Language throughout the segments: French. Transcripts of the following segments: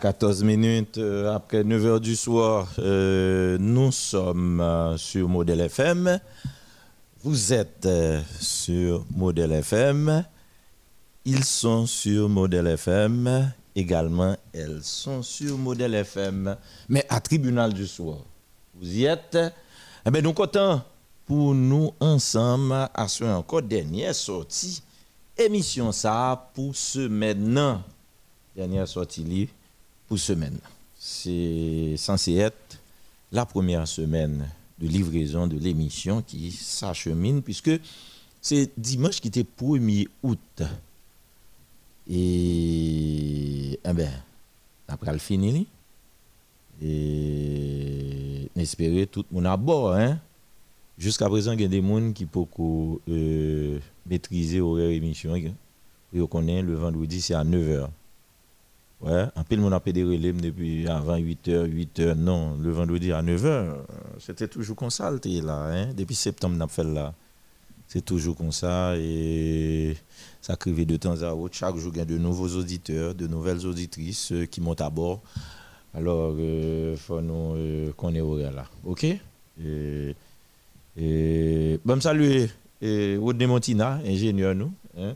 14 minutes euh, après 9 h du soir, euh, nous sommes euh, sur Modèle FM. Vous êtes sur Modèle FM. Ils sont sur Modèle FM. Également, elles sont sur Modèle FM. Mais à Tribunal du soir, vous y êtes. Eh bien, nous comptons pour nous ensemble assurer encore dernière sortie. Émission ça pour ce maintenant. Dernière sortie semaine. C'est censé être la première semaine de livraison de l'émission qui s'achemine, puisque c'est dimanche qui était 1er août. Et, eh ben, après le fini, et espérer tout le monde à bord. Hein? Jusqu'à présent, il y a des gens qui peuvent euh, maîtriser l'horaire émission. Et on connaît le vendredi, c'est à 9h. Ouais, un peu le monde a des relais depuis avant 8h, 8h. Non, le vendredi à 9h, c'était toujours comme ça, là. Hein? Depuis septembre, on a fait là. C'est toujours comme ça. Et ça crée de temps à autre. Chaque jour, il y a de nouveaux auditeurs, de nouvelles auditrices euh, qui montent à bord. Alors, il euh, faut nous euh, connaître là. OK? Et, et bon, saluer Rodney Montina, ingénieur nous. Hein?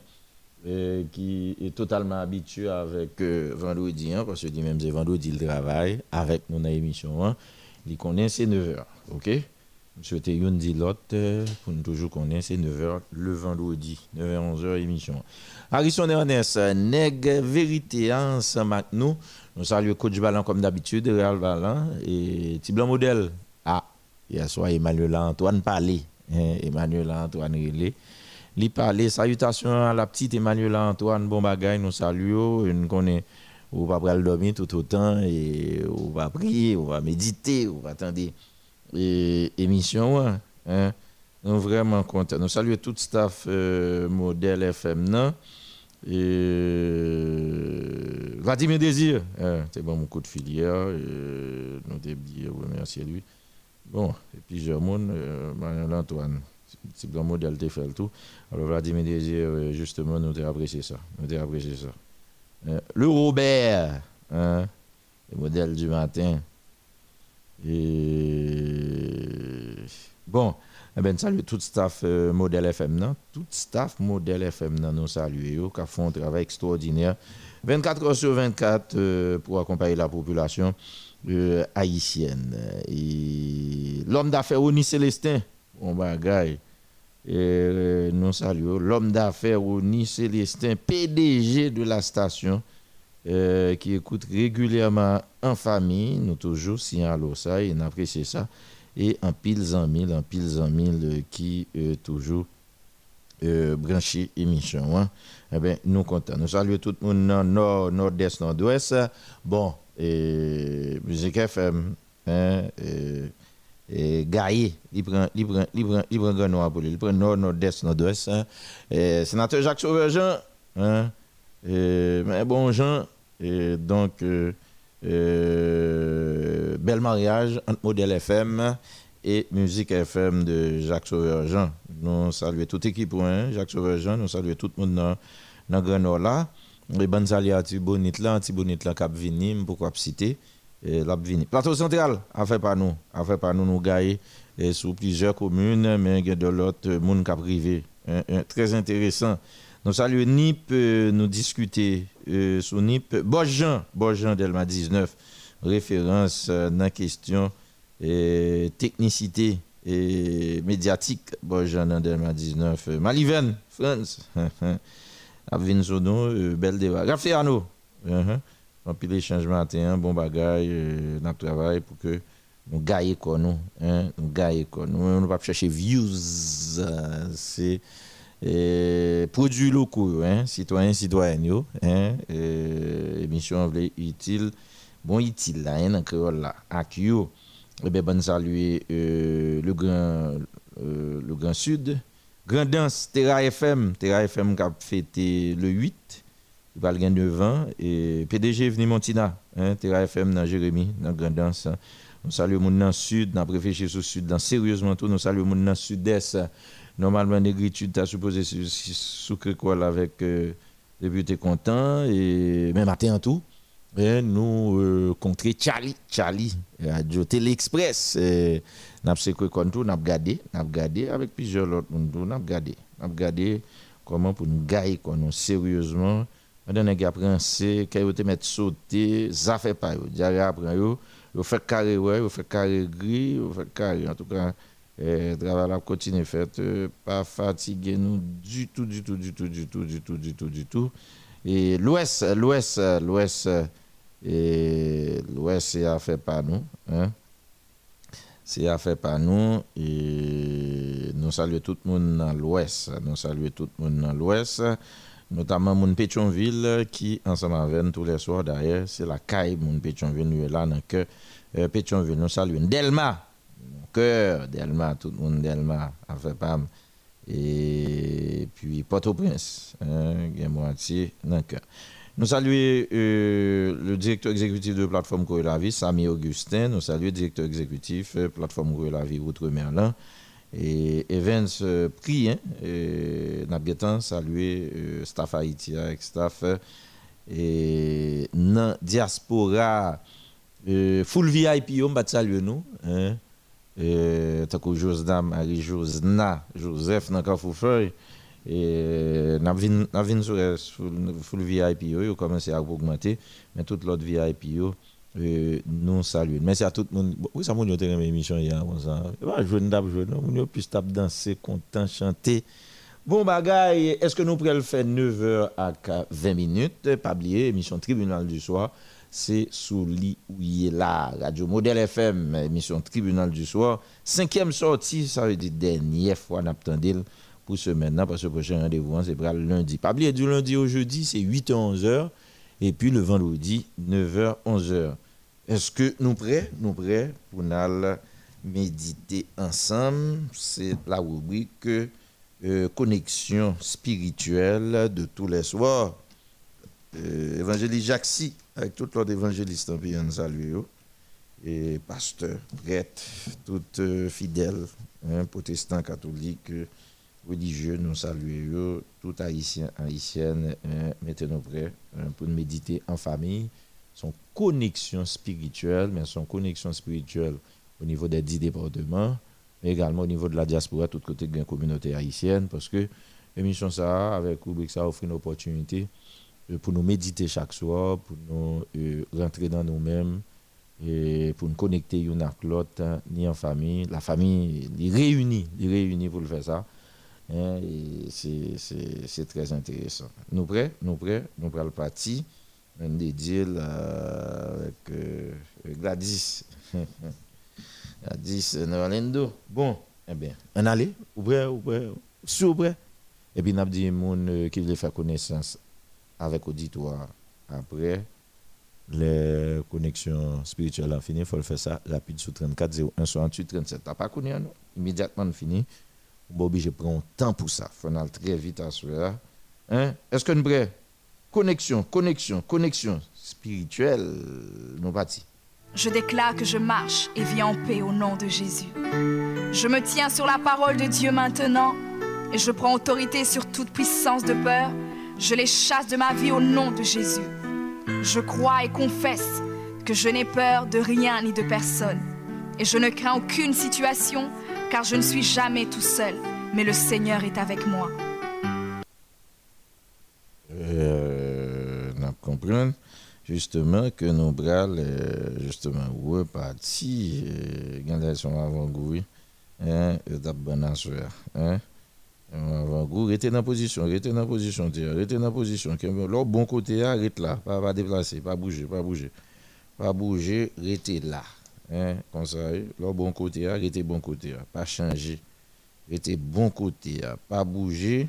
Qui est totalement habitué avec euh, vendredi, hein, parce que même c'est vendredi il travaille avec nos émission. Hein, il connaît c'est 9h. OK? Je souhaite une dit l'autre euh, pour nous toujours connaître c'est 9h le vendredi, 9h 11h émission. Harrison Ernest, Neg Vérité ensemble avec nous. Nous saluons Coach Ballon comme d'habitude, Real Ballon et Tiblan Modèle. Ah, hier soir Emmanuel Antoine parlait. Hein, Emmanuel Antoine Relé li salutations à la petite Emmanuel Antoine bon bagay nous saluons. Nous connaît on va dormir tout autant et on va prier on va méditer on va attendre émission hein, hein? Nous vraiment contents. Nous saluons tout staff euh, modèle FM non? Et Vladimir Désir hein, c'est bon mon coup de filière et nous bien remercier lui. Bon et plusieurs monde euh, Emmanuel Antoine c'est le modèle de fait tout. Alors Vladimir Désir, euh, justement, nous avons apprécié ça. Nous avons apprécié ça. Euh, le Robert, hein, le modèle du matin. Et bon, eh ben, salut tout staff euh, modèle FM, non? Tout staff modèle FM, non, nous saluons, qui font un travail extraordinaire. 24 heures sur 24 pour accompagner la population haïtienne. Et l'homme d'affaires Oni Célestin, bon bagaille. Euh, nous saluons l'homme d'affaires Oni Célestin, PDG de la station, euh, qui écoute régulièrement en famille. Nous toujours signalons ça et nous apprécions ça. Et en pile en mille, en pile en mille, euh, qui toujours branché émission. Hein. Eh bien, nous. Nous saluons tout le monde nord, nord-est, nord-ouest. Bon, musique FM. Hein, et Gaillé, il prend, Grand pour lui. Il prend Nord, Nord-Est, Nord-Ouest. Hein. sénateur Jacques Sauveur-Jean, hein. mais bon, Jean, donc, bel mariage entre Modèle FM et Musique FM de Jacques Sauveur-Jean. Nous saluons toute l'équipe, hein, Jacques Sauveur-Jean, nous saluons tout le monde dans, Grand. Et bonne salut à Tibonite là, Cap Vinim, pourquoi citer la Plateau central a fait par nous, a fait par nous nous sous plusieurs communes, mais il y a de l'autre monde qui a privé. Très intéressant. Nous saluons NIP, euh, nous discuter euh, sur NIP. Bojan, Bojan Delma 19, référence euh, dans la question technicité et médiatique. Bojan Delma 19. Maliven, France. Avin Zono, belle débat. Raffiano. Uh en puis l'échange matin, bon bagage, euh, le travail pour que nous gagnons quoi nous, hein, nous gagnons quoi. Nous, on ne va pas chercher views, euh, c'est euh, produits locaux, hein, citoyens, citoyennes, hein, euh, émission utile, bon utile là, hein, dans créole là, Akio, eh bien, bonne saluer euh, le grand, euh, le grand sud, Terra FM, Terra FM a fêté le 8, il va gagner 9 ans. Et PDG venu Montina, hein, FM dans Jérémy, dans Grandance. Nous saluons le monde dans le sud, nous réfléchi sur le sud, dans sérieusement tout, nous saluons le monde dans le sud-est. Normalement, négritude, tu as supposé sous quoi avec euh, député content, et même matin tout. Nous euh, Charlie, Charlie, Radio Télé Express. Nous avons regardé, nous avons regardé avec plusieurs autres nous avons regardé, nous avons regardé comment pour nous gagner nous sérieusement. Maintenant, nous avons pensé quand vous mettre sauter, ça fait pas. Vous après, vous faites carré, vous faites carré gris, vous faites carré. En tout cas, le travail a continué fait, pas fatigué nous du tout, du tout, du tout, du tout, du tout, du tout, du tout. Et l'Ouest, l'Ouest, l'Ouest, et l'Ouest, c'est à faire par nous. Hein? C'est à faire par nous. Et nous saluons tout le monde dans l'Ouest. Nous saluons tout le monde dans l'Ouest. Notamment mon Pétionville qui, ensemble avec tous les soirs, d'ailleurs, c'est la caille, mon Pétionville, nous est là dans le cœur. Euh, Pétionville, nous saluons. Delma, mon cœur, Delma, tout le monde Delma, a pas. Et puis Port-au-Prince, hein, moitié dans le cœur. Nous saluons euh, le directeur exécutif de plateforme Vie, Samy Augustin. Nous saluons le directeur exécutif de euh, plateforme Courir la Vie, Outre-Merlin. Et Evans euh, Prix, hein, nous salué euh, staff Haïti avec staff et dans diaspora full VIP, on va saluer nous. Hein, tant que Josdam, Ari Josna, Joseph, dans Carrefour et n'a vu sur full VIP yo, commencé à augmenter, mais toute l'autre VIP yo, nous saluons. Merci à tout le monde. Oui, ça m'a été une hier, comme ça. Plus tape danser, content, chanter. Bon bagaille, est-ce que nous pourrions le faire 9h à 20 minutes? Pas oublier, émission Tribunal du soir, c'est sous lit où il est là. Radio Modèle FM, émission Tribunal du soir. Cinquième sortie, ça veut dire dernière fois, n'a pour ce maintenant, parce que le prochain rendez-vous, hein, c'est le lundi. Pas du lundi au jeudi, c'est 8h, 11h. Et puis le vendredi, 9h, 11h. Est-ce que nous prêts? Nous prêts pour nous méditer ensemble. C'est la rubrique euh, connexion spirituelle de tous les soirs. Euh, évangéliste Jaxi, avec tout l'autre évangéliste en pays, salut. Et pasteur, prêtre, tout euh, fidèle, hein, protestant, catholique religieux, nous saluons tout haïtien, haïtienne, hein, mettez-nous prêts hein, pour méditer en famille, son connexion spirituelle, mais son connexion spirituelle au niveau des dix départements, mais également au niveau de la diaspora, tout côté de la communauté haïtienne, parce que l'émission ça, avec rubrique ça, offre une opportunité euh, pour nous méditer chaque soir, pour nous euh, rentrer dans nous-mêmes, et pour nous connecter une avec l'autre, ni en famille. La famille, les réunit, les réunit pour le faire ça. Hein, c'est très intéressant. Nous prêts, nous prêts, nous prêts le parti. On dédié avec euh, Gladys. Gladys Orlando. Bon, eh bien, on allait, ou prêt, ou prêt, ou prêt. Et puis, nous avons dit monde euh, qui veut faire connaissance avec l'auditoire après. Les connexions spirituelles ont fini, il faut le faire ça rapide sur 34 01 68 37. Tu pas connu, non? Immédiatement fini bon, je prends temps pour ça. Faut aller très vite à cela. Hein? Est-ce que nous prêts? Connexion, connexion, connexion spirituelle, nous partis. Je déclare que je marche et vis en paix au nom de Jésus. Je me tiens sur la parole de Dieu maintenant et je prends autorité sur toute puissance de peur. Je les chasse de ma vie au nom de Jésus. Je crois et confesse que je n'ai peur de rien ni de personne et je ne crains aucune situation car je ne suis jamais tout seul, mais le Seigneur est avec moi. Euh, nous comprenons justement que nos bras, justement, repartis, euh, sont avant-goût, hein, bon hein? Avant-goût, restez dans la position, restez dans position, restez dans position. L'autre bon côté, arrête là, pas, pas déplacer, pas bouger, pas bouger. Pas bouger, restez là. Hein, comme ça, le bon côté, arrêtez bon côté, pas changer. Restez bon côté, pas bouger.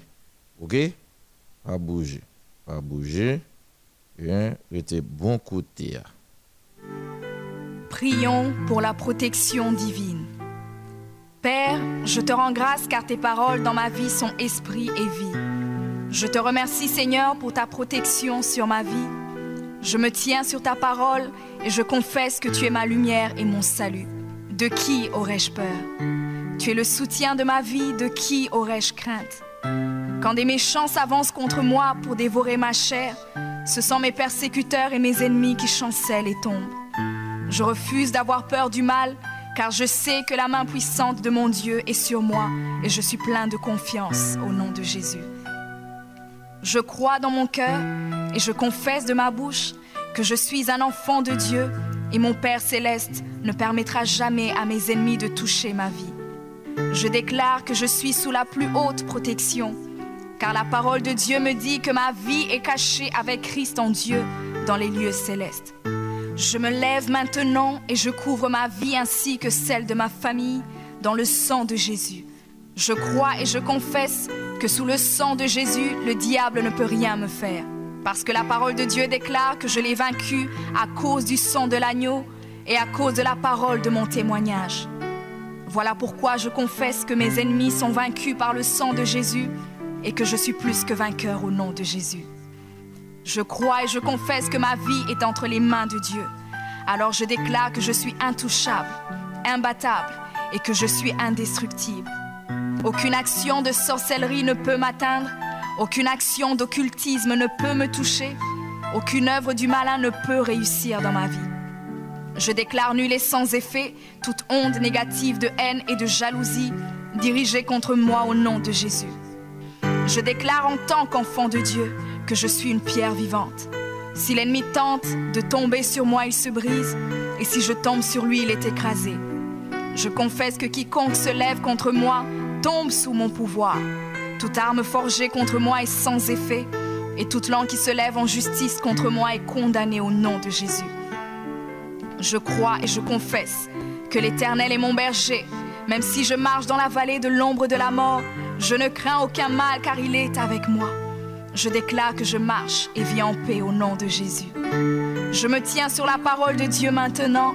OK? Pas bouger. Pas bouger. Hein, restez bon côté. Prions pour la protection divine. Père, je te rends grâce car tes paroles dans ma vie sont esprit et vie. Je te remercie Seigneur pour ta protection sur ma vie. Je me tiens sur ta parole et je confesse que tu es ma lumière et mon salut. De qui aurais-je peur? Tu es le soutien de ma vie, de qui aurais-je crainte? Quand des méchants s'avancent contre moi pour dévorer ma chair, Ce sont mes persécuteurs et mes ennemis qui chancellent et tombent. Je refuse d'avoir peur du mal, car je sais que la main puissante de mon Dieu est sur moi et je suis plein de confiance au nom de Jésus. Je crois dans mon cœur et je confesse de ma bouche que je suis un enfant de Dieu et mon Père céleste ne permettra jamais à mes ennemis de toucher ma vie. Je déclare que je suis sous la plus haute protection, car la parole de Dieu me dit que ma vie est cachée avec Christ en Dieu dans les lieux célestes. Je me lève maintenant et je couvre ma vie ainsi que celle de ma famille dans le sang de Jésus. Je crois et je confesse que sous le sang de Jésus, le diable ne peut rien me faire. Parce que la parole de Dieu déclare que je l'ai vaincu à cause du sang de l'agneau et à cause de la parole de mon témoignage. Voilà pourquoi je confesse que mes ennemis sont vaincus par le sang de Jésus et que je suis plus que vainqueur au nom de Jésus. Je crois et je confesse que ma vie est entre les mains de Dieu. Alors je déclare que je suis intouchable, imbattable et que je suis indestructible. Aucune action de sorcellerie ne peut m'atteindre, aucune action d'occultisme ne peut me toucher, aucune œuvre du malin ne peut réussir dans ma vie. Je déclare nul et sans effet toute onde négative de haine et de jalousie dirigée contre moi au nom de Jésus. Je déclare en tant qu'enfant de Dieu que je suis une pierre vivante. Si l'ennemi tente de tomber sur moi, il se brise, et si je tombe sur lui, il est écrasé. Je confesse que quiconque se lève contre moi tombe sous mon pouvoir. Toute arme forgée contre moi est sans effet, et toute langue qui se lève en justice contre moi est condamnée au nom de Jésus. Je crois et je confesse que l'Éternel est mon berger. Même si je marche dans la vallée de l'ombre de la mort, je ne crains aucun mal car il est avec moi. Je déclare que je marche et vis en paix au nom de Jésus. Je me tiens sur la parole de Dieu maintenant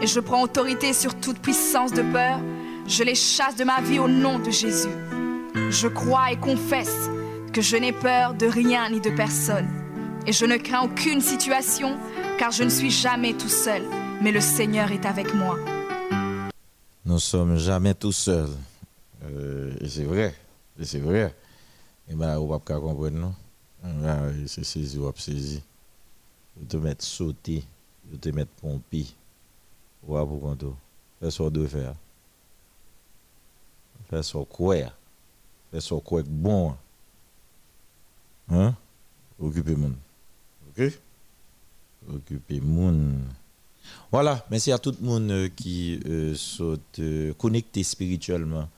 et je prends autorité sur toute puissance de peur. Je les chasse de ma vie au nom de Jésus. Je crois et confesse que je n'ai peur de rien ni de personne. Et je ne crains aucune situation car je ne suis jamais tout seul, mais le Seigneur est avec moi. Nous sommes jamais tout seuls. Euh, et c'est vrai. Et c'est vrai. Et bien, on va pas comprendre, non? C'est saisi ou saisi. Vous te mettre sauter, vous te mettre pomper. Ou pour compter. Fais ce qu'on faire. Fais ce quoi. Fais ce quoi bon. Hein? Occupez-moi. OK? Occupez-moi. Voilà, merci à tout le monde qui euh, sont euh, connecté spirituellement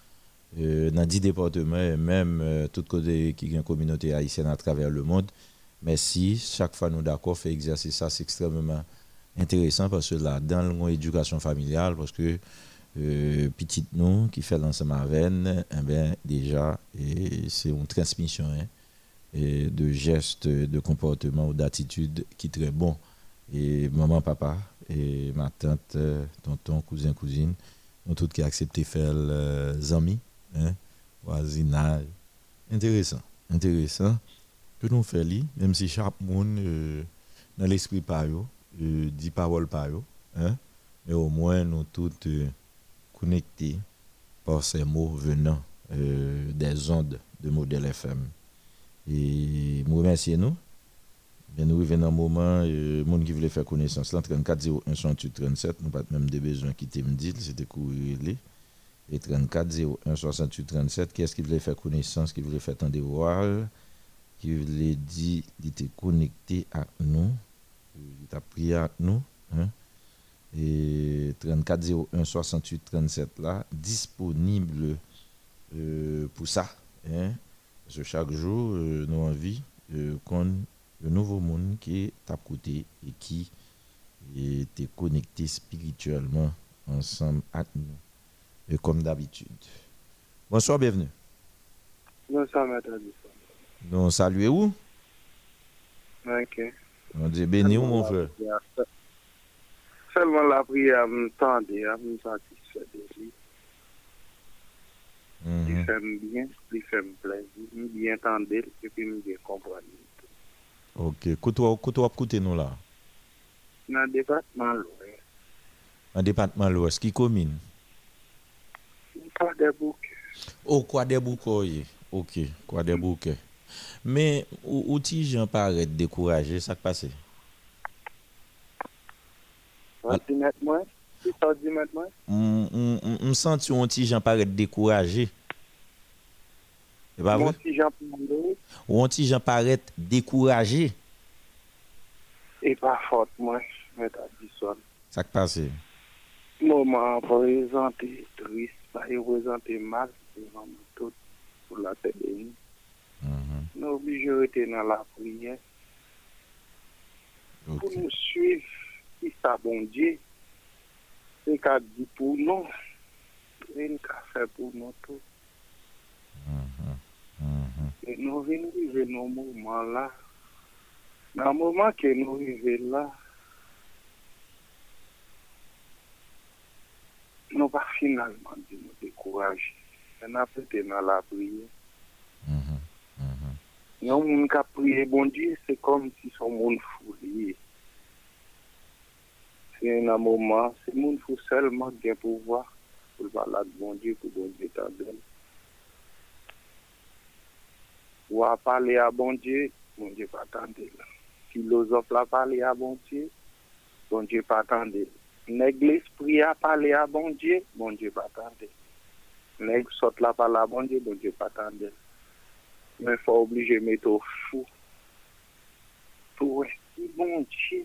euh, dans 10 départements et même euh, tout côté qui a une communauté haïtienne à travers le monde. Merci. Chaque fois nous d'accord fait exercer ça, c'est extrêmement intéressant parce que là, dans l'éducation familiale, parce que euh, petite nous qui fait l'ensemble avec eh bien, déjà, c'est une transmission hein, de gestes, de comportements ou d'attitudes qui est très bon. Et maman, papa, et ma tante, euh, tonton, cousin, cousine, ont tous qui accepté faire les amis, hein, voisinage. Intéressant, intéressant. Que nous faisons, même si chaque monde euh, dans l'esprit par eux, euh, dit parole par eux, hein, mais au moins nous tous euh, connectés par ces mots venant euh, des ondes de modèle FM. Et nous remercions nous. Bien, nous arrivons dans un moment, euh, monde qui voulait faire connaissance, là, 34 01 68 37, nous pas même des besoins qui étaient me dit, c'était courir Et 34 01 68 37, qui est-ce qui voulait faire connaissance, qui voulait faire tendre voir, qui voulait dire, il était connecté à nous, il t'a prié à nous, hein? et 34 01 68 37 là, disponible euh, pour ça. Hein? Parce que chaque jour, euh, nous envie euh, qu'on le nouveau monde qui est à côté et qui était connecté spirituellement ensemble avec nous, et comme d'habitude. Bonsoir, bienvenue. Bonsoir, maître. Nous saluons où Ok. On dit béni où, mon frère Seulement la prière me tendait, me satisfait de lui. Il Mhm. fait me bien, il fait plaisir, me bien tendre et puis me bien comprendre. Ok, côté côté nous là, Dans le département, l'ouest, en département l'Ouest, qui commune pas des bouquets. Oh, quoi des bouquets Ok, quoi des bouquets Mais ou, ti jan paraît découragé, ça qui passe? Vas di met mwen? Sa di met mwen? Me senti ou ti paraît découragé. C'est pas ti jan pande, Ou ti jan paraît découragé, e pa fote mwen, mwen ta di son. ça qui passe? Mouman prezante trist, pa e prezante mal, devan mwen tout pou la te deni. Mhm. Nou oblige rete nan la priye, pou Ok. nou suiv ki sa bon Dieu. Se ka di pou nou, ren ka fe pou nou tout. Mhm. E nou vin vive nou mouman la. Nan mouman ke nou vive la, nou pa finalman di nou dekouraje. En apete nan la priye. Mm-hmm. Mm-hmm. Yon moun ka priye bon diye, se kom si son moun fouriye. Se nan mouman, se moun fou selman gen pouvoi pou valade bon diye pou bon diye ta dene. Ou a pale a bon Dje, bon Dje pa tande la. Filosof la pale a bon Dje, bon Dje pa tande. Neg l'esprit a pale a bon Dje, bon Dje pa tande. Neg sot la pale a bon Dje, bon Dje pa tande. Men fwa oblije meto fou. Pou wè si bon Dje,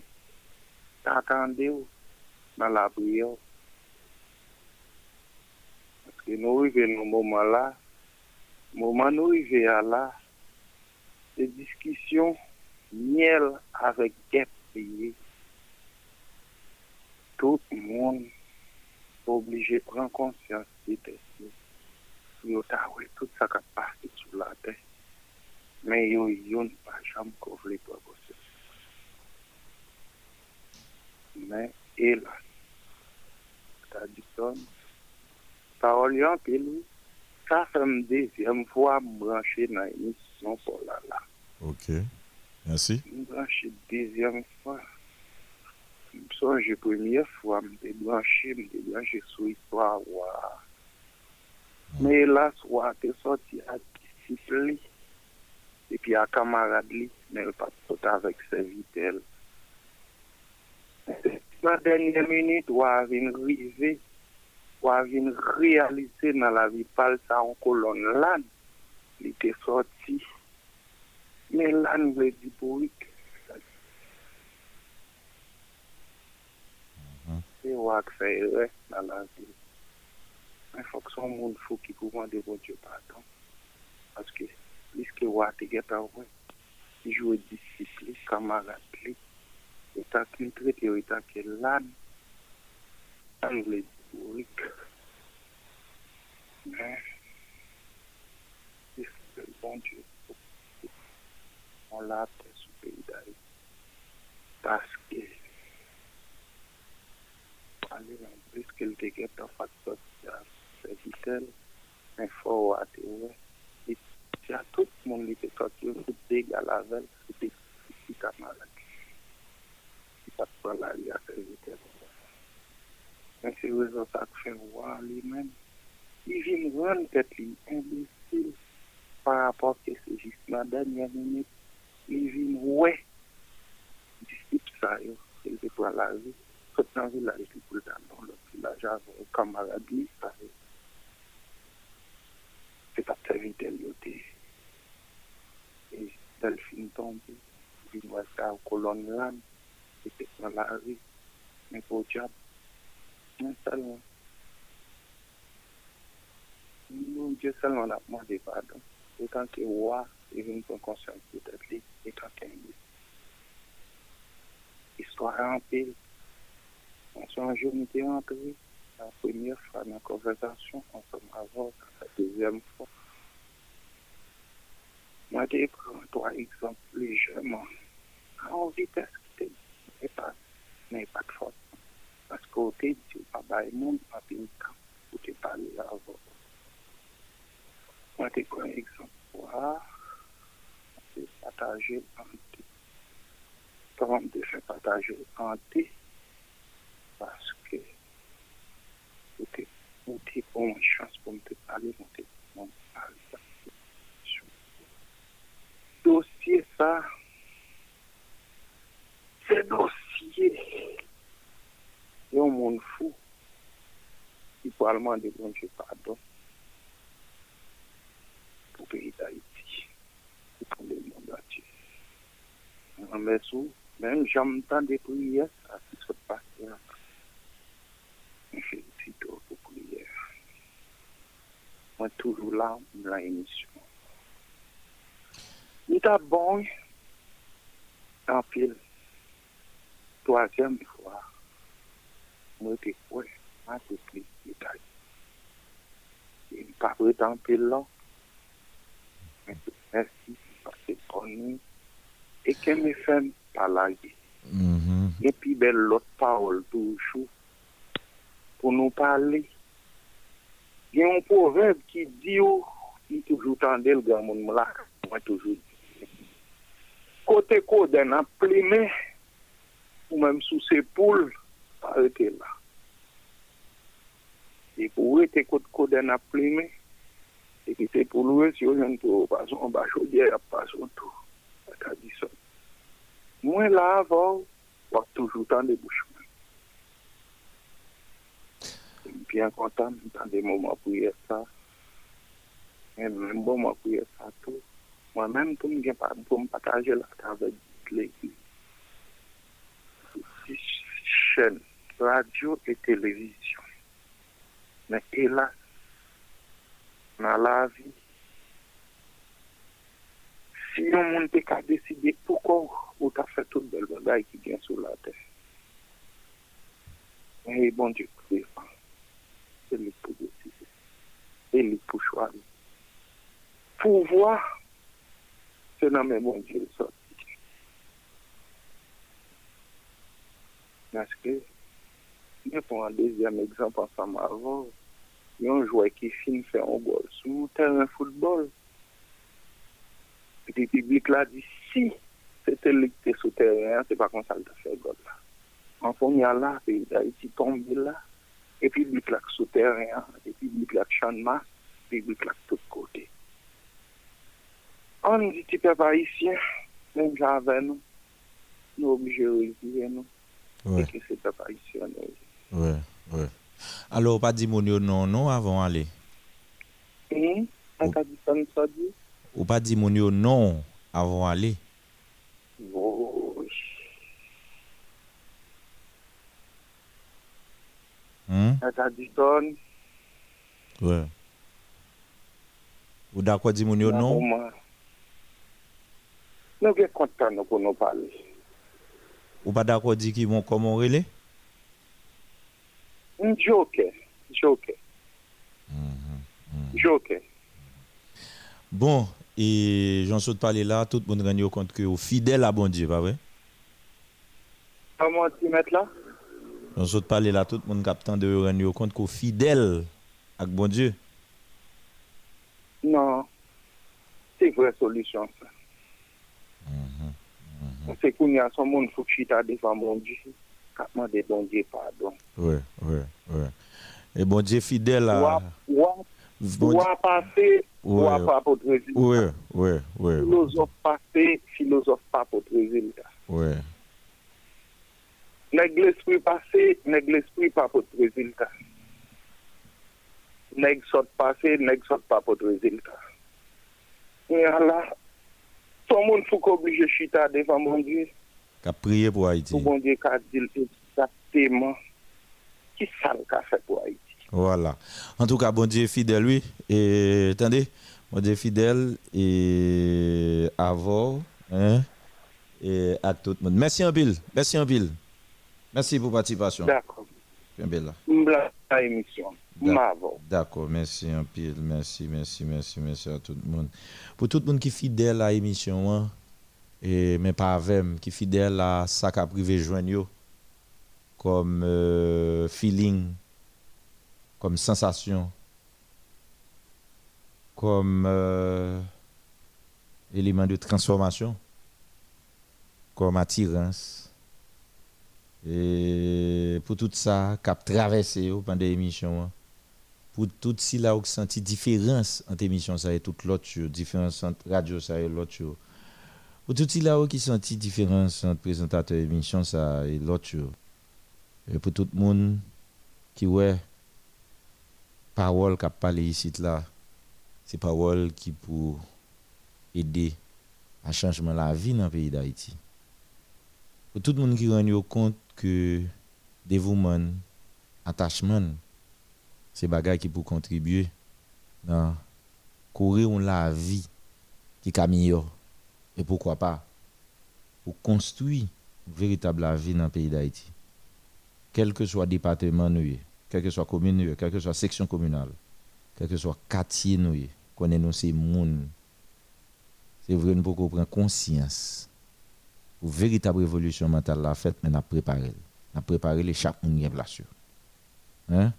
ta tande ou nan la priyo. Aske nou rive nou mouman la, mouman nou rive a la, se diskisyon miel avèk gep priye. Tout pran konsyans di te si. Yo ta wè tout sa ka pase sou la te. Men yo yon pa jam kovle kwa kose. Men e la. Ta di son. Parol yon pe lou. Sa fèm dezyem fwa mbranche nan emisyon pou la la. Ok. Merci. Mbranche dezyem fwa. Msonje premye fwa mte branche, mte branche sou histoire waa. Men elas waa te soti a disipli. E pi a kamarad li, men el pat pot avèk se vitel. La denye minute waa vin rive, waa vin realize nan la vi pal sa an kolon lan, li te soti. Men lan vle di pouik. Se wak fe re nan la vi. Men fok son moun fou ki pou mande bon Diyo pardon. Paske liske wate get avwe. Si jwe disipli, kamarat li. Eta kin trete yo eta ke lan. An vle di pouik. Men, liske bon Diyo on la pe sou peyi da yi. Paske ale nan plis ke l te get se vitel, men fò wate we. E si a tout moun li te sot yo, tout deg a la vel, se te si kamarak. Si pat pa la li a se vitel. Men se wezo sak fe wan li men. Li vin wan tet li imbesil par rapport ke se jist nan denye minute. li vin wè. Disip sa yo, se te pou ala vi, sot nan vilaj li pou dan don lop vilaj avon, kamara di sa yo. Se pa te vin tel yo te, e del fin tombe, vin wè sa ou kolon lan, se te pou ala vi, men pou diab, men salman. Nou, diye salman ap mwade padon, e tanke wak, wwa, e vin kon konsyans peut-être li, etan ke mbi. Histoire en pile. On s'en jour nous était entré la première fois dans la conversation, on s'en avant la deuxième fois. Moi, j'ai pris trois exemples légèrement. En vitesse, n'est pas, n'est pas de faute. Parce qu'au début, tu pas bailler monde, pas de temps pour te parler avant. Moi, pris un exemple c'est en deux. De fin partager en deux parce que c'était une chance pour me parler, pour me parler. Dossier ça, c'est dossier. Il y un monde fou qui peut demander bon Dieu pardon pour pays d'Haïti le monde entier. Mais sous, même j'entends des prières, ça se passe bien. Je prière. Moi, toujours là, dans l'émission. Il est bon, en pile. Troisième fois, moi, je quoi, en pile là. Merci, koni e keme fèm palage. Mm -hmm. E pi bel lot paol toujou pou nou pale. Gen yon proverb ki di yo, oh, ki toujou tande l gwa moun mla, mwen toujou di. Kote kode nan pleme, ou mèm sou se poule, pa ete la. E pou ete kote kode nan pleme, E ki se pou lou e si yo jen pou pason ba chodye ap pason tou. Ata di son. Mwen la avon, wak toujou tan de bouchman. Mwen pyan kontan, mwen tan de mouman pou ye sa. Mwen mwen mouman pou ye sa tou. Mwen mwen pou mwen gen pa, pou mwen pataje la ta vek l'ekip. Sous si chen, radio et televizyon. Men elas, nan la vi. Si yon moun te ka deside poukou ou ta fè tout bel bagay ki gen sou la te. E bon di kou defan. E li pou deside. E li pou chwari. Pouvoi, se nan men bon di le soti. Naske, yon pou an dezyem ekzamp ansam avon, a un joueur qui finit faire un bol de football. Et le public là dit si c'était lui qui était sur le terrain, c'est pas comme ça qu'il a fait goal là. En premier là, le pays d'Haïti tombe là. Et puis, il là sur le terrain, et puis, il là chanma, et puis, il là de tous côtés. On dit, tu peux pas ici, même j'avais nous, nous obligés de retirer nous. Ouais. Et que c'est pas ici, on est. Ouais, ouais. Alo, pa di moun yo non non avon ale? E, an ka di sa mi sa di. Ou pa di moun yo non avon ale? Wosh. Hmm? An ka di ton. Wè. Ou da kwa di moun yo non? Nou gen kontan nou konon pale. Ou pa da kwa di ki moun komon rele? Really? Joker, joker, joker. Bon, et j'en saute parler là, tout le monde rend compte que vous fidèle à bon Dieu, pas vrai? Comment tu mets là? J'en saute parler là, tout le monde captant de rendre compte que vous fidèle à bon Dieu. Non, c'est une vraie solution. Ça. C'est qu'on y a son monde faut que chita devant mon Dieu. kapman de bon Dieu pardon. Oui, oui, oui. Et bon Dieu fidèle à... Ouap, ouap, passé, ouap apôtre résultat. Oui, oui, oui. Philosophe passé, philosophe pas apôtre résultat. Oui. Nèg l'esprit passé, nèg l'esprit pas apôtre résultat. Nèg sort passé, nèg sort pas apôtre résultat. Mais là, tout le monde faut qu'oblige chita devant mon Dieu. Qu'a prié pour Haïti. Pour bon Dieu qu'a dit exactement qui ça qu'a fait pour Haïti. Voilà. En tout cas, bon Dieu fidèle, oui. Et attendez, bon Dieu fidèle et avant, hein, et à tout le monde. Merci en pile. Merci en pile. Merci pour participation. D'accord. Émission. D'accord, merci un pile, merci, merci, merci, merci à tout le monde. Pour tout le monde qui est fidèle à l'émission, hein, et mais pas avec, qui fidèle à ça qu'a privé joindre comme euh, feeling, comme sensation, comme euh, élément de transformation, comme attirance. Et pour tout ça, cap traversé pendant l'émission. pour tout si là où senti différence entre émission ça et toute l'autre différence entre radio ça et l'autre Pour tout là qui senti différence entre présentateur émission ça et l'autre. Et pour tout le monde qui ouais parole qu'a parlé ici là c'est parole qui pour aider à changement la vie dans le pays d'Haïti pour tout le monde qui rend compte que dévouement attachement c'est bagaille qui pour contribuer dans courir la vie qui est et pourquoi pas pour construire une véritable vie dans le pays d'Haïti. Quel que soit le département nous quelle que soit la commune quelle que soit la section communale quel que soit le quartier nous connaissons ces monde c'est vrai nous pour prendre conscience pour véritable révolution mentale la fête mais n'a préparé n'a préparé les chaque monde bien sûr hein?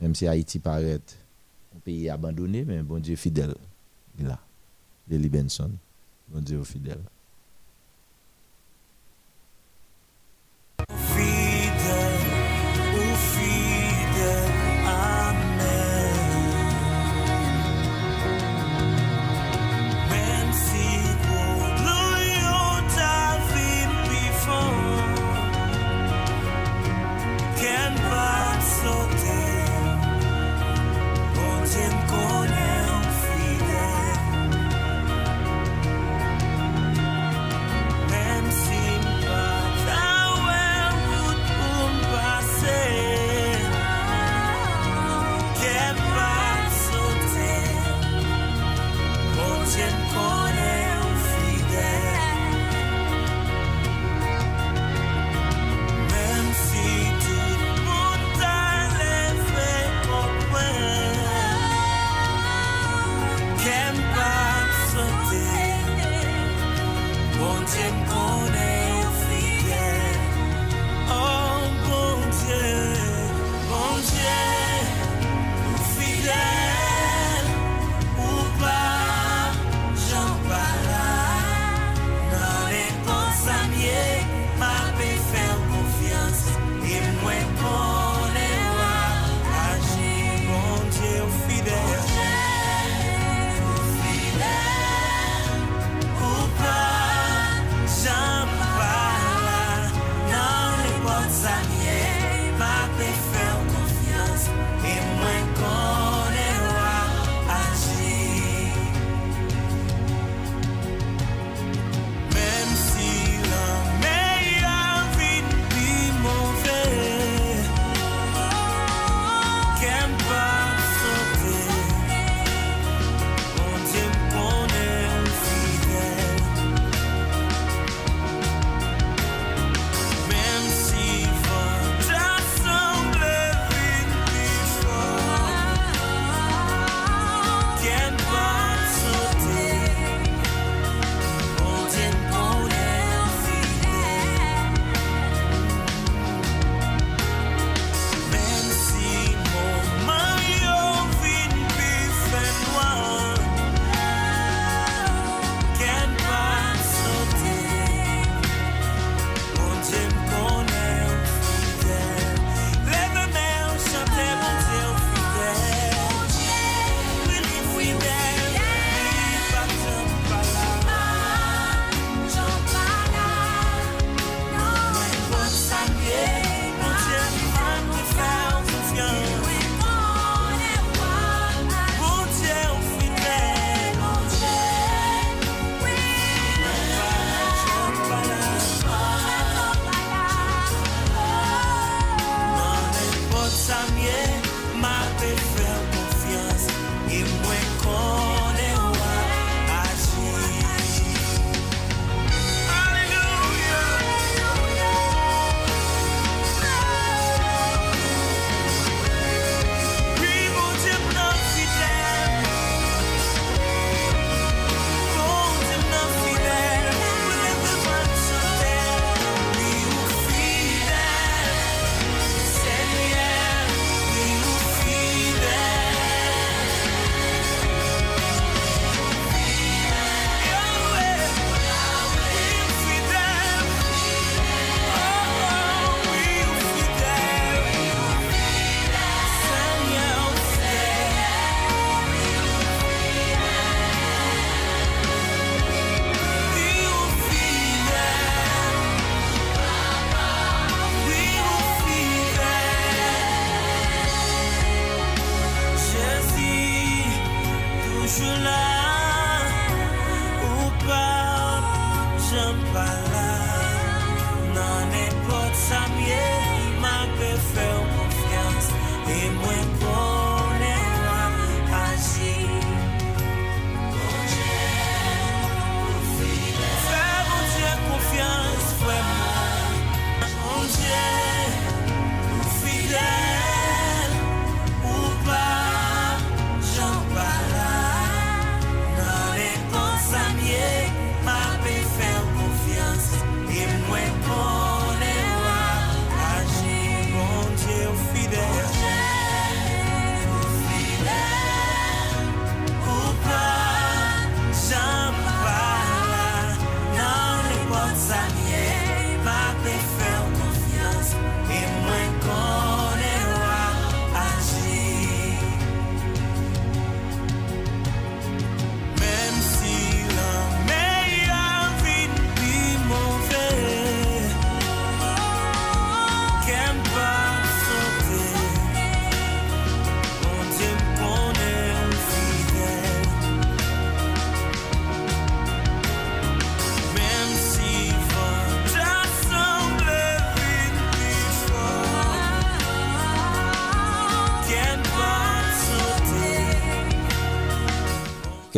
Même si Haïti paraît un pays abandonné mais bon Dieu fidèle il Benson bon Dieu fidèle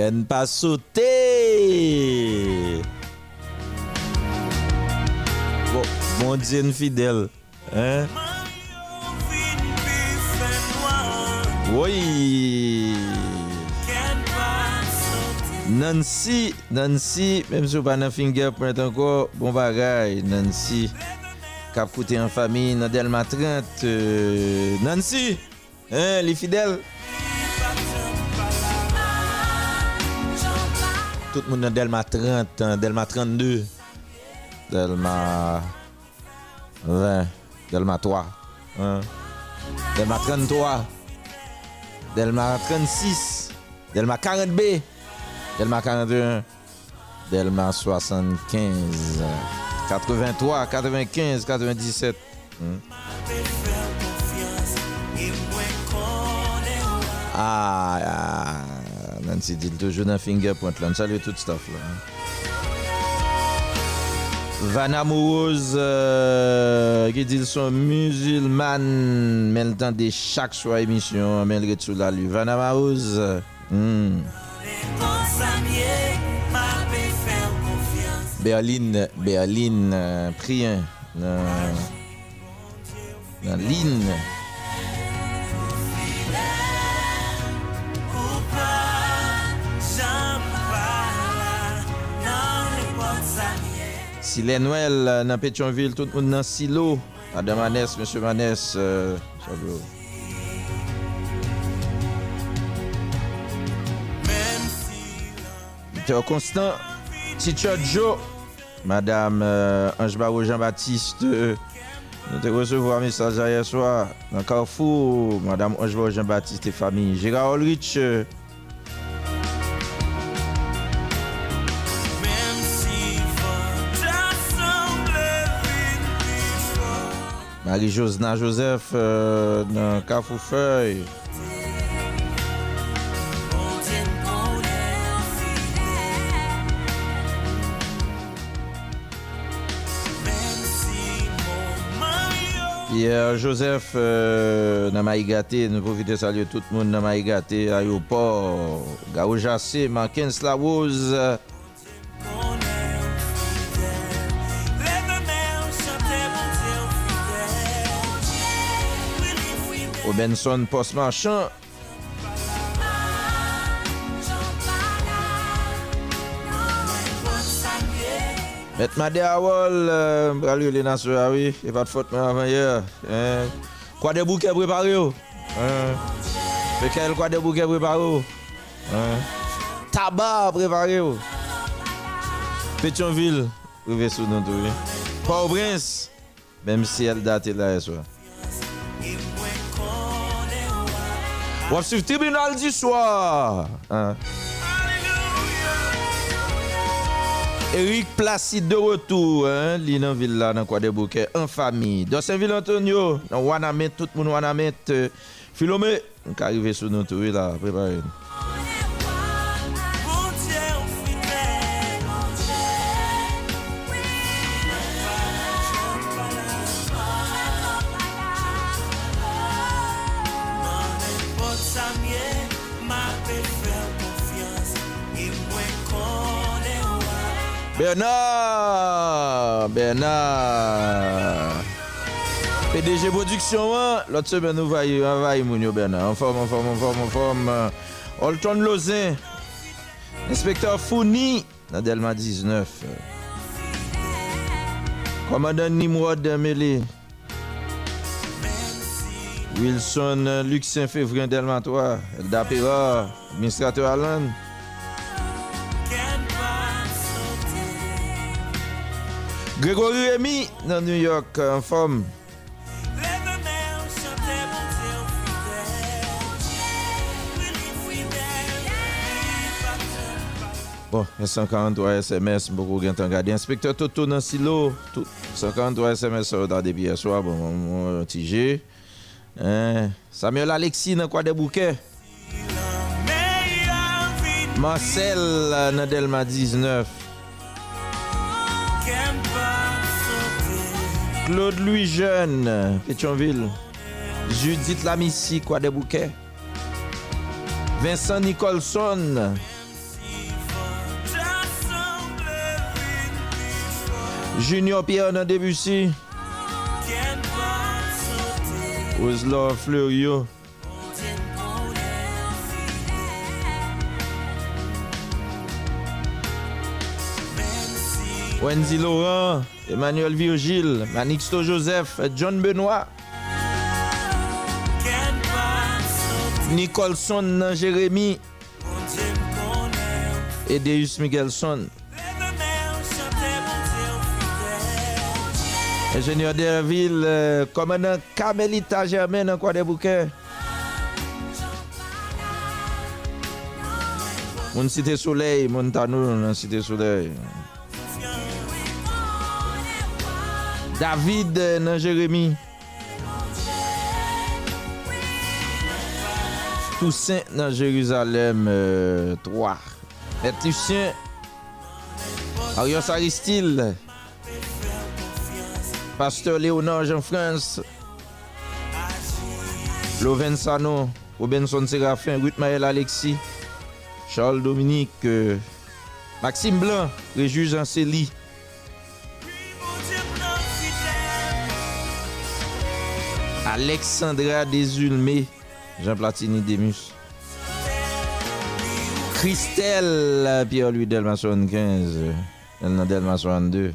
Ken pa sote! Bon, bon diyen fidel. Hein? Woy! Nancy, Nancy, mèm sou pa nan finger print anko, bon bagay, Nancy. Kap koute an fami nan del matrant. Euh, Nancy, hein, li fidel? Tout le monde dans Delma 30, hein, Delma 32, Delma 20, Delma 3, hein, Delma 33, Delma 36, Delma 40B, Delma 41, Delma 75, 83, 95, 97. hein. Ah, ah, Nancy dans fingerprint là. On salue tout stuff là. Van Amoureuse euh, qui dit son musulman, mais le temps de chaque soir émission, mais le sous la lui. Van Amoureuse, euh, hmm. Berlin, Berlin, euh, Prien, euh, dans Lynn. Silè Noël euh, nan Pétionville, tout moun nan Silo. Madame Manès, Monsieur Manès, euh, Peter Constant, Teacher Joe, Madame euh, Ange Barreau Jean-Baptiste, euh, nous te recevons un message hier soir dans Carrefour, Madame Ange Barreau Jean-Baptiste et famille. Gérard Ulrich, euh, Marie-Josna Joseph euh, nan Kafoufeuille. Pierre Joseph euh, nan Maïgaté, nou profite salye tout moun nan Maïgaté, Ayopor, Gaojase, Mankens Lawoz, Obenson Postmarchand. Met Madi Awol, bralyo euh, le nan sou awi, e pat fote men avan ye. Kwa de bouke prepare yo. Pekel kwa de bouke prepare yo. Taba prepare yo. Petionville, ouve sou nan tou. Pau Brins, mem si el date la e swa. On va suivre tribunal du soir. Hein? Eric Placide de retour, hein, li nan ville là, dans quoi des bouquets, en famille. Dans Saint-Ville Antonio, dans Wanamet, tout le monde Wanamet. Philomé, on est arrivé sur notre tour là, préparez. Bernard! Bernard! PDG Production, l'autre semaine, nous voyons moun yo Bernard. En forme, en forme, en forme, en forme. Holton Lozin, inspecteur Founi dans Delma 19. Commandant Nimrod Mele Wilson Luxin Févrin Delma 3. Eldapera, administrateur Allen. Gregory Remy nan New York en forme. Bon, 143 SMS, beaucoup gen tan gade. Inspekteur Toto nan silo, 143 SMS sa ou dade biye swa, bon, moun ti je. Eh, Samuel Alexis nan kwa de bouke. Marcel euh, nan Delma 19. Claude Louis Jeune, Pétionville. Judith Lamissi, Quoi des Bouquets. Vincent Nicholson. Junior Pierre dans Debussy. Oslo Fleurio. Wendy Laurent. Emmanuel Virgil, Manixto Joseph, John Benoit, Nicholson Jérémy et Deus Michelson. Ingénieur Derville, euh, commandant Carmelita Germain dans quoi des Bouquets. Mon cité soleil, Montano dans cité soleil. David euh, nan Jeremie. Toussaint nan Jeruzalem euh, 3. Net Lucien. Arios Aristide. Pasteur Léonard Jean-France. Loven Sano. Robinson Serafin. Ruth Maël Alexis. Charles Dominique. Euh, Maxime Blanc. Réjus Anceli. Alexandra Desulme, Jean Platini Demus. Christelle Pierre-Louis Delmason 15, elle n'a Delmason 2.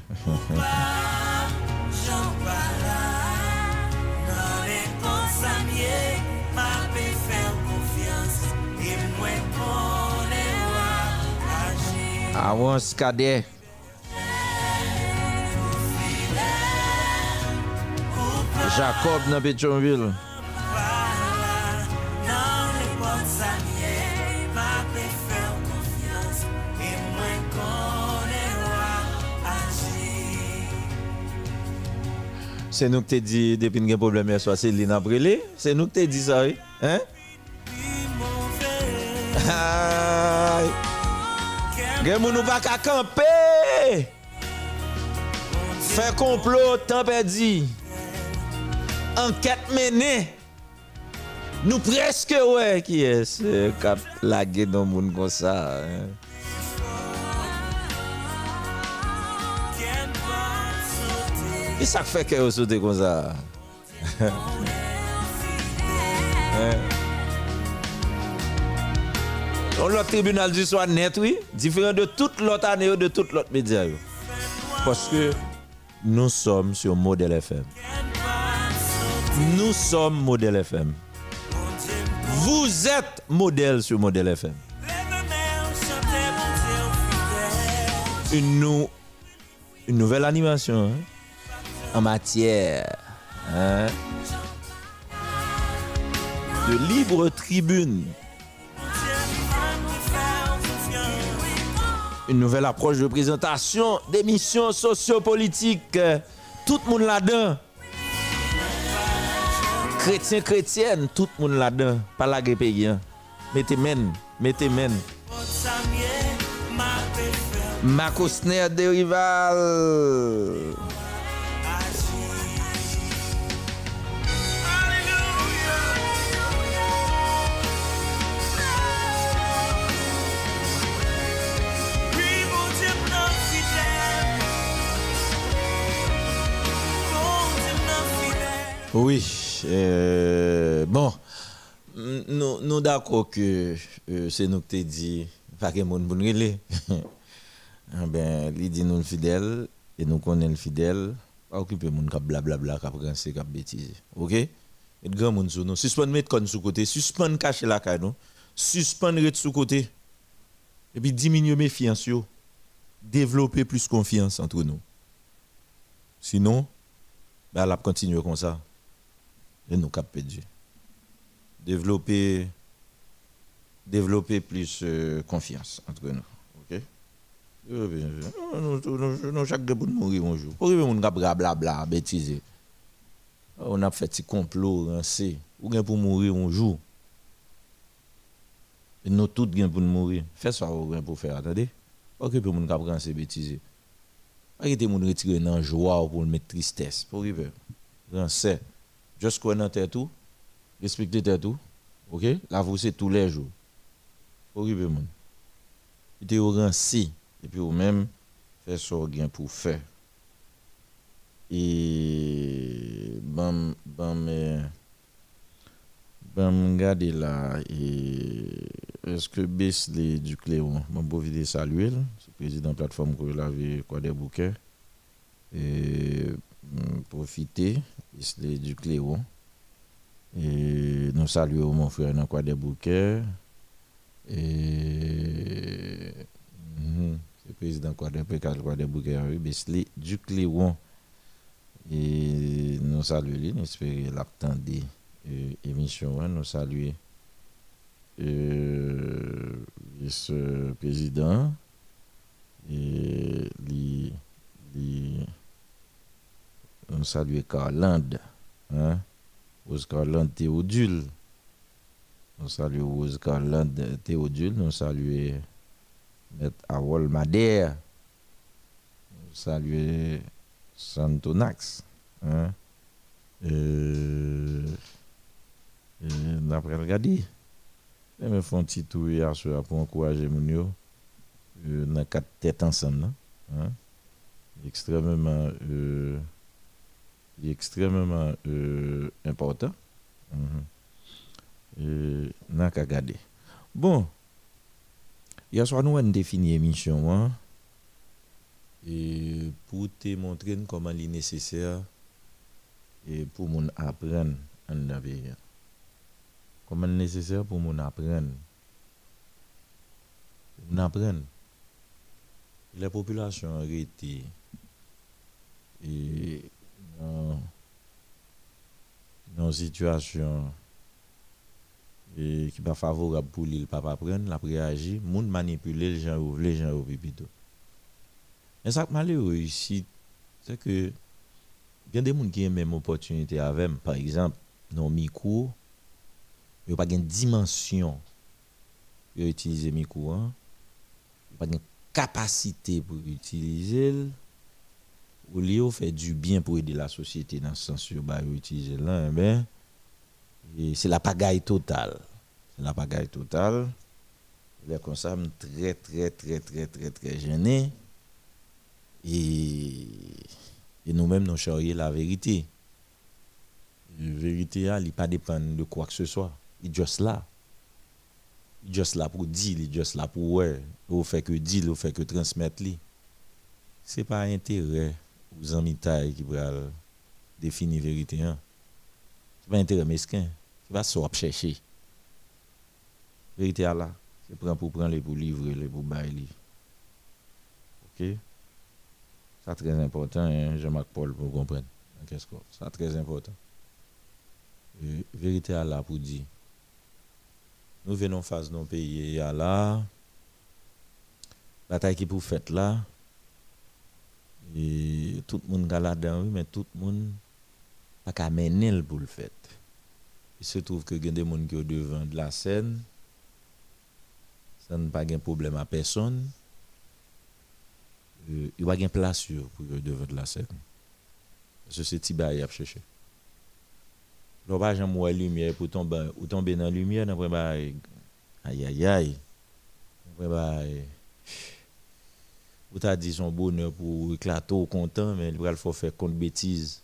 Avons Cadet. Jacob nan Petionville. Se nou k te di depin gen probleme yaswa, se li nan brele, se nou k te di sa e, hein? Ay, gen moun nou bak akampe! Fè complot, tan perdi! enquête menée. Nous presque, ouais, qui est ce cap lagué dans moun monde comme ça. Hein? Et ça fait que vous sautez comme ça. Dans le tribunal du soir net, oui, différent de toute l'autre année, de toute l'autre média. Parce que nous sommes sur Modèle FM. Nous sommes Modèle FM. Vous êtes modèle sur Modèle FM. Une, nou- une nouvelle animation hein, en matière hein, de libre tribune. Une nouvelle approche de présentation d'émissions sociopolitiques. Tout le monde là-dedans. Chrétien, chrétienne, tout le monde là-dedans. Pas la guerre paysan. Mettez men, mettez men. Macosner de rival. Oui, euh, bon, nous, nous d'accord que euh, c'est nous qui t'ai dit, pas que monde nous régler. Ah ben, il dit nous fidèles et nous connaissons fidèles, pas occuper moun qui blablabla, qui penser, qui bêtiser. OK? Et grand monde sur nous, suspend mettre con sous côté, suspend cacher la caille nous, suspend rete sous côté. Et puis diminuer méfiance yo. Développer plus confiance entre nous. Sinon, ben, elle a continuer comme ça. Et nous cap perdu. Développer développer plus euh, confiance entre nous. OK? Non, non, non, chaque gars pour mourir un jour. Pour on cap blabla bêtiser. On a fait petit complot rancé. Ou bien pour mourir un jour. Et nous tous bien pour mourir. Fais ça pour faire attendez. Que pour mon cap rancé bêtiser. Que moun retirer dans joie ou pour le mettre tristesse. Pour arriver. Rancé. Juste qu'on tête tout. Respecter tout. OK? La vous c'est tous les jours. Arriver moun. Il te rancé et puis ou même faire ou bien pour faire. et bam bam euh, bam regardez là et est-ce que Besley du Cléon mon beau vidéo saluer le président plateforme que l'avait quoi des bouquets? Et mm, profiter Besley du Cléon et nous saluons mon frère quoi des bouquets. Et mm, le président quoi des quoi des bouquets Besley du Cléon et nous saluons, nous espérons l'attendre l'émission, nous saluons euh, ce président et li, nous saluons Carland, hein, Oscar Land Théodule. Nous saluons Oscar Land Théodule, nous saluons Maître Awol Madère, nous saluons Santonax. Hein? Euh, euh, D'après regarder, je me un petit tour hier soir pour encourager mon yo. Euh, dans quatre têtes ensemble. Hein? Extrêmement, euh, extrêmement euh, important. Mm -hmm. qu'à regarder. Bon, hier soir, nous avons défini l'émission. Hein? et pour te montrer comment il est nécessaire et pour mon apprendre en la Comment nécessaire pour mon apprendre. Mon apprendre. La population a été et dans, une situation et qui pas favorable pour lui, pas apprendre, la réagir, moun manipuler les gens, les gens au plutôt. Mais ça malheureux ici, c'est que il y a des gens qui ont même opportunité avec par exemple, dans micro, il n'y a pas de dimension pour utiliser micro, hein? il n'y a pas de capacité pour utiliser au lieu fait du bien pour aider la société dans ce sens où bah utiliser là eh ben c'est la pagaille totale c'est la pagaille totale il est comme ça très très très très très très gêné et, nous-mêmes, nous charrions la vérité. La vérité, elle n'est pas dépend de quoi que ce soit. Il juste là. Il juste là pour dire, il juste là pour ouais. Il fait que dire, il fait que transmettre. Ce n'est pas intérêt aux amis qui va définir vérité. Hein. Ce n'est pas intérêt mesquin. C'est pas ça chercher. Vérité là. C'est pour prendre les pour livrer, pour bailler. OK? C'est très important, hein, Jean-Marc Paul, pour comprendre. Qu'est-ce que c'est très important. La vérité là pour dire. Nous venons face nos pays là. Bataille qui pour faire là. Et tout le monde est là-dedans, mais tout le monde n'a qu'à mener pour le faire. Il se trouve que y des gens qui sont devant de la scène. Ça n'a pas de problème à personne il n'y a pas de place pour devant de la scène. Que c'est Tiba qui a cherché. Il n'y a pas de lumière pour tomber, ou tomber dans la lumière, aïe aïe aïe. Ou t'as dit son bonheur pour éclater au content, mais il faut faire compte bêtise.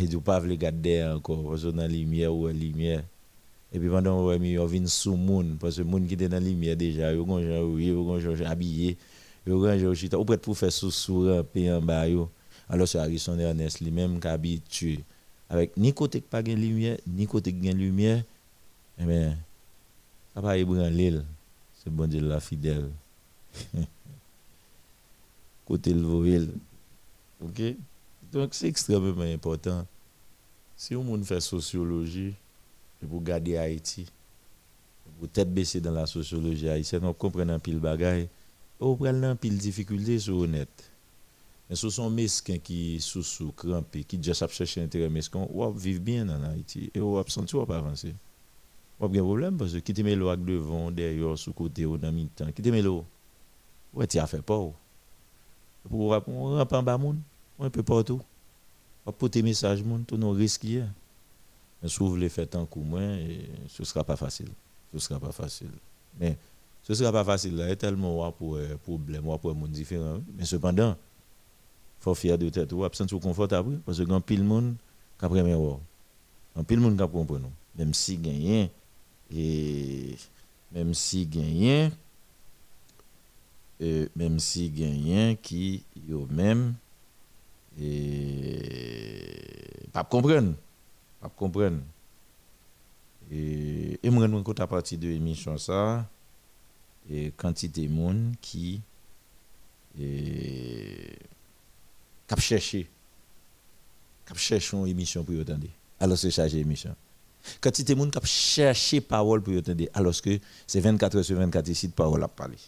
Et pas le garder encore, parce que dans la lumière ou la lumière. Et puis pendant que on vient sous le monde, parce que le monde qui est dans la lumière déjà, il y a habillés chita. Ou prêt pour faire sous ramper en bas alors c'est Harrison Ernest lui-même qui habitué avec ni côté pas de lumière ni côté de lumière eh bien ça va ébranler c'est bon Dieu la fidèle côté le OK? Donc c'est extrêmement important. Si on monde fait sociologie et pour garder Haïti. Pour tête baisser dans la sociologie haïtienne. On comprend un pile bagaille. Ou pral nan pile difficulté sur honnête mais ce sont mesquins qui sous sous crampé qui déjà chercher intérêt mesquin. Ou vivre bien en Haïti et ou senti ou pas avancer ou pas problème parce que qui te met l'eau avec devant derrière sous côté ou dans mi-temps qui te met l'eau? Ouais tu as fait peur pour on rampe en bas moun. Un peu partout. On porter message moun tout nos risques mais si vous voulez faire tant moins ce sera pas facile. Ce sera pas facile. Mais ce sera pas facile. Il y a tellement de problèmes différents. Mais cependant, faut fier de tête absent confortable parce que grand pile monde qui un pile monde qui comprendre même si et même si même si gagné qui yo même et pas comprendre pas comprendre et et moi compte à partir de l'émission ça et quantité de monde qui et cap chercher cap chercher une émission pour entendre alors c'est chargé émission quantité de monde cap chercher parole pour entendre alors que c'est 24 heures sur 24 ici de parole à parler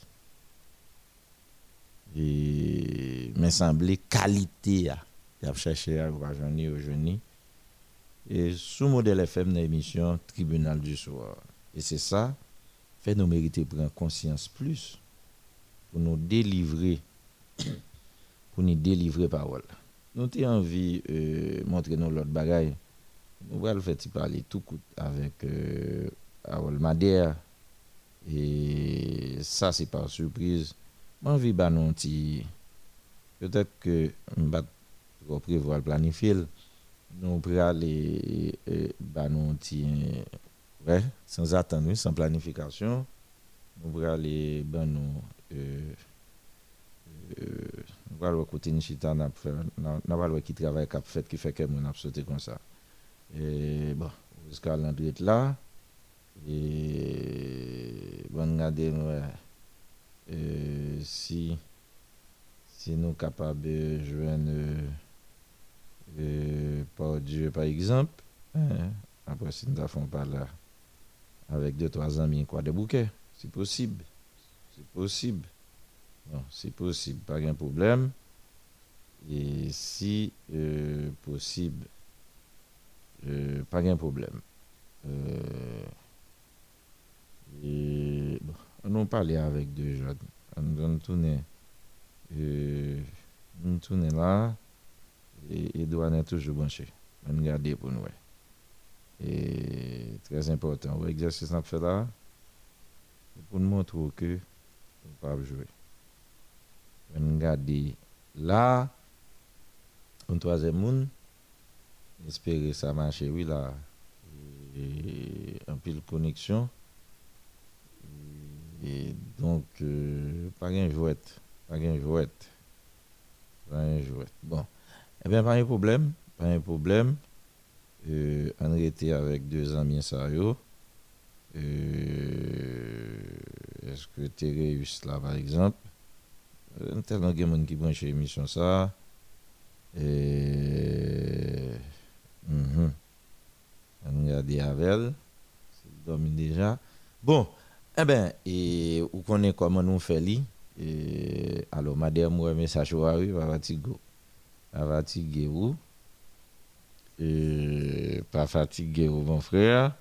et me semblait qualité à y a cherché à aujourd'hui aujourd'hui et sous modèle FM dans l'émission tribunal du soir et c'est ça fait nous mériter prendre conscience plus pour nous délivrer pour nous délivrer parole. Nous avons envie de euh, montrer nous l'autre bagaille. Nous allons faire parler tout avec euh. Et ça, c'est par surprise. Nous pourrons aller euh, nous ouais, sans attendre, sans planification. Nous pourrons aller nous. Euh, nous allons écouter Nishita, nous allons qui travaille cap fait qui fait que nous avons sauté comme ça. Et bon, si, si nous capables de joindre euh, par Dieu, par exemple, hein, après si nous avons pas là, avec deux, trois amis, quoi, de bouquets, c'est possible. C'est possible. Bon, c'est possible, pas de problème. Et si euh, possible, euh, pas de problème. Et bon, on a avec deux jeunes. On tourner, euh, on tourne là et, et douane est toujours branché. On regarde pour nous. Et très important. L'exercice qu'on fait là, pour nous montrer que on peut jouer regarder là, un troisième monde, espérer ça marche, oui, là, et, un pile connexion. Et, donc, euh, pas un jouette, pas un jouette, pas un jouette. Bon, eh bien, pas un problème, pas un problème. Euh, on était avec deux amis sérieux. Euh, Est-ce que tu réussi là, par exemple? Un tel de gens qui branche l'émission ça. Et. Mm regarde Avel. C'est dormi déjà. Bon, eh bien, et vous connaissez comment nous faisons. Et, alors, madame, moi, message oui, va fatiguer. Va fatiguer vous. Et pas fatiguer vous, mon frère.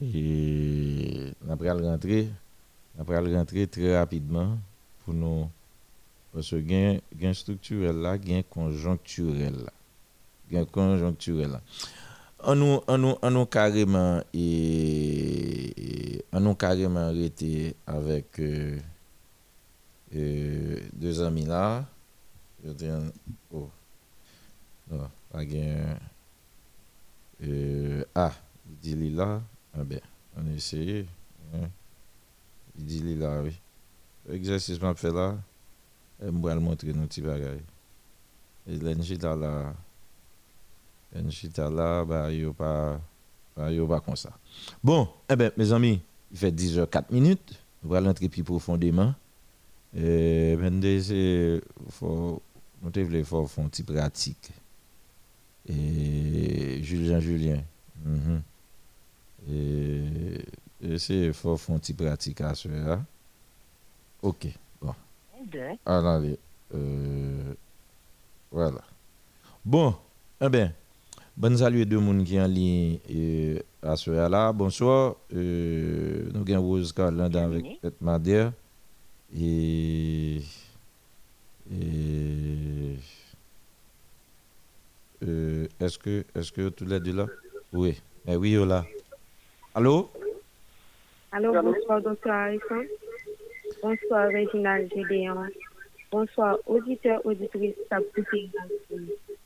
Et après rentrer, après rentrer très rapidement pour nous parce que gain gain structurel là, gain conjoncturel là. Gain conjoncturel là. On nous on carrément et nous carrément arrêté avec euh, deux amis là. Je dis oh. Non, pas gain ah, il dit ah ben, on a essayé. Hein. Il dit oui. L'exercice m'a fait là. Je vais vous montrer nos petits bagages. Et l'enchita là, bah, il pas, bah, pas comme ça. Bon, eh bien, mes amis, il fait 10 h 4 minutes. On va l'entrer plus profondément. Et maintenant, c'est, faut, nous devons faire un petit pratique. Et Julien, Julien. Mm Et, c'est faut faire un petit pratique à ce là. Ok. Ah, allez. Euh, voilà. Bon, eh bien, bonne salut deux monde qui en ligne euh, à ce là. Bonsoir. Euh, nous avons Rose Carland avec Pet Madère. Et. et euh, est-ce que, est-ce que tous les deux là? Oui. Eh oui, là. Allô? Allô, bonsoir, docteur Harrison. Bonsoir, Réginald Gédéon. Bonsoir, auditeurs, auditrices,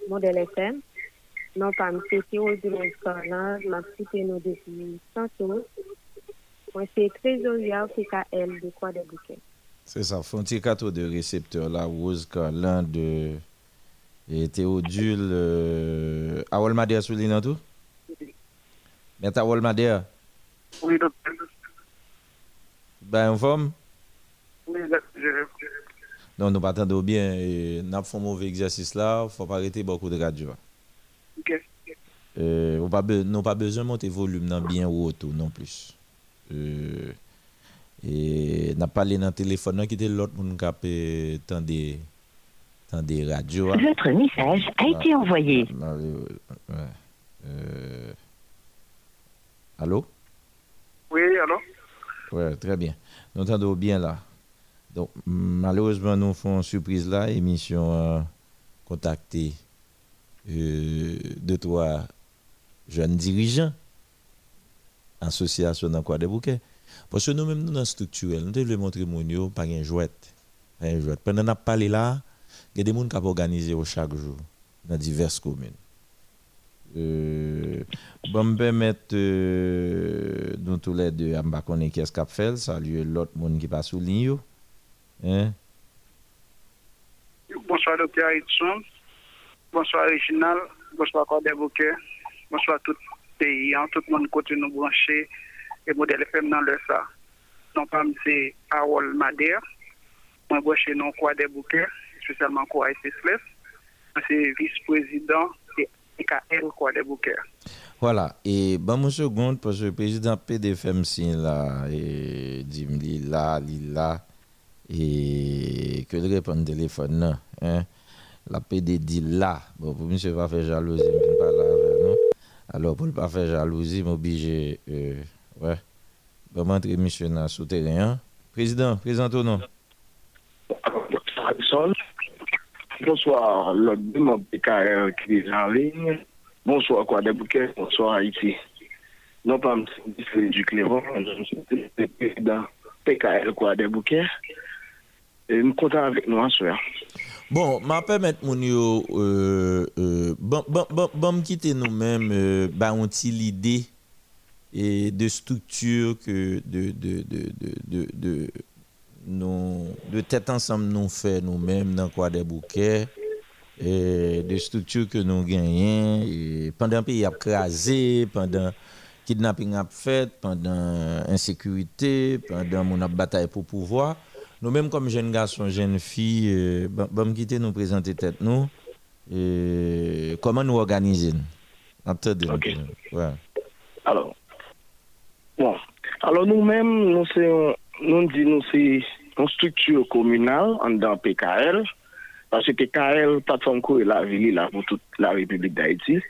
modèle FM. Non, pas M. Théo de l'Escornage, m'a cité nos depuis tantôt. Moi, c'est trésorier PKL de quoi des bouquets. C'est ça, Fontier de récepteurs là, Rose Carlin de et Théodule euh, sur l'île tout? Mais à Walmader? Oui, docteur. Ben, en forme? Oui, je non, nous pas bien. Et nous fait un mauvais exercice là, il ne faut pas arrêter beaucoup de radio. Euh, on pas n'a pas besoin de monter le volume dans bien haut non plus. Euh, et n'a parlé dans le téléphone qui était l'autre monde qui tant des tant des radios. Votre message a été envoyé. Euh, allô? Oui, allô? Oui, très bien. Nous entendons bien là. Donc, malheureusement, nous faisons surprise là, émission euh, contacté euh, de trois jeunes dirigeants, association dans quoi des bouquets. Parce que nous-mêmes, nous, dans structurel, nous devons montrer mon par un jouet. Un jouet. Pendant qu'on parlé là, il y a des gens qui ont organisé chaque jour dans diverses communes. Euh, bon, me permettre, euh, tous les deux, à me connaître qu'est-ce qu'a fait, saluer l'autre monde qui passe sous ligne. Hein? Bonsoir, docteur Edson. Bonsoir, Réginal. Bonsoir, Cordé Bouquet. Bonsoir, tout pays. Hein. Tout le monde continue de brancher et modèle FM dans le ça. Non, pas c'est Harold Madère. Moi, branché non Cordé Bouquet, spécialement quoi SSLF. C'est vice-président de EKL Cordé Bouquet. Voilà, et bon, mon seconde, parce que le président PDFM, là, et dit, là, là, et que le répondre téléphone hein la PD dit là bon pour monsieur pas faire jalousie pas là non alors pour ne pas faire jalousie m'oblige euh, ouais bon montrer monsieur dans souterrain hein? président présente non Bonsoir, le démon PKR qui est en ligne. Bonsoir, quoi, des bouquets. Bonsoir, Haïti. Non pas M. du Clément, je suis le président PKL, quoi, des bouquets. Et nous comptons avec nous en soir. Bon, ma permettre mon yo euh, euh, bon bon bon bon quitter nous-mêmes euh, bah on l'idée de structure que nous de tête ensemble nous fait nous-mêmes dans quoi des bouquets et de structure que nous gagnons et pendant pays a crasé pendant kidnapping a fait pendant insécurité pendant mon bataille pour pouvoir nous-mêmes, comme jeunes garçons, jeunes filles, euh, bon, quitter nous présenter tête nous. Et comment nous organiser? Ok. Ouais. Alors, bon. Alors nous-mêmes, nous, nous disons c'est une structure communale dans PKL. Parce que PKL, plateforme est la ville là pour toute la République d'Haïti.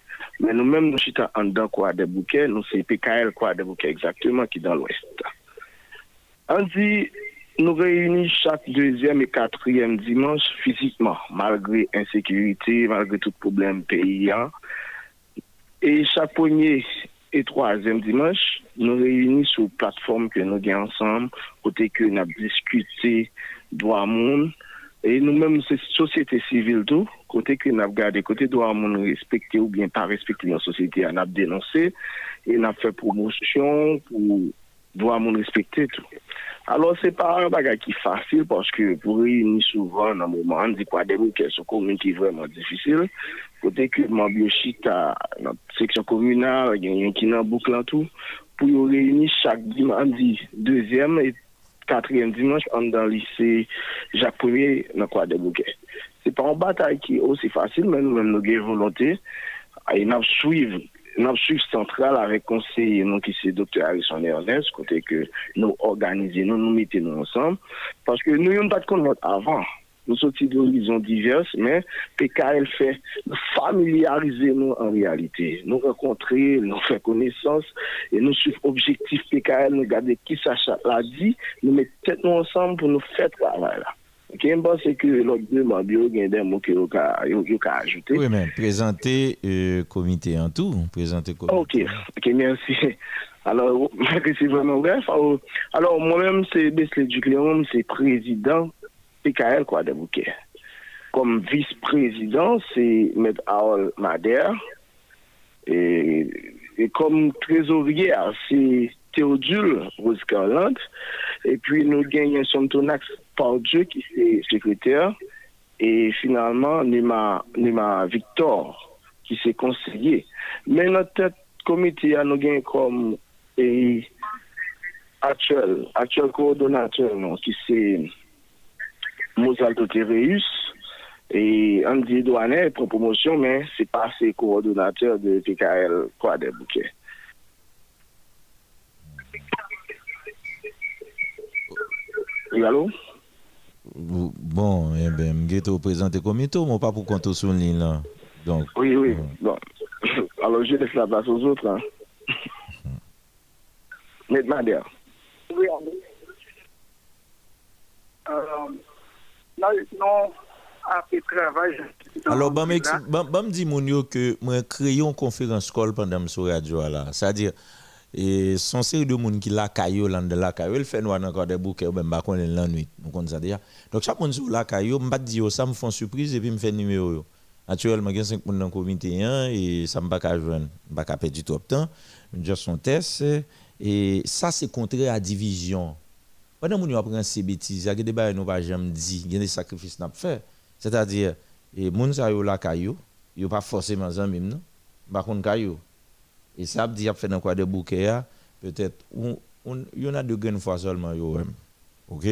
Mais nous-mêmes, nous sommes en dedans quoi des bouquets, nous c'est PKL quoi des bouquets exactement qui est dans l'ouest. On dit nous réunissons chaque deuxième et quatrième dimanche physiquement, malgré insécurité, malgré tout problème paysan. Et chaque premier et troisième dimanche, nous réunissons sur plateforme que nous avons ensemble, côté que nous avons discuté droit monde. Et nous-mêmes, c'est société civile tout, côté que nous avons gardé, côté droit monde respecté ou bien pas respecté dans la société, nous avons dénoncé et nous avons fait promotion pour doa moun respekte tou. Alors, se pa an baga ki fasil, paske pou reyni souvan nan mouman, an di kwa demou ke sou komoun ki vreman difisil, kote ke mambyo chita nan seksyon komunal, gen yon ki nan bouk lan tou, pou yo reyni chak dimandi, dezyem et katriyen dimanche, an dan lise Jacques Premier nan kwa demou ke. Se pa an batay ki osi fasil, men nou men nou gen volonté, ay nan souiv notre suivi central avec conseiller nous qui docteur Harrison Ernest côté que nous organisons nous nous mettons ensemble parce que nous n'avons pas de avant nous sommes d'horizons diverses, mais PKL fait familiariser nous en réalité. Nous rencontrer, nous faire connaissance, et nous suivons objectif PKL, nous garder qui ça l'a dit, nous mettons nous ensemble pour nous faire travail là. Ken ba se ke lòk deman bi yo gen den moun ki yo ka, ka ajoute. Oui men, prezante euh, komite an tou, prezante komite. Ok, ok, mersi. Alors, mersi vèman bref. Euh, alors, moun mèm se Besle Dukleon, se prezident PKL kwa de bouke. Kom vice-prezident, se Med Aol Mader. E kom trezovrier, se Theodule Rosecarland. E pi nou gen yon son tonak Pardieu qui est secrétaire et finalement Nima, Nima Victor qui est conseiller. Mais notre comité a nous gagné comme et actuel, actuel coordonnateur non, qui c'est Mozalto Tereus et Andy Douanet pour promotion, mais c'est pas ses coordonnateurs de PKL quoi des bouquets. Oui, allô? Bon, eh ben, je vais présenter comme mais pas pour compter sur ligne là. Donc, oui, oui. Bon. Alors, je laisse la place aux autres. Hein. Mais Madère. Oui, euh, non, non, après travail. Alors, ben, ben, dis mon que moi créé une conférence call pendant ce radio là. C'est-à-dire, et son série de monde qui la caillou là de la caillou, il fait nous encore des bouquets ou ben pas qu'on la nuit. On connaît ça déjà. Donc chaque monde sur la caillou, m'a dit ça me font surprise et puis me fait numéro. Actuellement, il y a 5 personnes dans le comité et ça ne va pas joindre, pas perdre du tout temps. Je son test et ça c'est contraire à division. Pendant que nous apprenons ces bêtises, il y a des débats nous pas jamais dit, il y a des sacrifices n'a fait. C'est-à-dire et moun sa yo la caillou, yo pas forcément en même non? Par contre caillou. Et ça veut dire dans quoi de bouquet peut-être il y en a deux grandes fois seulement yo OK?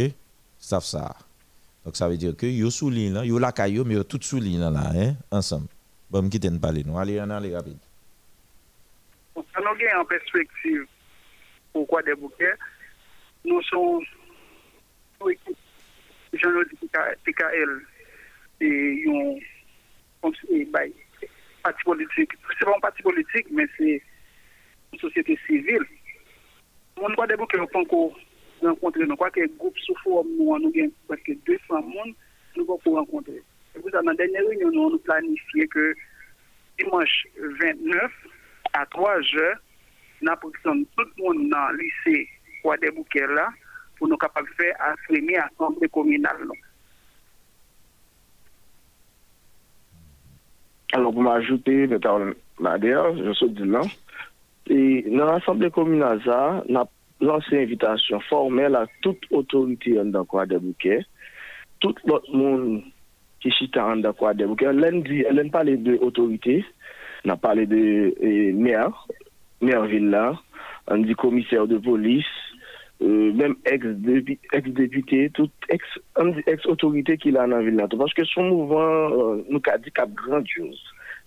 Ça ça. Donc ça veut dire que yo sous ligne là, yo la caillou mais yo tout sous ligne là hein, ensemble. Bon, me quitter parler nous. Allez, on allez rapide. On a en perspective pourquoi des bouquets. Nous sommes jean PKL et un parti politique. C'est pas un parti politique, mais c'est une société civile. On ne des bouquets, on peut rencontrer. Nous crois que le groupe sous forme, nous avons presque 200 personnes, nous pouvons rencontrer. Et vous, dans la dernière réunion, nous avons planifié que dimanche 29 à 3 heures, nous avons tout le monde dans le lycée pour nous capables de faire assumer l'Assemblée communale. Alors pou m'ajoute, Peter Madère, je sou di lan, nan l'Assemblée Communale ZA, nan lanse invitation formel a tout autorité an dan kwa debouke, tout lot moun ki chita an dan kwa debouke, lèn pale de autorité, nan pale de eh, maire, maire ville la, an di komisère de police, Euh, mèm ex-deputé, tout ex-autorité ki la nan Vilnato. Paske son mouvan euh, nou ka di kap grandiose.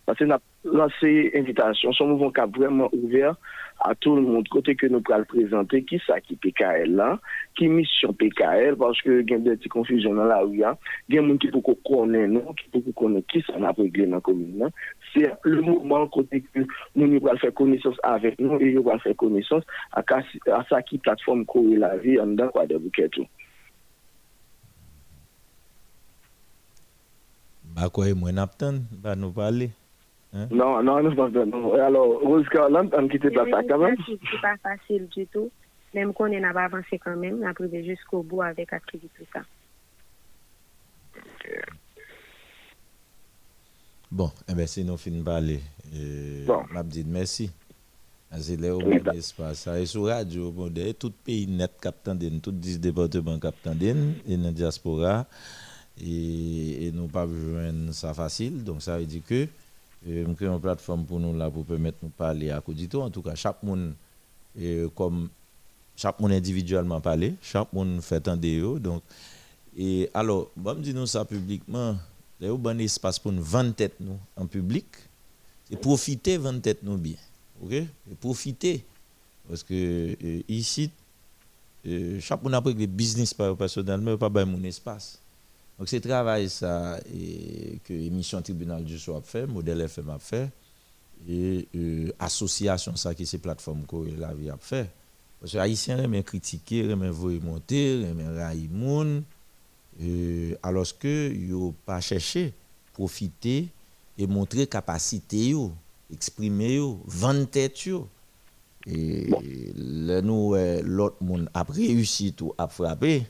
Paske nan se invitation, son mouvan kap vreman ouver, à tout le monde, côté que nous pourrons présenter qui ça qui PKL là, qui mission PKL, parce que il y a des petites confusions dans la rue, il y a des gens qui peuvent connaître, qui peuvent connaître qui ça n'a réglé dans la commune. C'est le mouvement côté que nous faire connaissance avec nous et nous allons faire connaissance à, à ça qui plateforme courir la vie en dedans quoi de bouquet tout. Bah quoi, moi bah nous parler. Hein? Non, non, non, non. Alors, Rose Carland, on quitte pas ça quand même. C'est pas facile du tout. Même qu'on n'a pas avancé quand même, on a privé jusqu'au bout avec activité tout ça. Bon, eh bien, si nous finissons par parler, euh, bon. m'a dit merci. C'est là où on espace. Et sur radio, tout pays net captant tout 10 départements captant et dans la diaspora. Et, et nous pas besoin ça facile. Donc ça veut dire que nous créons une plateforme pour nous là pour permettre de nous parler à Kodito. En tout cas, chaque monde, comme chaque monde individuellement parler, chaque monde fait un déo. Donc, et alors, bon, dis nous ça publiquement. Il y a un espace pour nous vendre tête nous en public. Et profiter vendre tête nous bien. OK? Et profiter. Parce que euh, ici, euh, chaque monde a pris le business personnellement, pas mon espace. Donc c'est travail ça et, que l'émission Tribunal du Soir a fait, Modèle FM a fait, et euh, association ça qui c'est plateforme que la vie a fait. Parce que les Haïtiens aiment critiquer, aiment voyer monter, aiment railler euh, alors que n'ont pas cherché profiter et montrer capacité yo, exprimer yo, vendre tête yo. Et nous l'autre monde a réussi tout à frapper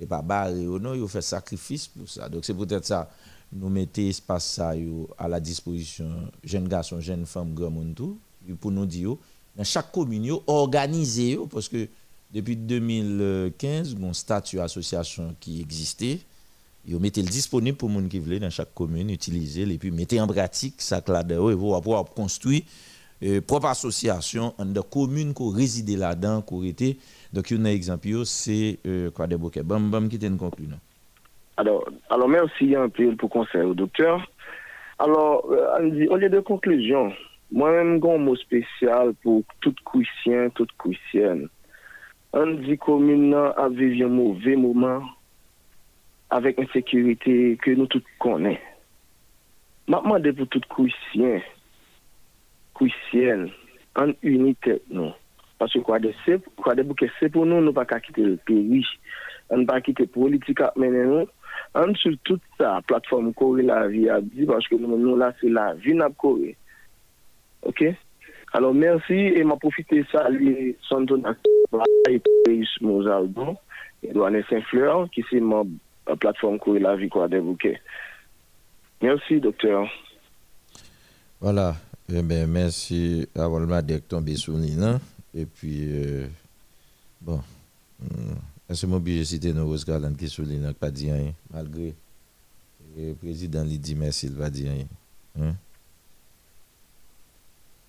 et pas barré non, il fait sacrifice pour ça. Donc c'est peut-être ça nous mettons espace ça à la disposition jeunes garçons, jeunes femmes, grand monde tout pour nous dire dans chaque commune organiser parce que depuis 2015 mon statut association qui existait ils mettez le disponible pour les gens qui veulent dans chaque commune utiliser et puis mettez en pratique ça là et vous pouvoir construire euh, propre association dans commune qui réside là-dedans qui été Donc, il y a un exemple, c'est euh, quoi des bouquets. Bam, bam, qui t'en conclut, non? Alors, alors merci un peu pour conseil au docteur. Alors, euh, au lieu de conclusion, moi-même, j'ai un mot spécial pour tout Christien, toute Christienne. On dit commune a vécu un mauvais moment avec une sécurité que nous tous connaissons. Maintenant, pour tout Christien, Christienne, en unité, nous. Paske kwa de, de bouke se pou nou, nou pa ka kite peri, an pa kite politika menen nou, an sou tout sa platform kore la vi ap di, paske nou nou la se la vi nap kore. Ok? Alors merci, et ma profite sa li son ton ak et Peris Mozaldo, Edouane Saint-Fleur, ki se ma euh, platform kore la vi kwa de bouke. Merci, docteur. Voilà. Eh bien, merci à Walmart d'être tombé sous Et puis, euh, bon, est-ce que je citer nos Garland qui souligne pas dit rien, malgré le président lui dit merci, il va dire rien. Hein?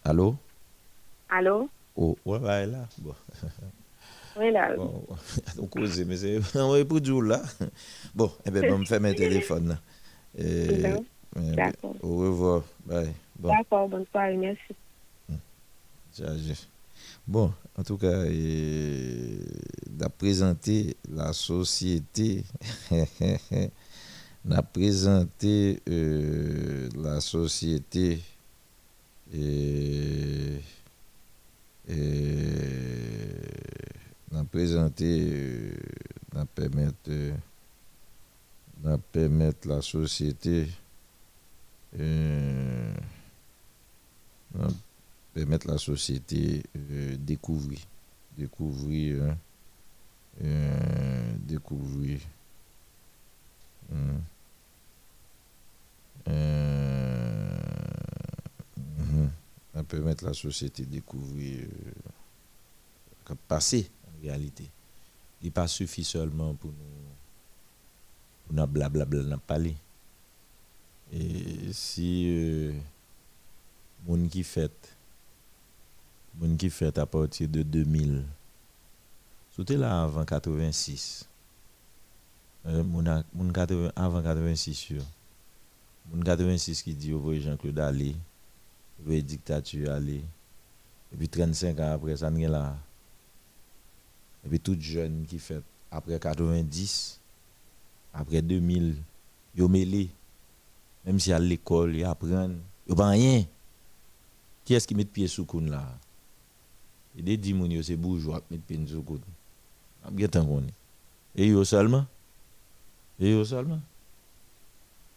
Allô? Allô? Oh, ouais, là. Bon. Oui, là. Bon, on cause, mais c'est on pour du là. Bon, eh bien, on me fait mon téléphone. Euh, D'accord. Au revoir. Bye. Bon. D'accord, bonne soirée, merci. Bon, en tout cas, il a la société, a présenté euh, la société et, et n'a présenté, euh, permettre, n'a permettre la société, euh, permettre la société euh, découvrir, découvrir, hein, euh, découvrir. Euh, hein, permettre la société découvrir, passer réalité. Il pas suffit seulement pour nous, pour nous blablabla, nous parler. Et si euh, mon qui fait, mon qui fait à partir de 2000, c'était là avant 86. Euh, 80, avant 86 sûr. Mon 86 qui dit au Jean-Claude aller, le dictature aller. Et puis 35 ans après, ça n'est là. Et puis tout jeune qui fait après 90, après 2000, yo mêlé. Même si à l'école, ils apprennent, yo pas rien. Qui est-ce qui met pied sous coun là? Et des dix c'est bourgeois qui met pied sous coun. Bien tant Et yo seulement? Et yo seulement?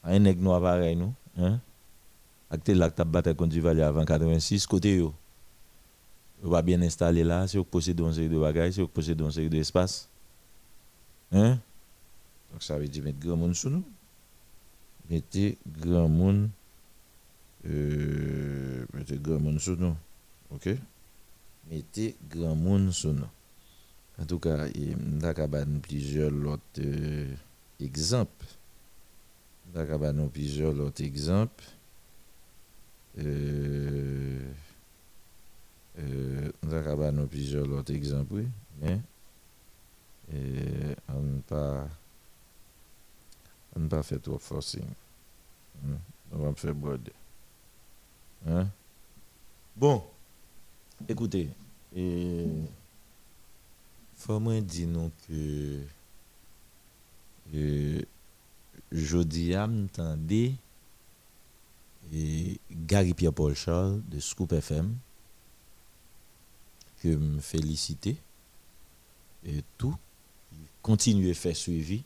Un nèg noir pareil nous, hein? Battu contre Duvalier avant 86 côté yo va bien installé là, si vous possédez un série de bagages, si vous possédez un série d'espace. Hein? Donc ça veut dire mettre grand monde sous nous. Mettez grand monde euh, mettez grand monde sous nous. OK? Mettez grand monde sous nous. En tout cas, il y a plusieurs autres euh, exemples. Il y a plusieurs autres exemples. Euh, euh, nous avons plusieurs autres exemples, mais euh, on n'a pas, on pas fait trop forcing. Hein? On va faire brode. Hein? Bon, écoutez, il faut moi dire que euh, jeudi à et Gary Pierre Paul Charles de Scoop FM que me féliciter et tout continuer à faire suivi.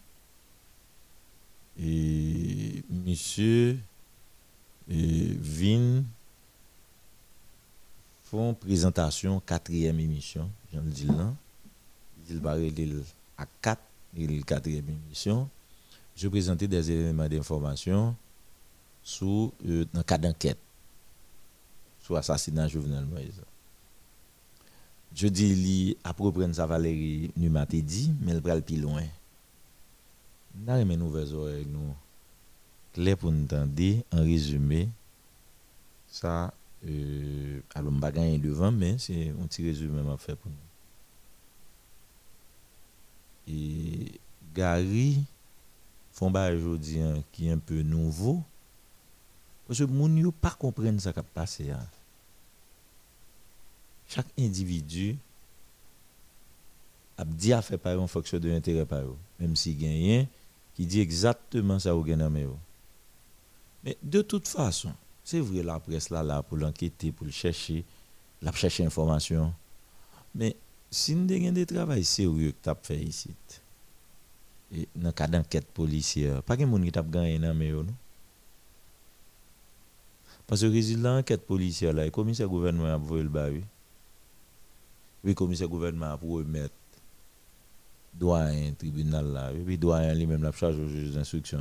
Et monsieur Vin font présentation quatrième émission j'en dis là il va à 4 la quatrième émission, je présentais des éléments d'information sous euh, dans cas d'enquête sur l'assassinat Jovenel Moïse. Je dis li à propos de sa Valérie Numat dit, mais elle le plus loin. Nous avons nouvelles oreilles nous. Clair pour nous entendre en résumé ça euh, alors je ne devant mais c'est un petit résumé m'a fait pour nous. Et Gary font aujourd'hui hein, qui est un peu nouveau parce que moun yo pas comprendre ça qui passé hein. Chaque individu a dit à faire par en fonction de l'intérêt par eux, même s'il gagne qui dit exactement ça au gagne Mais de toute façon, c'est vrai la presse là là pour l'enquêter, pour le chercher, la chercher information. Mais si nous avons des travail sérieux que tu as fait ici, et dans le cas d'enquête policière, pas de monde qui t'a gagné dans mais non? Parce que le résultat de l'enquête policière là, le commissaire gouvernement a volé le baril oui, commissaire gouvernement pour remettre doyen tribunal là, et puis doyen lui-même la charge au juge d'instruction.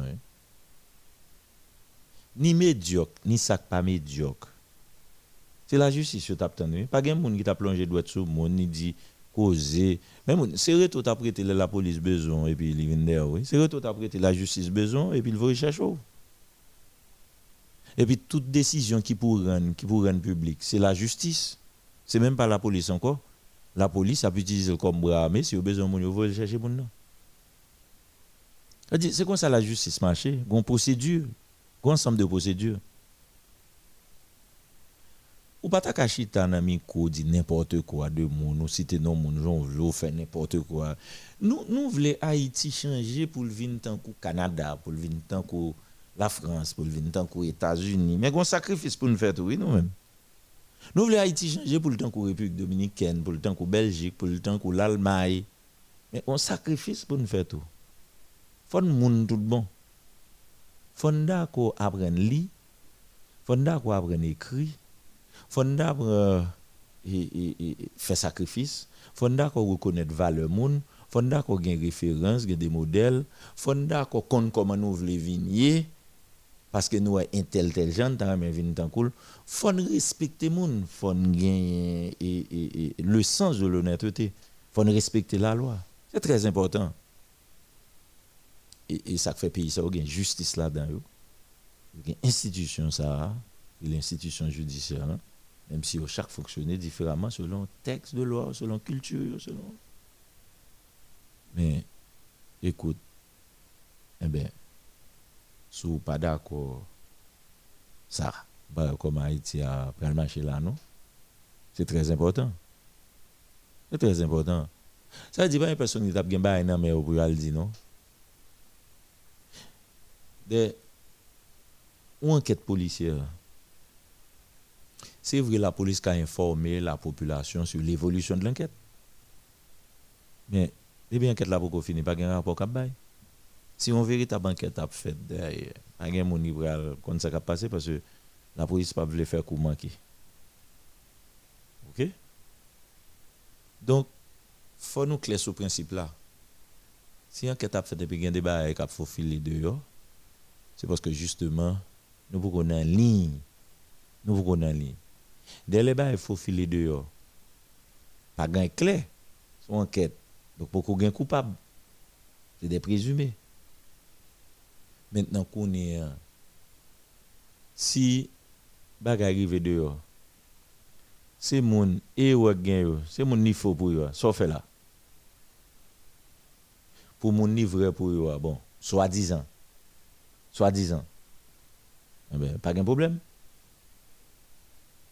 Ni médiocre, ni sac pas médiocre. C'est la justice qui t'a Pas de qui t'a plongé droit sur monde ni dit causer. Même c'est retour t'a prêté la police besoin et puis il vient oui. C'est retour t'a prêté la justice besoin et puis il va rechercher. Et puis toute décision qui pourrait rendre, qui pour public, c'est la justice. C'est même pas la police encore la police a pu utiliser comme bras mais si avez besoin de vous chercher pour nous. C'est comme ça la justice marche. Une procédure, un ensemble de procédures. Ou pas ta kachita nan micro dit n'importe quoi de monde, nous citer non moun gens veut faire n'importe quoi. Nous nous voulons Haïti changer pour le venir tant Canada, pour le venir tant la France, pour le venir tant États-Unis, mais un sacrifice pour nous faire tout oui nous-mêmes. Nous voulons Haïti changer pour le temps qu'on République dominicaine, pour le temps qu'on Belgique, pour le temps qu'on l'Allemagne. Mais on sacrifice pour nous faire tout. Faut monde tout bon. Faut qu'on apprenne lire, faut qu'on apprenne écrire, faut qu'on faire sacrifice, faut qu'on reconnaître valeur monde, faut qu'on ait référence, des modèles, faut qu'on connaisse comment nous voulons venir parce que nous sommes intelligents, il faut respecter les il faut gagner le sens de l'honnêteté, il faut respecter la loi. C'est très important. Et, ça fait pays, ça a une justice là-dedans. Il y a institution, ça, l'institution judiciaire, hein. même si chaque fonctionne différemment selon texte de loi, selon culture, selon. Mais, écoute, eh bien, sous pas d'accord ça bah, comme Haïti a pris le marché là non? C'est très important c'est très important ça veut dire pas une personne qui a bien bail mais au pour dire non? Ou enquête policière c'est vrai la police a informé la population sur l'évolution de l'enquête mais les bien enquête là pour pas un rapport bail si on véritable enquête a fait derrière, y a un qui comme ça passé parce que la police pas faire coup manquer. OK? Donc, faut nous clair ce principe là. Si l'enquête a fait depuis un débat et a faufilé dehors, c'est parce que justement, nous voulons en ligne. Nous voulons en ligne. Dès les bas, il faut filer dehors. Pas gain clair, son enquête. Donc, pour qu'on gagne coupable, c'est des présumés. Maintenant qu'on est si bag arrive dehors c'est mon ou c'est mon niveau pour eux fait là pour mon niveau pour eux bon soit disant soit disant eh ben, pas de problème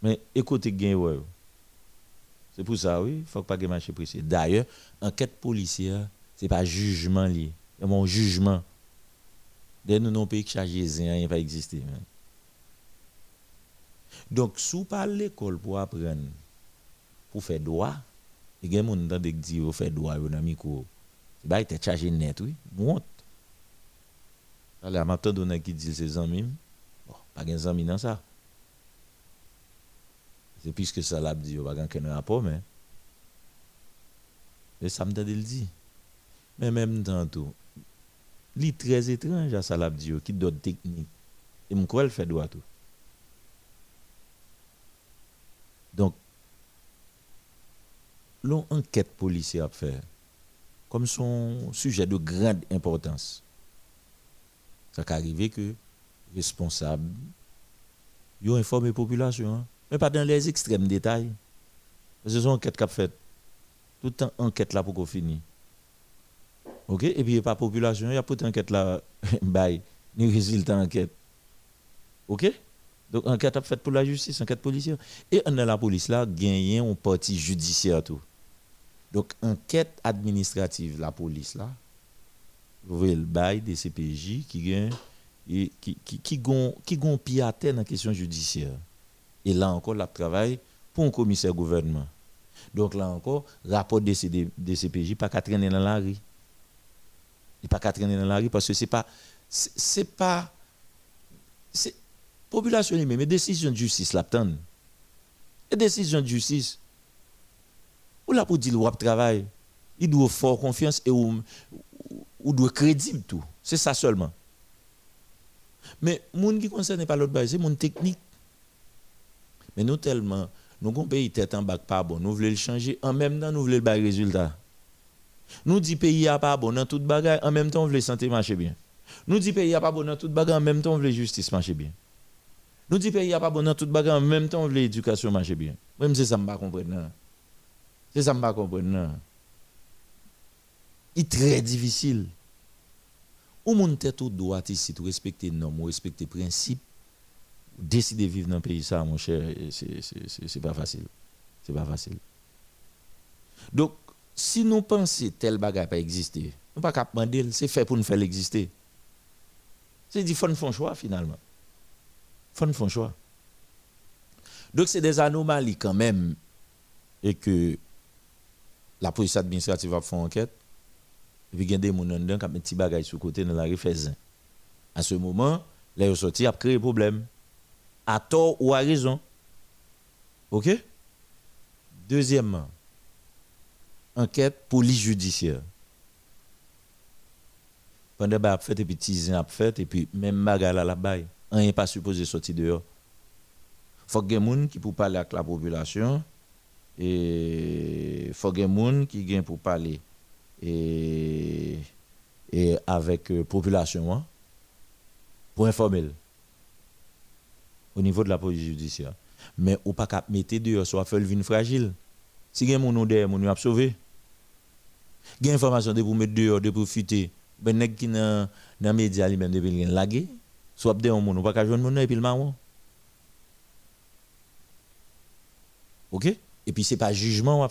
mais écoutez c'est pour ça oui faut pas que marché précis d'ailleurs enquête policière c'est pas jugement lié c'est mon jugement Dès nous, non pays qui chargé rien va exister. Hein. Donc, si vous parlez l'école pour apprendre, pour faire droit, il y a des gens qui disent vous faire droit, vous avez C'est pas être chargé net, oui. Monte. Alors, maintenant, on a qui dit ses amis, bon, pas de amis dans ça. C'est puisque ça l'a dit, pas de rapport, mais. Ça me donne le dit. Mais même temps tout, li très étrange à ça l'a dit qui d'autres technique? Et mon le fait droit tout. Donc l'enquête policière à faire comme son sujet de grande importance. Ça peut arriver que responsable ont informé la population, hein. mais pas dans les extrêmes détails. C'est une enquête qu'a fait. Tout le temps, enquête là pour qu'on finisse. Et puis, a pas de population, il y a pas d'enquête là, ni résultat enquête. OK? Donc, enquête a fait pour la justice, enquête policière. Et dans la police là, gagné un parti judiciaire. Donc, enquête administrative, la police là, le bail des CPJ qui gagne et qui qui qui pied à terre dans la question judiciaire. Et là encore, la travail pour un commissaire gouvernement. Donc là encore, rapport des CPJ pas qu'à traîner dans la rue. Il pas qu'à traîner dans la rue parce que c'est pas c'est pas c'est population même mais décision de justice l'attendent. Et décision de justice ou là pour dire le travail, il doit avoir confiance et ou doit crédible tout. C'est ça seulement. Mais monde qui concerne pas l'autre c'est mon technique. Mais nous tellement nous avons pays tête en bac pas bon, nous voulons le changer en même temps nous voulons le résultat. Nous dit pays a pas bon dans toute bagarre en même temps nous voulons santé marcher bien. Nous dit pays a pas bon dans toute bagarre en même temps nous voulons justice marcher bien. Nous dit pays a pas bon dans toute bagarre en même temps nous voulons éducation marcher bien. Même c'est ça me pas. C'est ça, ne comprendre. Il est très difficile. Ou mon tête ou droit ici, de respecter les normes, respecter les principes, décider de vivre dans un pays, ça, mon cher, c'est pas facile. C'est pas facile. Donc, si nous pensons que tel bagage pas exister, nous pas qu'à demander, c'est fait pour nous faire exister. C'est dit, faut nous faire choix finalement. Faut nous faire choix. Donc, c'est des anomalies quand même, et que la police administrative va faire enquête. Et puis, il y a des gens qui ont un petit bagage sur le côté dans la rue À ce moment, les ressortis a créé problème. À tort ou à raison. OK? Deuxièmement, enquête police judiciaire. Pendant que fait et puis petits a fait et puis même bagage à la baille, on n'est pas supposé sortir dehors. Il faut que gens qui pour parler avec la population et faut gens qui viennent pour parler et, et avec euh, population hein, pour informer au niveau de la police judiciaire. Mais ou pas mettre dehors soit faire le fragile. Si gen mon derrière mon a sauvé gen information de pour mettre dehors de profiter ben nèg qui dans dans média lui même de gen lagué soit de on mon pas ka joindre mon et puis le marron. OK? Et puis, ce n'est pas jugement.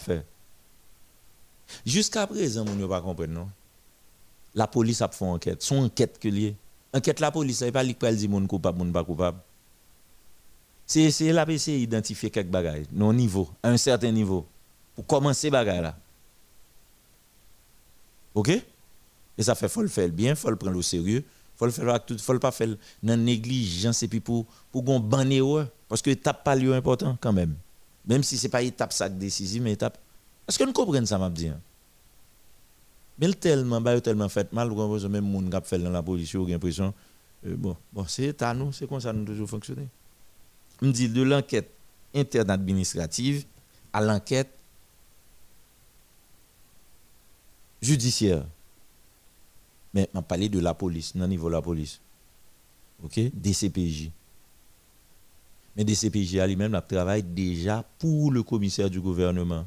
Jusqu'à présent, on ne pas comprendre, non? La police a fait enquête. Son enquête que lié. Enquête la police, ce n'est pas lui qui dit mon coupable, mon pas coupable. C'est la PC identifier quelques bagages, non niveau, à un certain niveau, pour commencer bagages là. OK? Et ça fait, faut le faire bien, faut le prendre au sérieux, faut le faire tout, faut le pas faire dans négligence et puis pour, pour banne parce que tape pas lieu important quand même. Même si ce n'est pas étape ça décisive, mais étape. Est-ce que nous comprenons ça, m'a dit? Hein? Mais tellement, bah, tellement fait mal, même monde qui fait dans la police, j'ai l'impression, euh, bon, bon c'est à nous, c'est comme ça nous toujours fonctionner. Me dis de l'enquête interne administrative à l'enquête judiciaire. Mais je parlé de la police, dans niveau de la police. OK? DCPJ. Mais DCPJ lui-même travaille déjà pour le commissaire du gouvernement.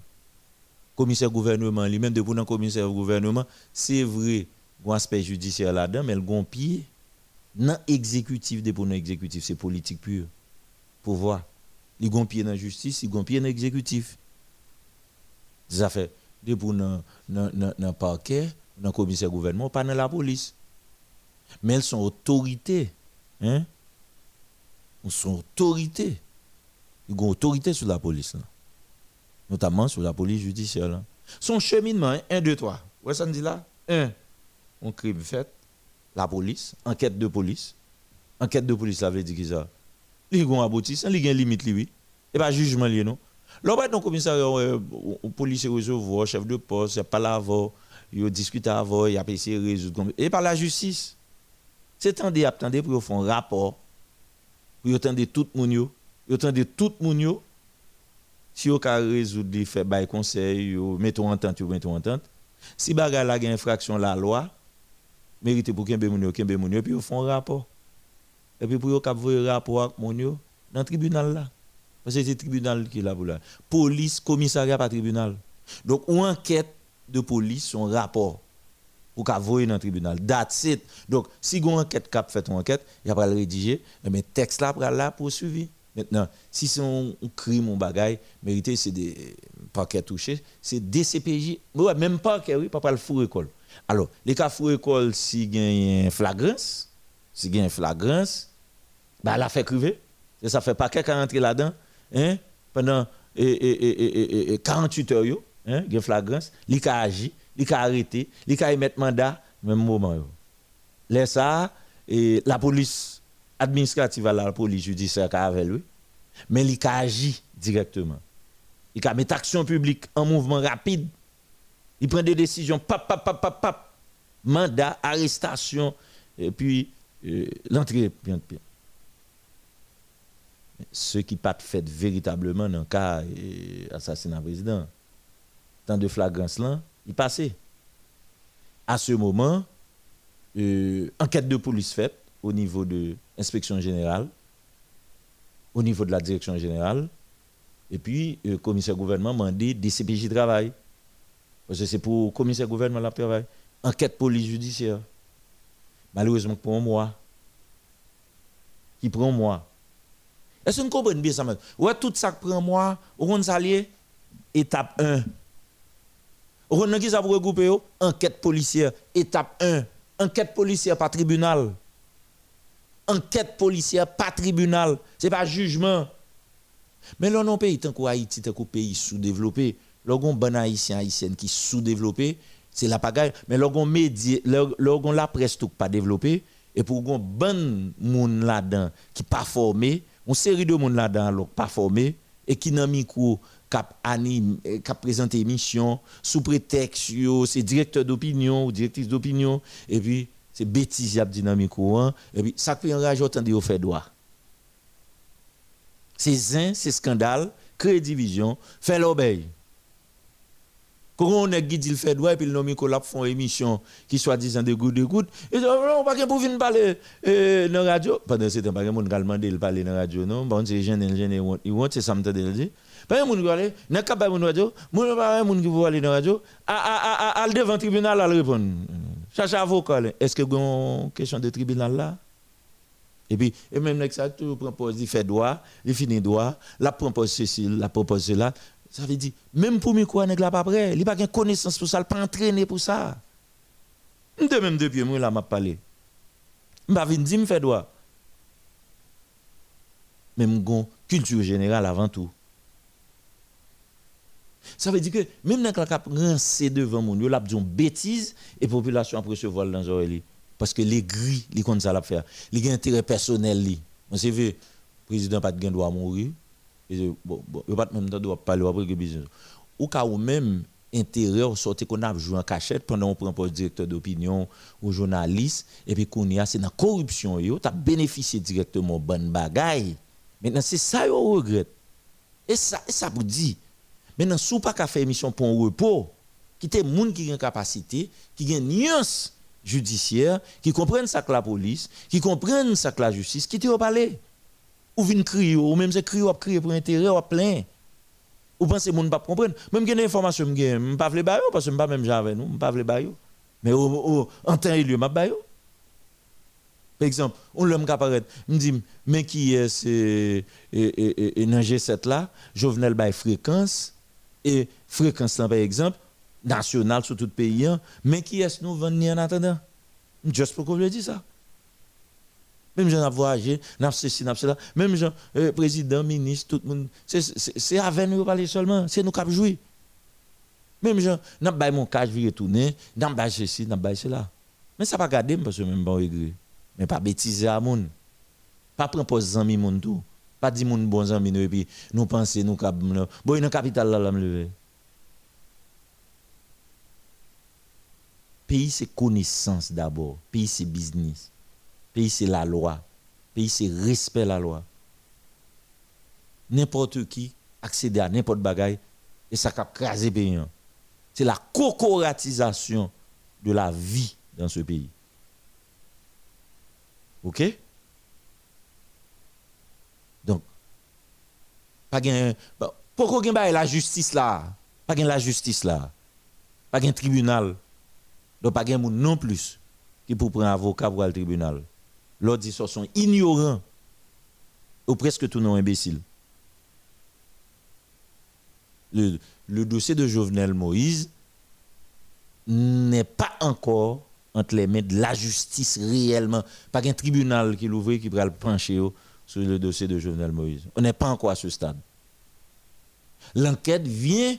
Commissaire gouvernement lui-même, depuis le commissaire gouvernement, c'est vrai, un aspect judiciaire là-dedans, mais le gon pied, non exécutif, depuis le exécutif, c'est politique pure. Pouvoir. Il gon pied dans la justice, il gon pied dans l'exécutif. Ça fait, depuis dans le parquet, dans commissaire gouvernement, pas dans la police. Mais elles sont autorités. Hein? son autorité. Ils ont autorité sur la police, notamment sur la police judiciaire. Son cheminement, 1, 2, 3. Où ça dit là? 1. On crime fait, la police, enquête de police. Enquête de police, ça veut dire que ça? Il y a un aboutissement, il y a une limite, lui. Et pas jugement, lié, non? Dans le commissariat, euh, policier recevoir, chef de poste, il n'y a pas l'avocat, ils discutent avant, ils ont essayé de résoudre. Et par la justice. C'est attendez pour faire un rapport, pour attendre tout le monde, pour attendre tout le monde. Si vous avez les faire des conseil, mettons entente, mettons entente. Si bagarre la une infraction la loi, mérite pour qu'un bémounio, qu'un bémounio, puis ils font un rapport. Et puis pour qu'ils voient un rapport avec mon dans le tribunal là. Parce que c'est le tribunal qui est là pour. Police, commissariat, pas tribunal. Donc, une enquête de police, son rapport pour qu'on voie dans le tribunal. That's it. Donc, si une enquête cap fait une enquête, il va le rédiger, mais texte là pour là poursuivi. Maintenant, si c'est un, crime, un bagaille, mérité, c'est des paquets touchés, c'est DCPJ, même pas que oui, pas le fou école. Alors, les cas fou école, si il y a une flagrance, si il y a une flagrance, bah, elle a fait crever. Et ça fait pas quelqu'un rentrer là-dedans, hein, pendant et, et, et, 48 heures, hein, il y a flagrance, il a agi, il a arrêté, il a émettre mandat, même moment. Laisse ça, et la police administrative, la police judiciaire avec lui, mais il a agi directement. Il a mis action publique en mouvement rapide. Il prend des décisions, pap, pap, pap, pap, pap. mandat, arrestation, et puis euh, l'entrée. Ce qui pas fait véritablement dans le cas d'assassinat président, tant de flagrance là, il passait. À ce moment, euh, enquête de police faite au niveau de l'inspection générale, au niveau de la direction générale, et puis le euh, commissaire gouvernement m'a demandé des CPJ travail. Parce que c'est pour le commissaire gouvernement la travail. Enquête police judiciaire. Malheureusement, pour moi, qui prend moi. Est-ce que vous comprenez bien ça? Ouais, tout ça qui prend moi, on s'allier, étape 1. On a qui ça pour regrouper Enquête policière, étape 1. Enquête policière par tribunal. Enquête policière par tribunal. Ce n'est pas jugement. Mais là, non pays tant qu'Haïti, tant qu'un pays sous-développé, lorsqu'on bon haïtien haïtienne qui sous-développé, c'est la pagaille. Mais lorsqu'on média, lorsqu'on la presse tout pas développé, et pour qu'on bon monde là-dedans qui pas formé, une série de monde là-dedans pas formé et qui n'a micro cap anime présenter émission sous prétexte c'est directeur d'opinion ou directrice d'opinion et puis c'est bêtise y a hein. et puis ça fait enrager autant de fait droit. C'est zin c'est scandale créer division fait l'obéi. Quand on est dit il fait droit et puis le nom Nicolas font émission qui soit disant de gouttes de gouttes. Et on pas pour venir parler euh, dans la radio. Pendant ce temps pas monde qui demander de parler dans la radio non? Bon c'est jeune jeune ils vont c'est ça me dit. Pas monde qui aller n'a pas pas radio. Monde pas monde qui veut aller dans la radio. À à à à devant cherche avocat est-ce que une question de tribunal là? Et puis, et même ça, tu proposes, il fait droit, il finit droit, la propose ceci, la propose cela. Ça veut dire, même pour moi, n'est pas prêt? Il pas de connaissance pour ça, il n'a pas entraîné pour ça. De même depuis, moi, là, m'a parlé. Ne vais pas me faire droit. Même une culture générale avant tout. Ça veut dire que même dans le cas de devant mon, il a une bêtise et la population après se voile dans les Parce que les gris, les comme ça la faire. Les intérêt personnel. On sait le président pas de droit mourir. Et bon, bon, pas même temps doit parler après business. Ou cas ou même intérieur sorti qu'on a joué en cachette pendant on prend poste directeur d'opinion ou journaliste et puis qu'on y a c'est dans corruption yo tu as bénéficié directement bonne bagaille. Maintenant c'est ça yo regrette. Et ça et ça vous dit. Maintenant sous pas qu'à faire émission pour un repos qui était monde qui a une capacité, qui a une nuance judiciaire, qui comprennent ça que la police, qui comprennent ça que la justice, qui te parler ou vient crier, ou même c'est crier, ou pour intérêt, ou plein. Ou pensez que ne pas comprendre. Même que des informations, je ne pas les parce que je ne pas même avec nous, je pas les Mais en temps et lieu, je Par exemple, on l'homme qui apparaît, me dit, mais qui est ce G7 là, Jovenel bail fréquence, et fréquence par exemple, nationale sur tout le pays, mais qui est-ce nous venons en attendant? Juste pour qu'on le dise ça. Même gens voyagé, n'a ceci, n'a cela. Même gens, euh, président, ministre, tout le monde. C'est avec nous parler seulement. C'est nous qui jouer. Même gens, n'a pas mon cas, je vais retourner, n'a pas ceci, n'a pas cela. Mais ça pas garder parce que même bon regret. Mais pas bêtiser à monde. Pas prendre pour amis monde tout. Pas dire mon bon amis et puis nous penser nous cap bon dans capital là lever. pays c'est connaissance d'abord, pays c'est business, pays c'est la loi, pays c'est respect la loi. N'importe qui accède à n'importe bagaille et ça cap craser pays. C'est la corporatisation de la vie dans ce pays. OK Donc pas pourquoi la justice là? Pas gain la justice là. Pas gain tribunal. Donc pas gain non plus qui pour prendre avocat pour le tribunal. L'autre dit sont ignorants ou presque tout non imbéciles. Le, dossier de Jovenel Moïse n'est pas encore entre les mains de la justice réellement. Pas un tribunal qui l'ouvre qui va le pencher sur le dossier de Jovenel Moïse. On n'est pas encore à ce stade. L'enquête vient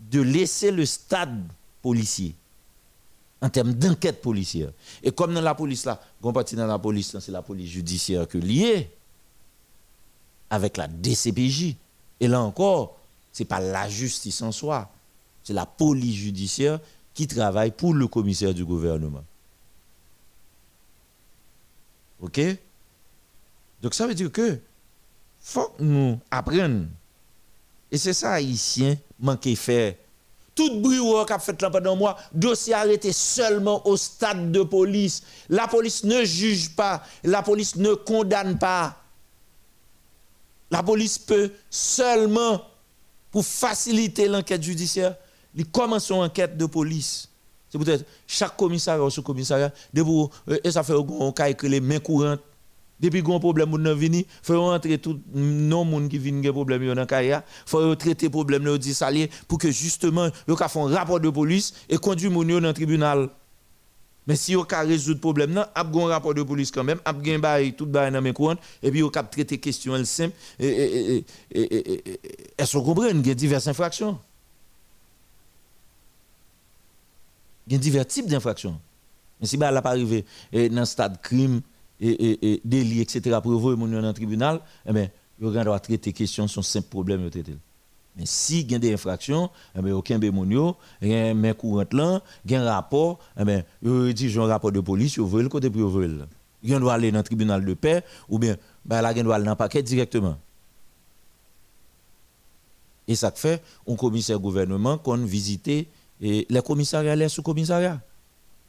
de laisser le stade policier en termes d'enquête policière. Et comme dans la police là, on partie dans la police, c'est la police judiciaire que liée avec la DCPJ. Et là encore, ce n'est pas la justice en soi, c'est la police judiciaire qui travaille pour le commissaire du gouvernement. OK? Donc ça veut dire que faut que nous apprenions. Et c'est ça, haïtien, manquer faire. Tout bruit qu'a fait là pendant mois, dossier arrêté seulement au stade de police. La police ne juge pas, la police ne condamne pas. La police peut seulement, pour faciliter l'enquête judiciaire, il commence une enquête de police. C'est peut-être chaque commissariat ou sous-commissariat, euh, et ça fait un cas les mains courantes. Depuis qu'on problème moun nan vini, faut rentrer tout non moun qui vinn gen problème yo nan kaya, faut traiter problème yo dit salier pour que justement yo ka font rapport de police et conduire yo dans tribunal. Mais si yo ka résoudre problème nan, ap gon rapport de police quand même, ap gen bay tout bay nan men courant et puis yo ka traiter question elle simple et qu'on comprend il y a diverses infractions. Il y a divers types d'infractions. Mais si bah là pas arrivé dans stade crime et, et, et délit, etc., pour vous dans le tribunal, eh bien, vous doit traiter question son simple problème. Mais si il y a des infractions, eh bien, aucun bémonio, y a un courant là, il y a un rapport, eh bien, vous dit un rapport de police, vous voyez le côté pour vous. Il doit aller dans le tribunal de paix, ou bien, ben là, il doit aller dans le paquet directement. Et ça fait, un commissaire gouvernement qu'on visite les commissariats, les sous-commissariats.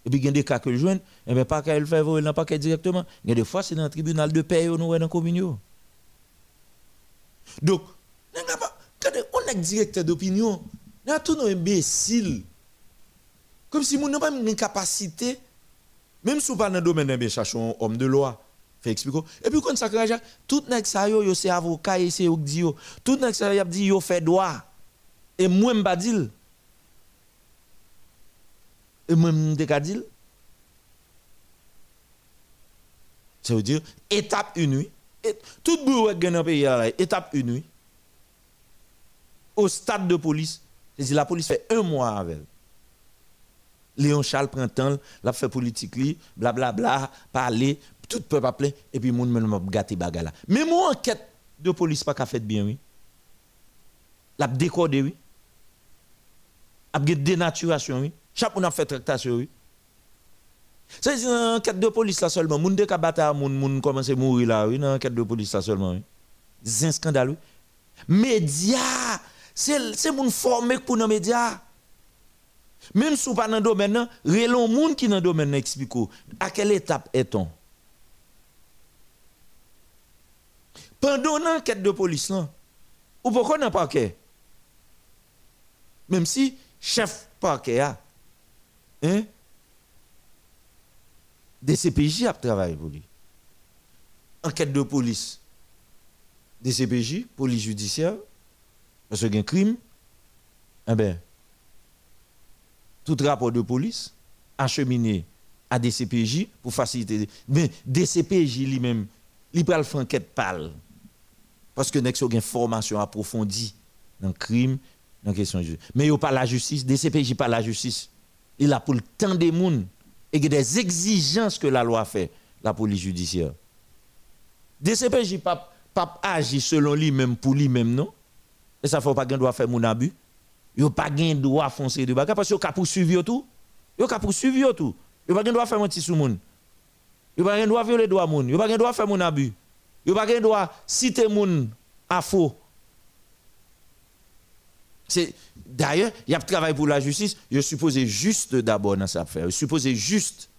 Et puis, il y a des cas que je joue, et bien, pas qu'elle fait dans le paquet directement. Il y a des fois, c'est dans le tribunal de paix, nous, dans la commune. Donc, on est directeur d'opinion, on a tout nos imbéciles. Comme si nous n'avons pas une capacité, même si nous pas dans le domaine d'un cherchons homme de loi. Fait expliquer. Et puis, quand ça crée, tout le yo, c'est avocat, c'est dit, tout le y a dit, yo fait droit. Et moi, je ne pas dire. Et je dire. Ça veut dire, étape une nuit. Tout bout qui dans le pays, étape une nuit. Au stade de police, la police fait un mois avec Léon Charles prend temps, l'a fait politique, blablabla, bla, bla, parler, tout peuple appeler, et puis moun m'a gâté bagala. Mais mon enquête de police pas fait bien, oui. L'a décodé, oui. A dénaturation, oui. Chaque monde a fait tractation. C'est une enquête de police là seulement. Moun de ka bata moun moun commence à mourir là, une enquête de police là seulement. C'est un scandale, oui. Média, c'est moun formé pour nos médias. Même si pas dans le domaine, relon moun qui dans le domaine explique à quelle étape est-on? Pendant l'enquête de police là, ou pourquoi n'a pas Même si chef parquet a hein? DCPJ a travaillé pour lui. Enquête de police. DCPJ, police judiciaire, parce qu'il y a un crime, eh bien, tout rapport de police acheminé à DCPJ pour faciliter. Mais DCPJ lui-même, il peut faire enquête pâle. Parce que nous avons une formation approfondie dans le crime, question. Mais il n'y a pas la justice, DCPJ pas la justice. Il a pour le temps des gens et des exigences que la loi fait, la police judiciaire. DCPJ pas pas agir selon lui-même pour lui-même non? Et ça faut pas qu'il doit faire mon abus. Il pas gain droit foncer de bagarre parce qu'il a poursuivi tout. Yo ka poursuivre yo tout. Yo pas droit faire mentir sur moun. Yo pas droit violer droit moun. Yo pas droit faire mon abus. Yo pas droit citer moun à faux. C'est d'ailleurs, il y a travail pour la justice, je suppose juste d'abord dans cette affaire. Je suppose juste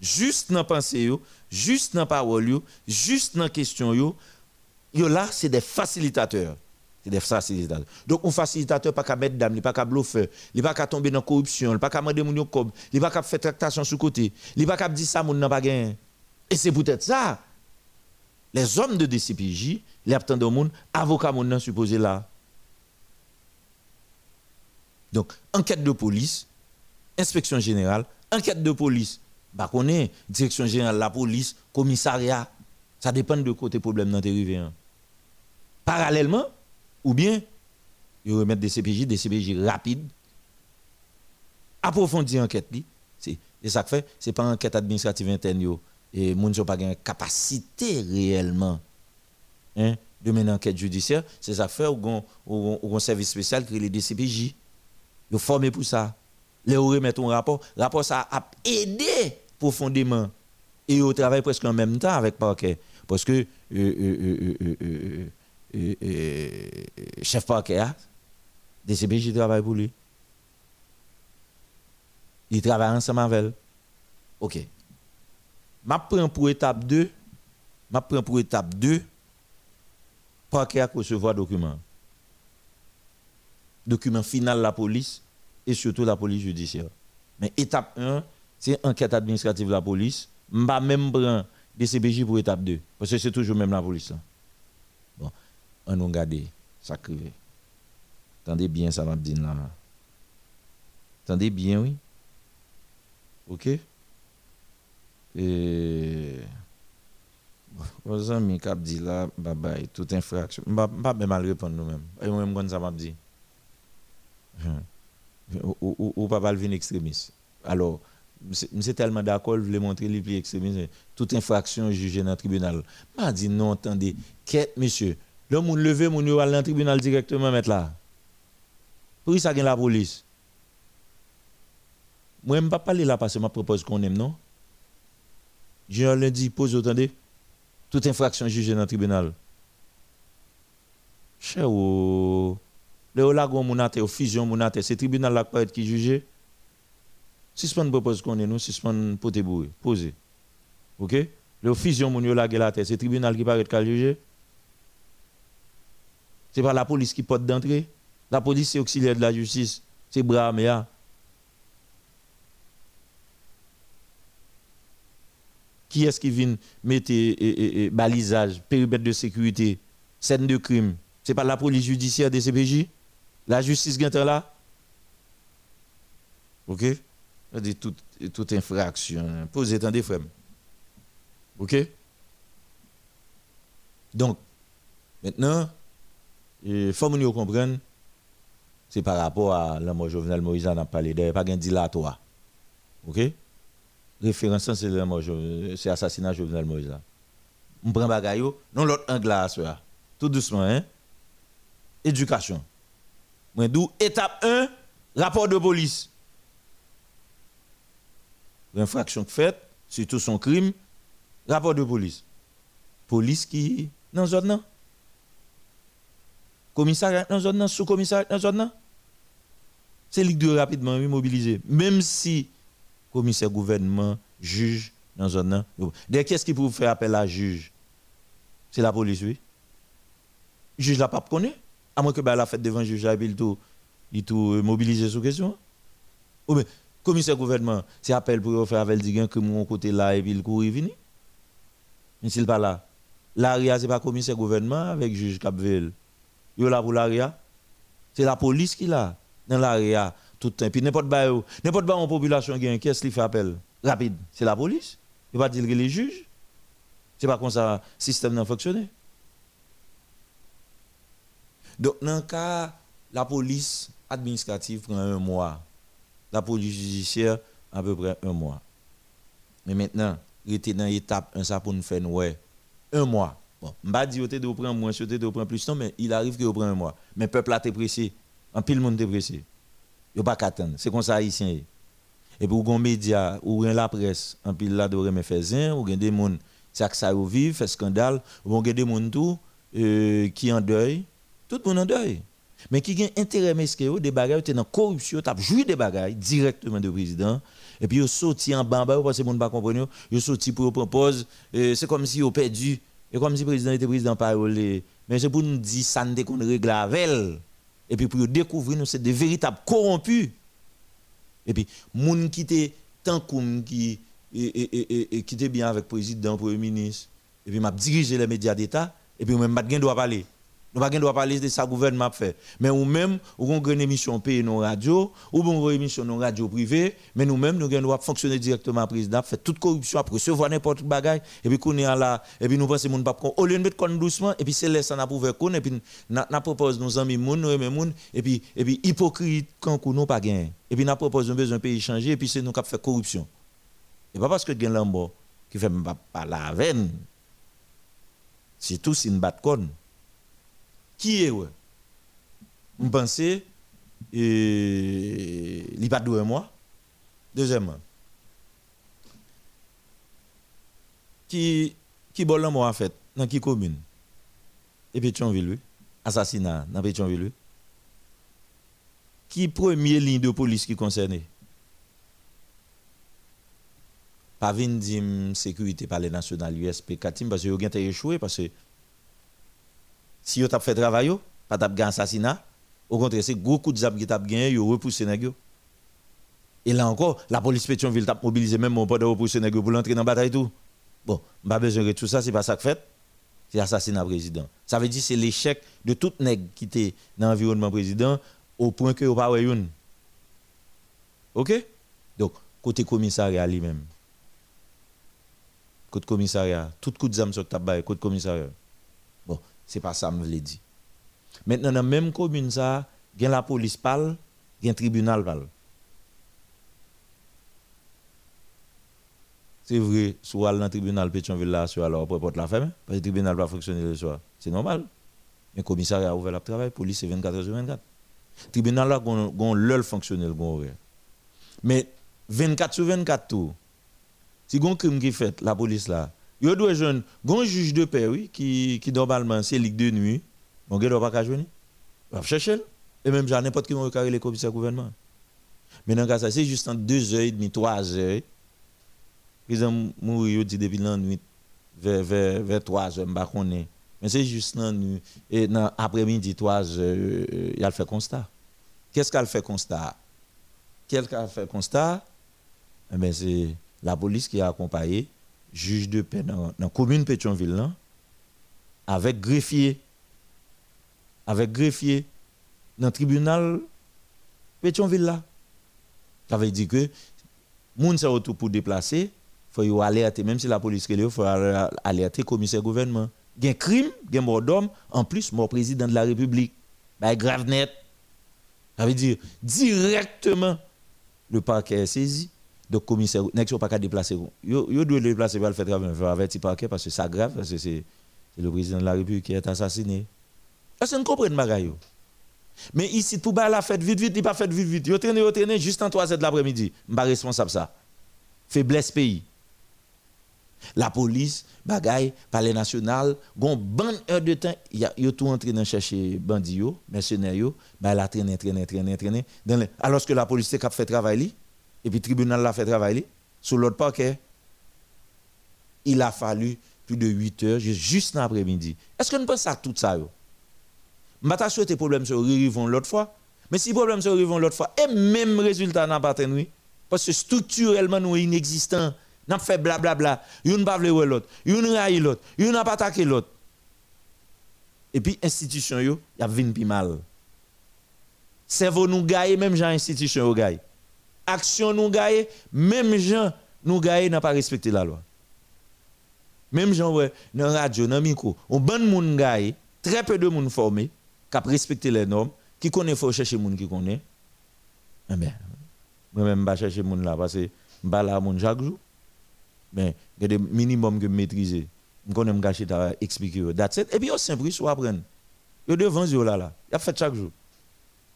juste dans pensée yo, juste dans parole yo, juste dans question yo. Là, c'est des facilitateurs. C'est des facilitateurs. Donc, un facilitateur pas qu'à mettre dame, il pas qu'à bluffer, il pas qu'à tomber dans la corruption, il pas qu'à demander mon cob, il pas qu'à faire tractation sur côté, il pas qu'à dire ça mon n'a pas gagné. Et c'est peut-être ça. Les hommes de DCPJ, les habitants de monde, avocats mon supposé là. Donc, enquête de police, inspection générale, enquête de police, bah est direction générale la police, commissariat, ça dépend de côté problème dans arrivé. Hein. Parallèlement, ou bien, ils remettent des CPJ, des CPJ rapides, approfondir l'enquête. C'est ça fait, ce n'est pas une enquête administrative interne. et les gens pas de capacité réellement hein, de mener une enquête judiciaire. C'est ça fait, au un service spécial qui est les DCPJ. Sont formés pour ça. Les remettent un rapport. Le rapport, ça a aidé profondément. Et ils travaillent presque en même temps avec parquet. Parce que euh, euh, euh, chef parquet, DCPJ travaille pour lui. Il travaille ensemble avec elle. OK. Je prends pour étape 2. Je prends pour étape 2. Parquet à recevoir document. Document final la police et surtout la police judiciaire. Mais étape 1, c'est enquête administrative de la police. Je même prendre des CPJ pour étape 2. Parce que c'est toujours même la police. Bon, on nous regarde ça crive. Attendez bien ça m'a là. Attendez bien, oui. OK? Et. Vos amis qui dit là, bye bye, toute infraction. Je ne vais pas mal répondre nous-mêmes. Et moi-même, ça dit. Hein ou, ou, pas venir extrémiste. Alors, c'est tellement d'accord, je voulais montrer les plus extrémistes. Toute infraction jugée dans le tribunal. m'a dit non, attendez, quête, monsieur? Le monde levé, mon yo dans le tribunal directement mettre là. Pour ça la police. Moi, je ne pas parler là parce que je propose qu'on aime, non? Je lundi, pose, attendez. Toute infraction jugée dans le tribunal. Cher le lagon mounate ou fusion mounate, c'est tribunal là qui juge. Suspend propose qu'on est nous, suspend pote bourré, posé. OK? Le fusion moun yo la la terre, c'est tribunal qui paraît qu'à juger. C'est pas la police qui porte d'entrée. La police c'est auxiliaire de la justice, c'est bras mais Qui est-ce qui vient mettre balisage, périmètre de sécurité, scène de crime? C'est pas la police judiciaire des CPJ la justice est là. OK? Dis toute, toute infraction. Posez tant des frères. OK? Donc, maintenant, il faut que nous comprenions, c'est par rapport à la mort Jovenel Moïse, on a parlé n'y pas un dilatoire. OK? Référence, c'est l'assassinat Jovenel Moïse. On prend bagaille, non l'autre angle là, tout doucement, hein? Éducation. Moi, d'où étape 1, rapport de police. L'infraction faite, surtout son crime, rapport de police. Police qui, dans zone non? Commissariat dans zone sous-commissariat dans zone C'est lui qui doit rapidement mobiliser. Même si commissaire gouvernement, juge dans zone non. D'ailleurs, qu'est-ce qui peut faire appel à juge? C'est la police, oui. juge la pas connaît à moins que bah, la fête devant le juge, il tout, il tout euh, mobilisé sur question. Ou bien, commissaire gouvernement, c'est appel pour faire avec le que mon côté là et puis il court venir. Mais s'il pas là, l'ARIA, ce n'est pas commissaire gouvernement avec le juge Capvel. Il là pour l'ARIA. C'est la police qui là, dans l'ARIA, tout le temps. Puis n'importe quoi, n'importe quoi en population qui qu'est-ce qu'il fait appel Rapide, c'est la police. Il va dire que les juges. C'est pas comme ça le système n'a fonctionné. Donc, dans le cas, la police administrative prend un mois. La police judiciaire, à peu près un mois. Mais maintenant, il était dans l'étape, un ça pour nous faire un mois. Bon, je ne pas dire que vous prendre moins, que vous prendre plus, non, mais il arrive que vous prend un mois. Mais le peuple a été pressé. En pile, le monde est pressé. Il n'y a pas attendre. C'est comme ça, haïtien. Et puis, ou gon média, ou la presse, en pile là, de remet fait ou des moun, ça que ça fait scandale, ou gen des moun tout, euh, qui en deuil, tout le monde en deuil. Mais qui a intérêt mesqué, des bagages, dans la corruption, as joué des bagages directement de président, et puis ils sorti en bas, parce que les gens ne comprennent pas, ils sorti pour proposer, c'est comme si ils perdu, et comme si le président était président parole. Mais c'est pour nous dire ça ne qu'on règle avec et puis pour découvrir nous c'est des véritables corrompus. Et puis, gens qui étaient tant qui qui était bien avec le président, le premier ministre, et puis m'a dirigé les médias d'État, et puis même pas de droit parler. Nous pas droit parler de ça gouvernement fait. Mais nous même ou avons une émission payée nos radio, ou une émission nos radio privée, mais nous même nous avons droit fonctionner directement à président, faire toute corruption après recevoir n'importe bagage et puis qu'on est là et puis nous pensons mon pas au lieu de mettre doucement et puis c'est laisser n'a pouvoir qu'on et puis n'a propose nos amis nous aimons et puis et puis hypocrite quand nous pas gain. Et puis nous besoin pays changer et puis c'est nous qui fait corruption. Et pas parce que gain lambo qui fait pas la veine. C'est tout une batte qui est ouais. Je pense et il pas de moi. Deuxièmement qui qui moi en fait dans qui commune? Et Pétionville assassinat dans Pétionville qui première ligne de police qui concerne pas vinn sécurité par les nationales USP Katim parce que vous avez échoué parce que si vous avez fait travail, pas de assassinat, au contraire, c'est gros coup de zap qui avez gagné, vous repoussé Et là encore, la police Pétionville t'a mobilisé même mon pote de repousser pour l'entrer dans la bataille tout. Bon, pas besoin de tout ça, c'est pas ça que fait. C'est assassinat président. Ça veut dire c'est l'échec de toute nègre qui était dans l'environnement président au point que vous pas une. OK? Donc, côté commissariat lui-même. Côté commissariat, tout coup de zam sur tabac, côté commissariat. C'est pas ça que je dit. Maintenant, dans la même commune, il y a la police parle, il y a un tribunal parle. C'est vrai, soit dans le tribunal Pétionville là, soit alors porte la ferme, parce que le tribunal va fonctionner le soir. C'est normal. Mais le commissariat a ouvert le travail, la police c'est 24 h sur 24. Le tribunal là, on l'heure fonctionnel, Mais 24 sur 24 tout. Si un crime qui fait, la police là, Yo doit jeune, gon juge de paix oui qui qui normalement c'est ligue de nuit. Mon gars doit pas venir. Va chercher et même j'ai n'importe qui m'a carré les commissaires gouvernement. Mais dans ça c'est juste en 2h30, 3h. Ils ont mouru dit depuis la nuit vers vers vers 3h m'pa connait. Mais c'est juste la nuit et dans après-midi 3h euh, il a fait constat. Qu'est-ce qu'elle fait constat? Qu'est-ce qu'elle fait constat? Eh ben c'est la police qui a accompagné juge de paix dans la commune Pétionville, avec greffier, avec greffier dans le tribunal Pétionville là. Ça veut dire que moun sa autour pour déplacer, il faut alerter même si la police il faut alerter le commissaire gouvernement. Il y a un crime, il y a mort d'homme, en plus mort président de la République. Bah grave net. Ça veut dire directement le parquet est saisi donc, commissaire, n'est pas qu'à déplacer. Yo doit déplacer pour le faire travail avec le parquet parce que c'est grave, parce que c'est le président de la République qui est assassiné. Est-ce que vous comprenez Mais ici, tout bas la fête vite, vite, il pas fait vite, vite. Yo traîne, yo traîne juste en 3 h de l'après-midi. Je pas responsable ça. Faiblesse pays. La police, bagaille, palais national, gon ban heure de temps, yo tout entré dans chercher bandi yo, mercenaires yo, bah la traîne, traîne, traîne, traîne, alors que la police a fait travail et puis le tribunal l'a fait travailler sur l'autre parquet. Il a fallu plus de 8 heures, juste l'après-midi. Est-ce que nous pensons à tout ça Je vais souhaité problème sur Rivon l'autre fois. Mais si problème sur Rivon l'autre fois, et même résultat n'a pas tenu, parce que structurellement nous sommes inexistants, nous fait blablabla, nous ne pas l'autre, nous ne raille l'autre, nous n'a pas attaqué l'autre. Et puis institution yo, y a vinn pi mal. Cerveau nous gagne même gens institution gagne action nous gagne, même gens nous gagne n'a pas respecté la loi. Même gens ouais, dans radio, dans micro, on bon monde gagne, très peu de monde formé qui a respecté les normes, qui connaît faut chercher monde qui connaît. Eh bien, moi même pas chercher monde là parce que pas là monde chaque jour. Mais il y a des minimums que maîtriser. Je connais me gâcher expliquer that's it. Et puis au simple soit apprendre. Yo devant yo là là, y a fait chaque jour.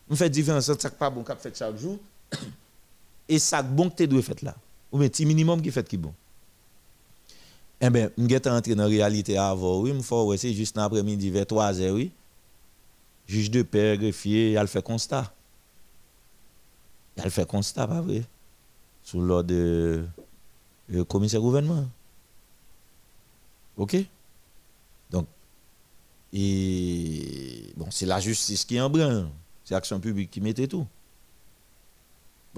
On fait différence ça pas bon qu'a fait chaque jour. Et ça bon que tu dois faire là. Ou bien petit minimum qui fait qui bon. Eh bien, je suis entré dans la réalité avant, oui, je c'est juste l'après-midi vers 3 h oui. Juge de paix, greffier, il fait constat. Il fait constat, pas vrai? Sous l'ordre de le commissaire gouvernement. OK? Donc, et bon, c'est la justice qui est en brin. C'est l'action publique qui mettait tout.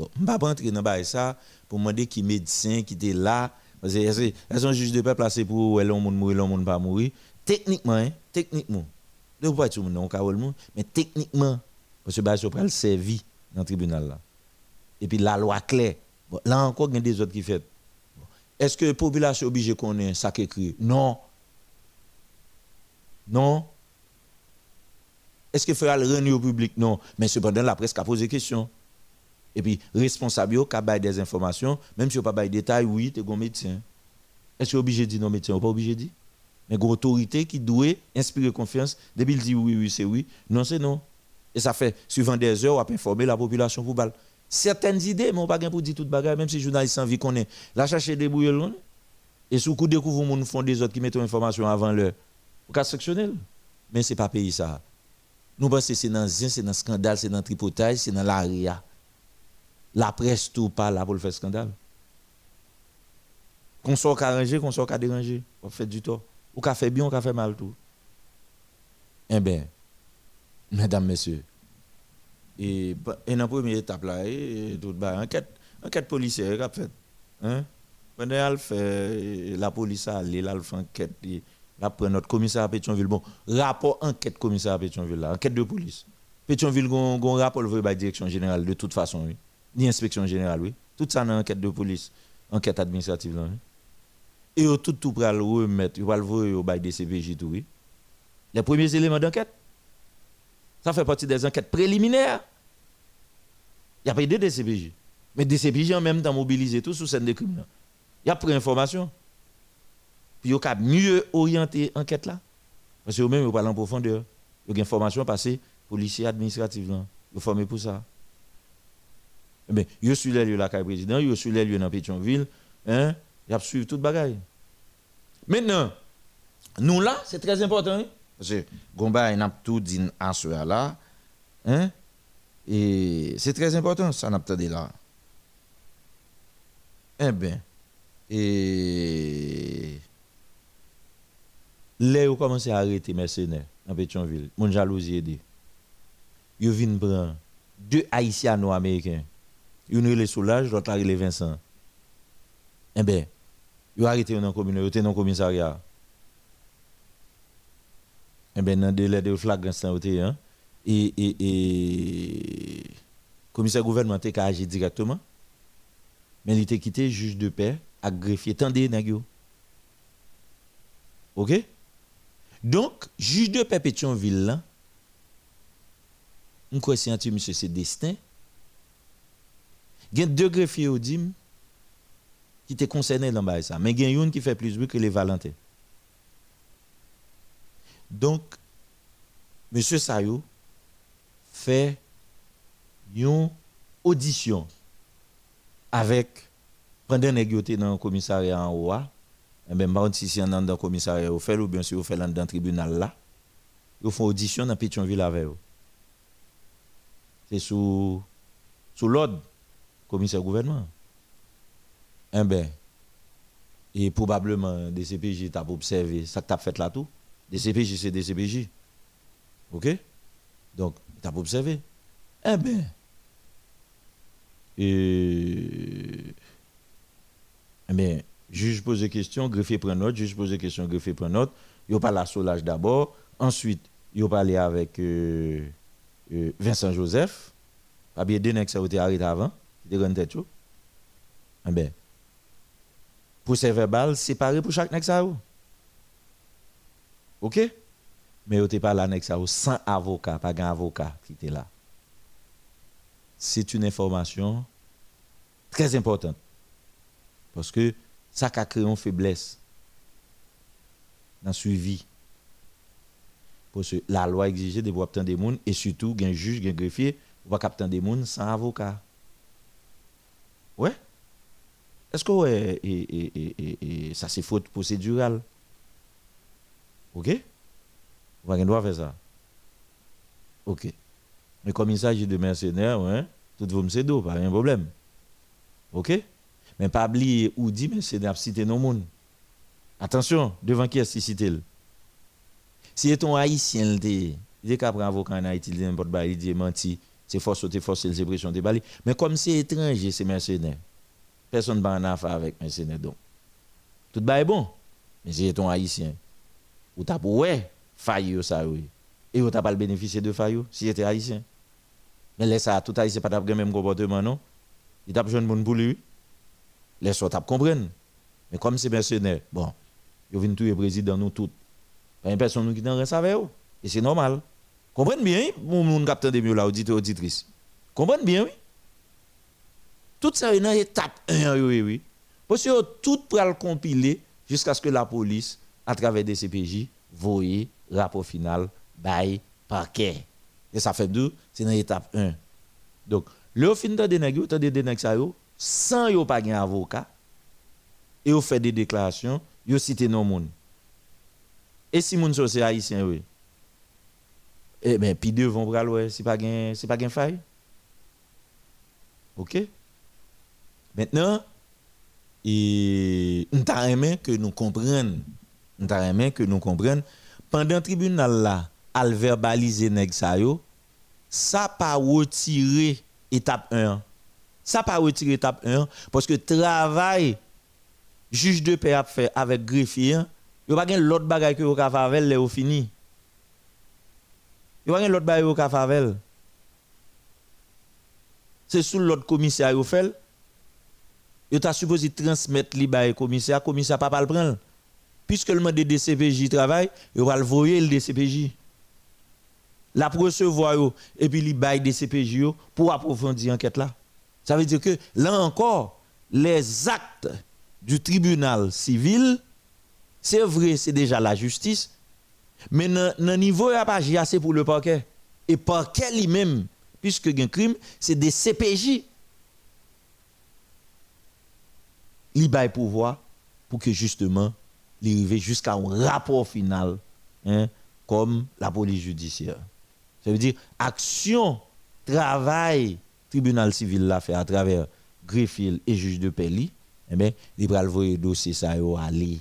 Bon, je ne vais pas rentrer dans ça pour demander qui médecin qui était là. Parce que elles sont juge de paix placé pour l'homme mourir, l'homme pas mourir? Techniquement, hein, techniquement, ne pas tout le monde, mais techniquement, parce que vais le servir dans le tribunal là. Et puis la loi claire. là encore, il y a des autres qui font. Est-ce que la population est obligée de connaître ça qui écrit? Non. Non. Est-ce qu'il faut le rendre au public? Non. Mais cependant, la presse a posé des questions. Et puis, responsable, qui a des informations, même si on pas de détails, oui, tu es un médecin. Est-ce que est obligé de dire non médecin? Ou pas obligé de dire Mais une autorité qui doit inspirer confiance, depuis il dit oui, oui, c'est oui, non, c'est non. Et ça fait, suivant des heures, on va informer la population pour balle. Certaines idées, mais on pas pour dire tout bagage, même si les journalistes en vie connaissent. La chercher des bouillons, et sous coup découvre les font des autres qui mettent l'information avant l'heure. Au cas sectionnel. Mais ce n'est pas pays ça. Nous pensons que c'est dans c'est dans le scandale, c'est dans le tripotage, c'est dans l'aria. La presse tout pas là pour le faire scandale. Qu'on soit arrangé, qu'on soit dérangé, on fait du tort. Ou qu'on fait bien, ou qu'on fait mal tout. Eh bien, mesdames, messieurs, et, dans la première étape là, et, tout bah, enquête, enquête policière a fait. Hein? Pendant fait, la police a allé, là, elle fait enquête, là, prend notre commissaire à Pétionville. Bon, rapport enquête commissaire à Pétionville enquête de police. Pétionville un rapport le la direction générale de toute façon, oui ni inspection générale, oui. Tout ça dans l'enquête de police, enquête administrative, là, oui. Et au tout, tout pour le remettre, il va le voir au bail des CPJ, tout, oui. Les premiers éléments d'enquête, ça fait partie des enquêtes préliminaires. Il n'y a pas de DCPJ. Mais DCPJ en même temps mobilisé tout sous scène de crime. Il y a pris information. Puis il y a mieux orienter l'enquête là. Parce que même, il parle en profondeur. Il y a une formation passée, policier administratif. Il est formé pour ça. Eh je suis là, la carte président, je suis là, dans Pétionville, hein, y a suivi toute bagaille. Maintenant, nous là, c'est très important, hein? parce que Gomba, il a tout dit à ce là, hein, et c'est très important, ça n'a pas dit là. Eh bien, et là, vous commencé à arrêter mercenaires dans Pétionville, mon jalousie aidé. Ils viennent prendre deux Haïtiens américains une les soulage, l'autre les Vincent. Eh bien, ils ont arrêté dans la commune, ils dans le commissariat. Eh bien, dans le délai de flagrance, hein, et, et, et, commissaire gouvernement a agi directement, mais il était quitté juge de paix, à greffier, tendez, nagio. OK? Donc, juge de paix Pétionville, là, on croit que c'est destin? Il y a deux greffiers au DIM qui étaient concernés dans ça. Mais il y a une qui fait plus bruit que les Valentin. Donc, M. Sayo fait une audition avec pendant que dans le commissariat en haut. Et bien, si c'est dans le commissariat, fait ou bien sûr, vous fait dans le tribunal là. Ils font audition dans Pétionville avec eux. C'est sous, sous l'ordre commissaire gouvernement. Eh bien, et probablement des CPJ t'a observé ça que tu as fait là tout. Des CPJ, c'est des CPJ. OK? Donc, tu as observé. Eh bien, et, eh bien, juge pose des questions, greffier prend note, juge pose des questions, greffier prend note. Il pas la soulage d'abord. Ensuite, il parlé avec euh, euh, Vincent Joseph. Pas bien, deux ça a été arrêté avant de grande tête. Eh bien, procès verbal séparé pour chaque nexa. OK? Mais vous n'êtes pas là sans avocat, pas un avocat qui était là. C'est une information très importante. Parce que ça a créé une faiblesse dans le suivi. Parce que la loi exige de voir des gens et surtout, un juge, un greffier, va capter des gens sans avocat. Est-ce que ouais, et, ça c'est faute procédurale? OK? Vous avez droit faire ça. OK. Mais comme il s'agit de mercenaires, ouais, tout vous me dos, pas un problème. OK? Mais pas oublier ou dit mercenaires citer nos monde. Attention, devant qui est-ce cité Si ton haïtien il dit qu'après avocat en Haïti, il n'importe quoi, il dit menti, c'est force c'est force c'est pression de bali. Mais comme c'est étranger, c'est mercenaire. Personne ne va affaire avec mercenaire donc. Tout est bon. Mais si ton haïtien, ou t'as pour ouais, faillir ça oui. Et ou t'as pas le bénéficier de faillir si était haïtien. Mais laisse ça tout haïtien pas le même comportement non? Il t'a besoin de monde pour lui. Laisse ça comprendre. Mais comme c'est mercenaire, bon, ils viennent tous les présidents nous tous. Pas une personne qui n'en reste avec eux. Et c'est normal. Comprenez bien, mon capteur de mieux là, auditeur, auditrice. Comprenez bien, oui. Tout ça est une étape 1, oui, oui. Parce que tout pour le compiler jusqu'à ce que la police, à travers des CPJ, voie rapport final, bail, parquet. Et ça fait deux, c'est une étape 1. Donc, le fin de dénégler, de dénégler sans yo pas un avocat, et vous fait des déclarations, vous citez nos monde. Et si moun c'est haïtien, oui. Eh bien, puis deux vont bral, ouais, c'est pas gain, c'est pas gain faille. OK? Maintenant, et nous aimé que nous comprenions, nous aimé que nous comprenions, pendant le tribunal là, al verbaliser ça yo, ça pas retiré étape 1. Ça pas retiré étape 1 parce que travail juge de paix a fait avec greffier, il pas l'autre bagaille que vous avez fait là fini. Il pas l'autre bagaille que vous avez fait. C'est sous l'autre commissaire qui fait il supposé transmettre li bail commissaire, commissaire pas pas le prendre. Puisque le mode de DCPJ travaille, il va le voyer le DCPJ. La recevoir et puis bail DCPJ pour approfondir l'enquête là. Ça veut dire que là encore les actes du tribunal civil c'est vrai, c'est déjà la justice, mais dans le niveau, il a pas assez pour le parquet. Et parquet lui-même, puisque un crime, c'est des CPJ li bail pouvoir pour que justement il arrive jusqu'à un rapport final hein, comme la police judiciaire. Ça veut dire action, travail, tribunal civil l'a fait à travers greffier et juge de paix eh bien, il va le dossier ça aller.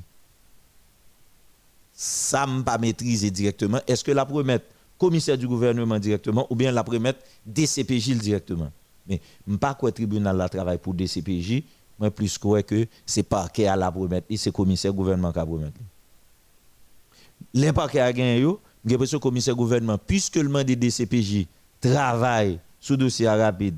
Ça ne pas maîtriser directement. Est-ce que la promettre commissaire du gouvernement directement ou bien la promettre DCPJ directement? Mais pas quoi tribunal la travaille pour DCPJ, moi plus quoi que c'est parquet à la promettre, c'est commissaire gouvernement qui a promettre. Les parquets a gagné j'ai l'impression commissaire gouvernement puisque le mandat des CPJ travaille sous dossier rapide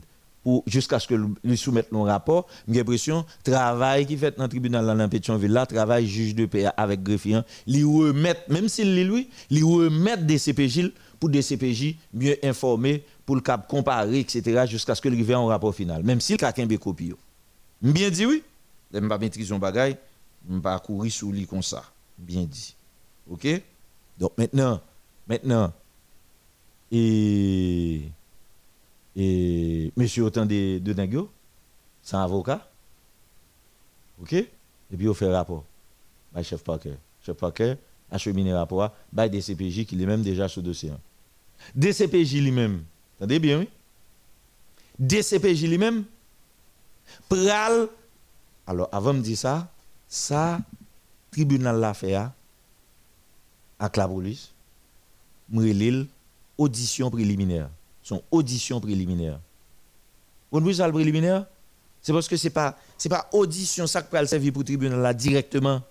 jusqu'à ce que lui soumette le rapport, j'ai l'impression travail qui fait dans le tribunal dans Pétionville là, travail juge de paix avec greffier, remettre même s'il lui lui remettre des CPJ pour des CPJ mieux informés pour le cap comparer etc. jusqu'à ce que lui un rapport final même s'il a qu'un copie Bien dit oui. Je ne pas maîtriser un bagage, je ne pas courir sous lui comme ça. Bien dit. OK? Donc maintenant, maintenant, et, et monsieur autant de, de c'est un avocat. OK? Et puis on fait rapport. By chef Parker. Chef Parker achemine rapport by DCPJ qui est même déjà le dossier. DCPJ lui-même, attendez bien, oui? DCPJ lui-même, pral alors avant de dire ça ça tribunal l'a fait hein, avec la police m'relil audition préliminaire son audition préliminaire vous voyez ça le préliminaire? C'est parce que c'est pas c'est pas audition ça qui peut servir pour tribunal là directement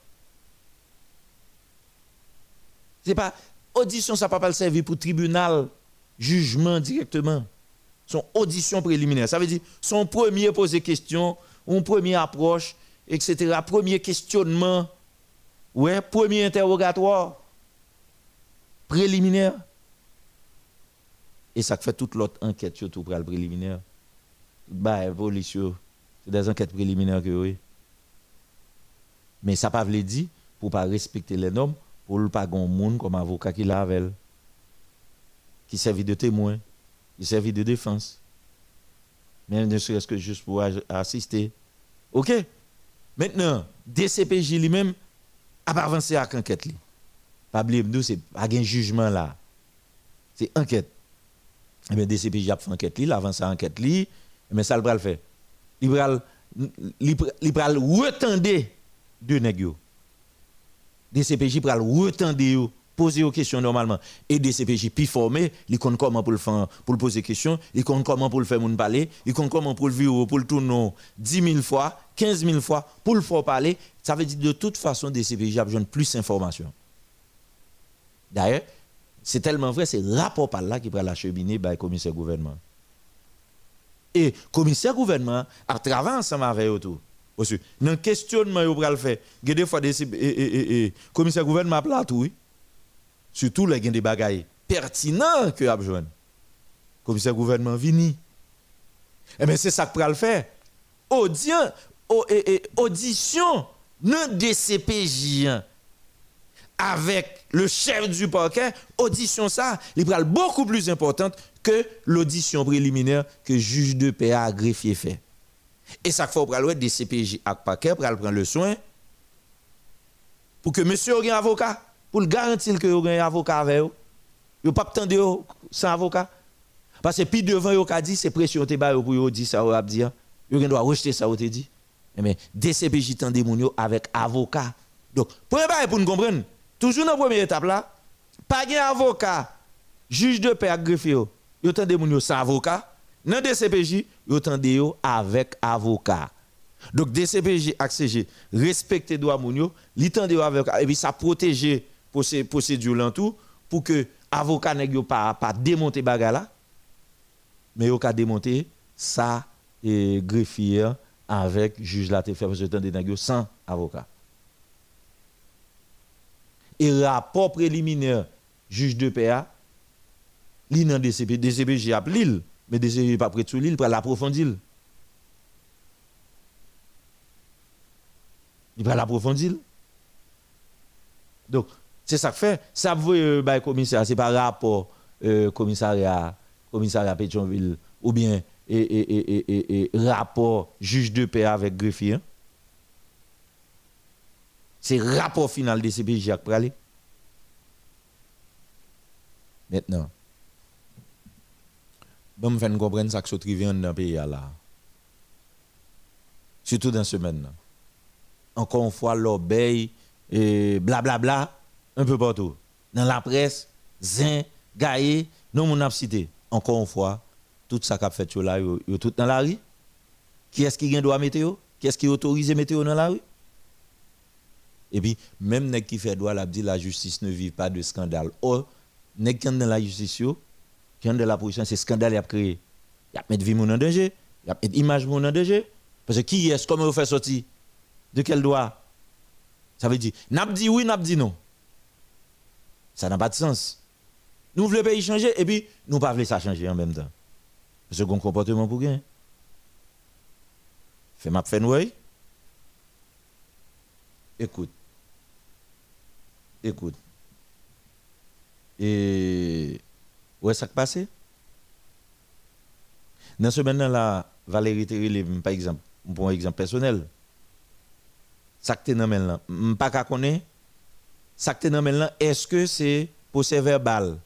c'est pas audition ça peut pas servir pour tribunal jugement directement son audition préliminaire. Ça veut dire son premier poser question, une première approche, etc. Premier questionnement, ouais, premier interrogatoire préliminaire. Et ça fait toute l'autre enquête, surtout pour le préliminaire. Bah, c'est des enquêtes préliminaires que oui. Mais ça pas veut dire pour pas respecter les normes, pour ne pas avoir monde comme avocat qui l'a qui servent de témoin il servit de défense. Même ne serait-ce que juste pour assister. OK Maintenant, DCPJ lui-même a pas avancé avec enquête. Pas oublier, c'est pas un jugement là. C'est enquête. Eh bien, DCPJ a fait enquête, il avance à enquête, mais eh ça le faire. Il va le retendre deux nègres. DCPJ va le retendre poser aux questions normalement. Et DCPJ puis formé, il compte comment pour le faire, pour le poser questions, il compte comment pour le faire parler, il compte comment pour le vivre, pour le tourner 10 000 fois, 15 000 fois, pour le faire parler. Ça veut dire de toute façon, DCPJ a besoin de plus d'informations. D'ailleurs, c'est tellement vrai, c'est rapport par là qui prend la cheminée par le commissaire gouvernement. Et le commissaire gouvernement a travaillé ensemble avec eux. Dans le questionnement, il va le faire. A des fois, le commissaire gouvernement plat tout, oui. Surtout les gens des bagailles pertinents que a besoin. Commissaire gouvernement vini. Eh bien, c'est ça que le faire. Audition, audition, non DCPJ. Avec le chef du parquet, audition ça, il est beaucoup plus importante que l'audition préliminaire que le juge de paix a greffier fait. Et ça faut prendre DCPJ avec parquet pour prendre le soin pour que monsieur ait un avocat pour garantir que vous un avocat avec vous. Vous pas attendre sans avocat. Parce que puis devant vous dit c'est pression pour vous dire ça vous dit. Vous doit rejeter ça vous dit. Mais DCPJ tande moun avec avocat. Donc premier pour nous comprendre, toujours dans la première étape là, pas de avocat, juge de paix à greffier. Yo tande moun sans avocat. Dans DCPJ, yo tande avec avocat. Donc DCPJ accg respecter droit moun yo, li tande avec et puis ça protéger là tout pour que avocat n'ait pas pas démonter bagarre là mais yo ka démonter ça et greffier avec juge là te fait parce que sans avocat et rapport préliminaire juge de PA li nan DCP DCPJ a l'île mais DCP pas prêt sur l'île pour l'approfondir il va l'approfondir donc c'est ça que fait. Ça veut euh, bah, commissaire, c'est par rapport euh, commissariat, commissariat Pétionville ou bien et, rapport juge de paix avec greffier. Hein. C'est rapport final de CPJ Jacques Pralé. Maintenant, bon, me comprendre ça que ce dans le pays là. Surtout dans ce semaine. Encore une fois, l'obéi blablabla. Bla, un peu partout. Dans la presse, Zin, Gaïe, nous, mon a cité. Encore une fois, tout ça qu'a fait là, tout dans la rue. Qui est-ce qui a droit météo? Qui est-ce qui autorise météo dans la rue? Et puis, même nèg qui fait droit, la dit la justice ne vit pas de scandale. Or, nèg qui dans la justice, qui est dans la position, c'est scandale a créé. Il a mis vie en danger, il a mis image en danger. Parce que qui est-ce, comment vous fait sortir? De quel droit? Ça veut dire, n'a dit oui, n'a dit non. Ça n'a pas de sens. Nous voulons le pays changer et puis nous ne voulons pas ça changer en même temps. Second comportement pour gagner. Fais ma fait Écoute. Écoute. Et où est-ce qui passé? Dans ce moment-là, Valérie Terry, par exemple, pour un exemple personnel, ça que dans là, pas qu'à connaître. Ça est-ce que c'est procès verbal,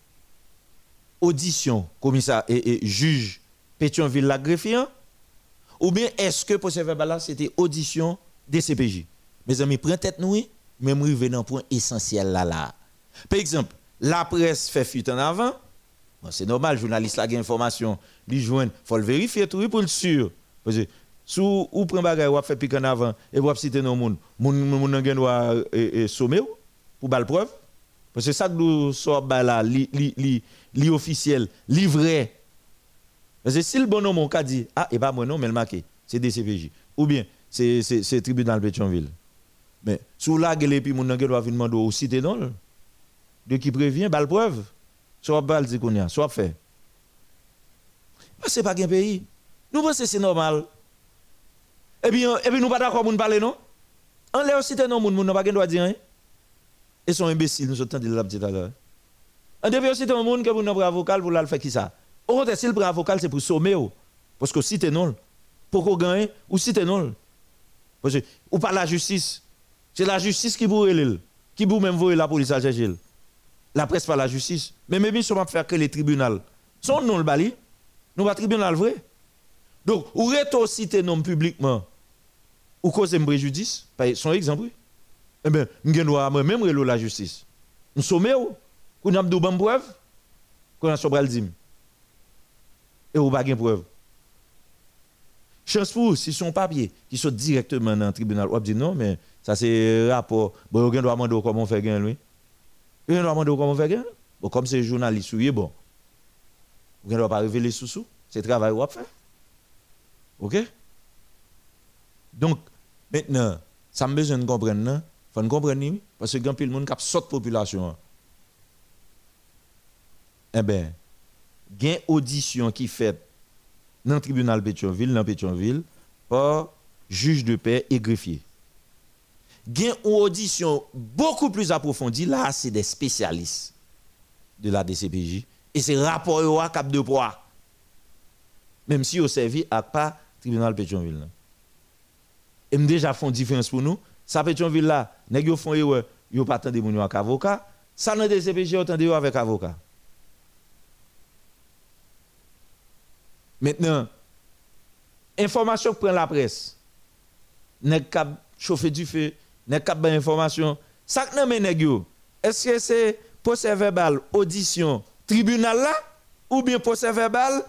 audition, commissaire et, juge Pétionville la greffier, ou bien est-ce que procès verbal c'était audition des CPJ Mes amis, prenez tête nous, mais nous venons un point essentiel là là. Par exemple, la presse fait fuite en avant. c'est normal, journaliste a information, il il faut le vérifier tout pour le sûr. Parce que si vous prenez bagay ou fait pique en avant et vous citer nos monde, moun moun gen doit sommer pour bal preuve? Parce que ça nous sort là li li li officiel livré parce que si le bonhomme a dit ah et pas moi non mais le marqué c'est DCPJ ou bien c'est tribunal Pétionville mais sous la gueule puis mon doit demander au cité non de qui prévient bal preuve soit bal dit qu'on a soit fait c'est pas un pays nous pensons c'est normal et puis et puis nous pas d'accord pour parler non? En l'air cité non moun moun pas droit dire hein? Et sont imbéciles, nous sommes de la tout à l'heure. On devait aussi un monde qui pour un avocat pour le faire qui ça? Au contraire, si le avocat, c'est pour sommer. Parce que si tu non, pour qu'on gagne, ou si tu non. Parce que, ou pas la justice. C'est la justice qui vous qui vous même la police à chercher. La presse pas la justice. Mais même si on va faire que les tribunaux. Son nom le bali, nous pas tribunal vrai. Donc, ou citer nom publiquement, ou cause un préjudice, son exemple. Eh bien, nous doit même la justice. Nous sommes où? Nous avons des preuves, nous avons des Et nous n'avons pas de preuve? Chance pour si son papier qui sont directement dans le tribunal, on dit non, mais ça c'est rapport. Bon, on doit demander comment on fait gain, lui. On doit demander comment on fait gain. Bon, comme c'est journaliste, oui, bon. On ne doit pas révéler sous-sous. C'est le travail qu'on fait. OK? Donc, maintenant, ça me besoin de comprendre, il faut comprendre, parce que quand des gens qui sortent population, eh bien, il y une audition qui fait dans le tribunal Pétionville, dans Pétionville, par juge de paix et greffier. Une audition beaucoup plus approfondie, là, c'est des spécialistes de la DCPJ, et c'est rapport à cap de poids. Même si au servi à pas tribunal Pétionville. Et déjà font différence pour nous. Ça Pétionville là, nèg yo font erreur, yo pas attendre avec avocat. Ça dans DCPJ attendre avec avocat. Maintenant, information que prend la presse, nèg chauffer du feu, nèg kap ben information, ça nan men nèg yo? Est-ce que c'est procès verbal, audition, tribunal là ou bien procès verbal,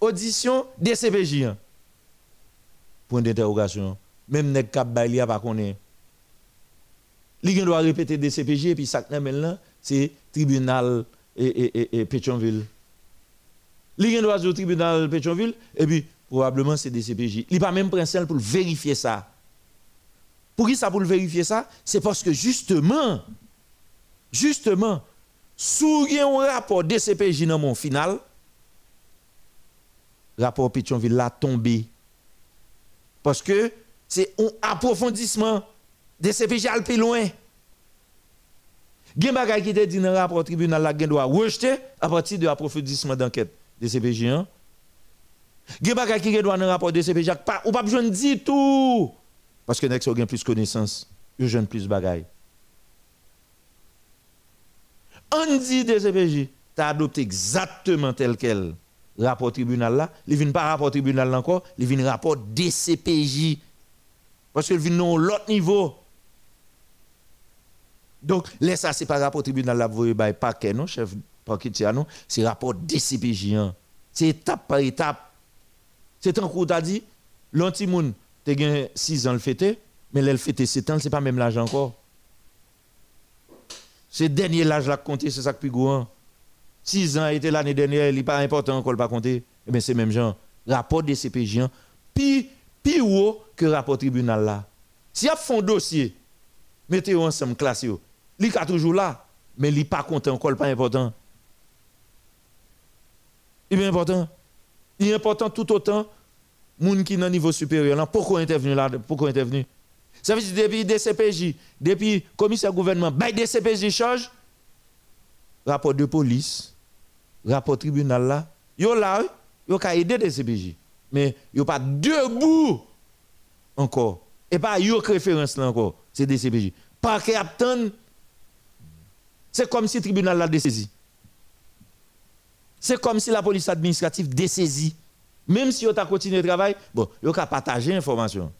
audition DCPJ? Point d'interrogation. Même nèg kap bay li a pas. Li doit répéter DCPJ et puis ça nan men là, c'est tribunal et, et, et, Pétionville. Li gen doit au tribunal Pétionville et puis probablement c'est DCPJ. Il pas même principe pour vérifier ça. Pour qui ça pour vérifier ça? C'est parce que justement justement sous un rapport DCPJ dans mon final rapport Pétionville l'a tombé parce que c'est un approfondissement DCPJ al plus loin Gen bagay qui te dit dans le rapport tribunal la gen doit rejeter à partir de l'approfondissement d'enquête de CPJ. Hein? Gen bagay qui doit dans le rapport de CPJ ou pas besoin dire tout parce que nek so gen plus connaissance, yo jeune plus bagay. On dit de CPJ, tu as adopté exactement tel quel rapport tribunal là, il vient pas rapport tribunal encore, il vient rapport DCPJ. Parce qu'il vient dans l'autre niveau. Donc, là, ça, c'est pas rapport tribunal là, vous voyez, pas non, chef non, c'est rapport DCPJ. Hein. C'est étape par étape. C'est un coup, t'as dit, l'antimoun, tu as 6 ans le fêté, mais le fêté 7 ans, c'est pas même l'âge encore. C'est dernier l'âge là compté, c'est ça que plus grand. 6 ans était l'année dernière, il n'est pas important encore, pas compter. Eh bien, c'est même genre, rapport DCPJ, hein. puis, plus haut que rapport tribunal là. Si y a fond dossier, mettez-vous ensemble, classe, il est toujours là, mais il n'est pas content encore, pas important. Il est important. Il est important tout autant, gens qui sont au niveau supérieur, pourquoi intervenir là, pourquoi intervenir Ça veut dire depuis DCPJ, depuis commissaire gouvernement, bah DCPJ charge, rapport de police, rapport tribunal là, yo là, yo ka aider DCPJ. Mais yo pas debout encore. Et pas yo référence là encore, c'est DCPJ. Parquet attend c'est comme si le tribunal l'a dessaisi. C'est comme si la police administrative dessaisit. Même si on a continué le travail, bon, on a partagé l'information.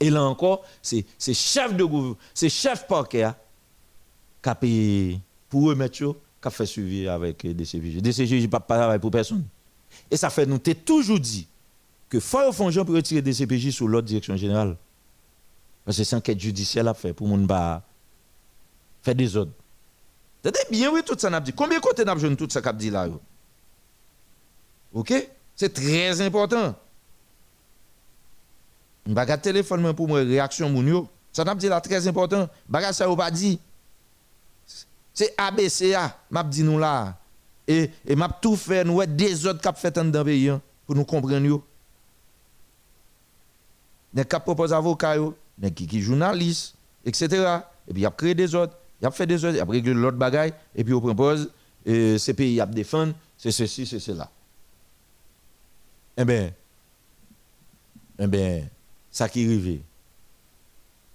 Et là encore, c'est chef de gouvernement, c'est chef parquet qui a payé pour remettre, qui a fait suivi avec DCPJ. DCPJ pas travail pour personne. Et ça fait nous toujours dit que faut fond pour retirer DCPJ sous l'autre direction générale. Parce que c'est enquête judiciaire à faire pour ne pas faire des ordres. C'est bien, oui, tout ça n'a dit. Combien de côtés n'a tout ça qu'a dit là? OK? C'est très important. Je vais téléphone pour moi, réaction mon Ça n'a dit là très important. Bagage ça pas dit. C'est ABCA, m'a dit nous là. Et, et m'a tout fait, nous des autres qui fait dans pays hein, pour nous comprendre. Des qui proposent avocats, des qui journalistes, etc. Et puis il a créé des autres il a fait des autres, il a réglé l'autre bagaille, et puis on propose, et ces pays a défendre, c'est ceci, c'est cela. Eh bien, eh bien, ça qui arrive,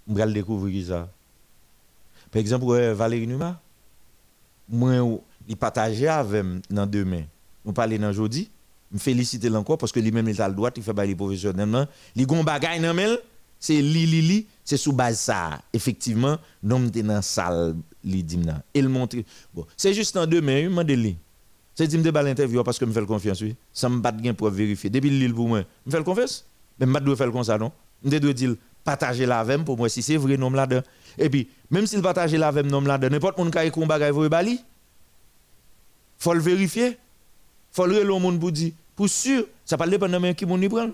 je vais découvrir ça. Par exemple, Valérie Numa, moi, il partageait avec dans demain. On parlait dans jeudi. Je félicite encore parce que lui-même, il a le droit, il fait les professionnels. Il a un bagage dans c'est li li li, c'est sous base ça. Effectivement, nom dans la salle, dit Il montre. Bon, c'est juste en demain, il m'a dit. C'est dit me débat l'interview parce que me fait confiance oui. Ça me pas de pour vérifier. Depuis l'île pour moi, me fait confiance. Mais me doit faire comme ça non? Me doit dire partager la vem pour moi si c'est vrai nom là-dedans. Et puis même s'il partage la vem nom là-dedans, n'importe monde qui a un bagage vous bali. Faut le vérifier. Faut le le monde pour dire pour sûr, ça pas dépendre de qui mon y prend?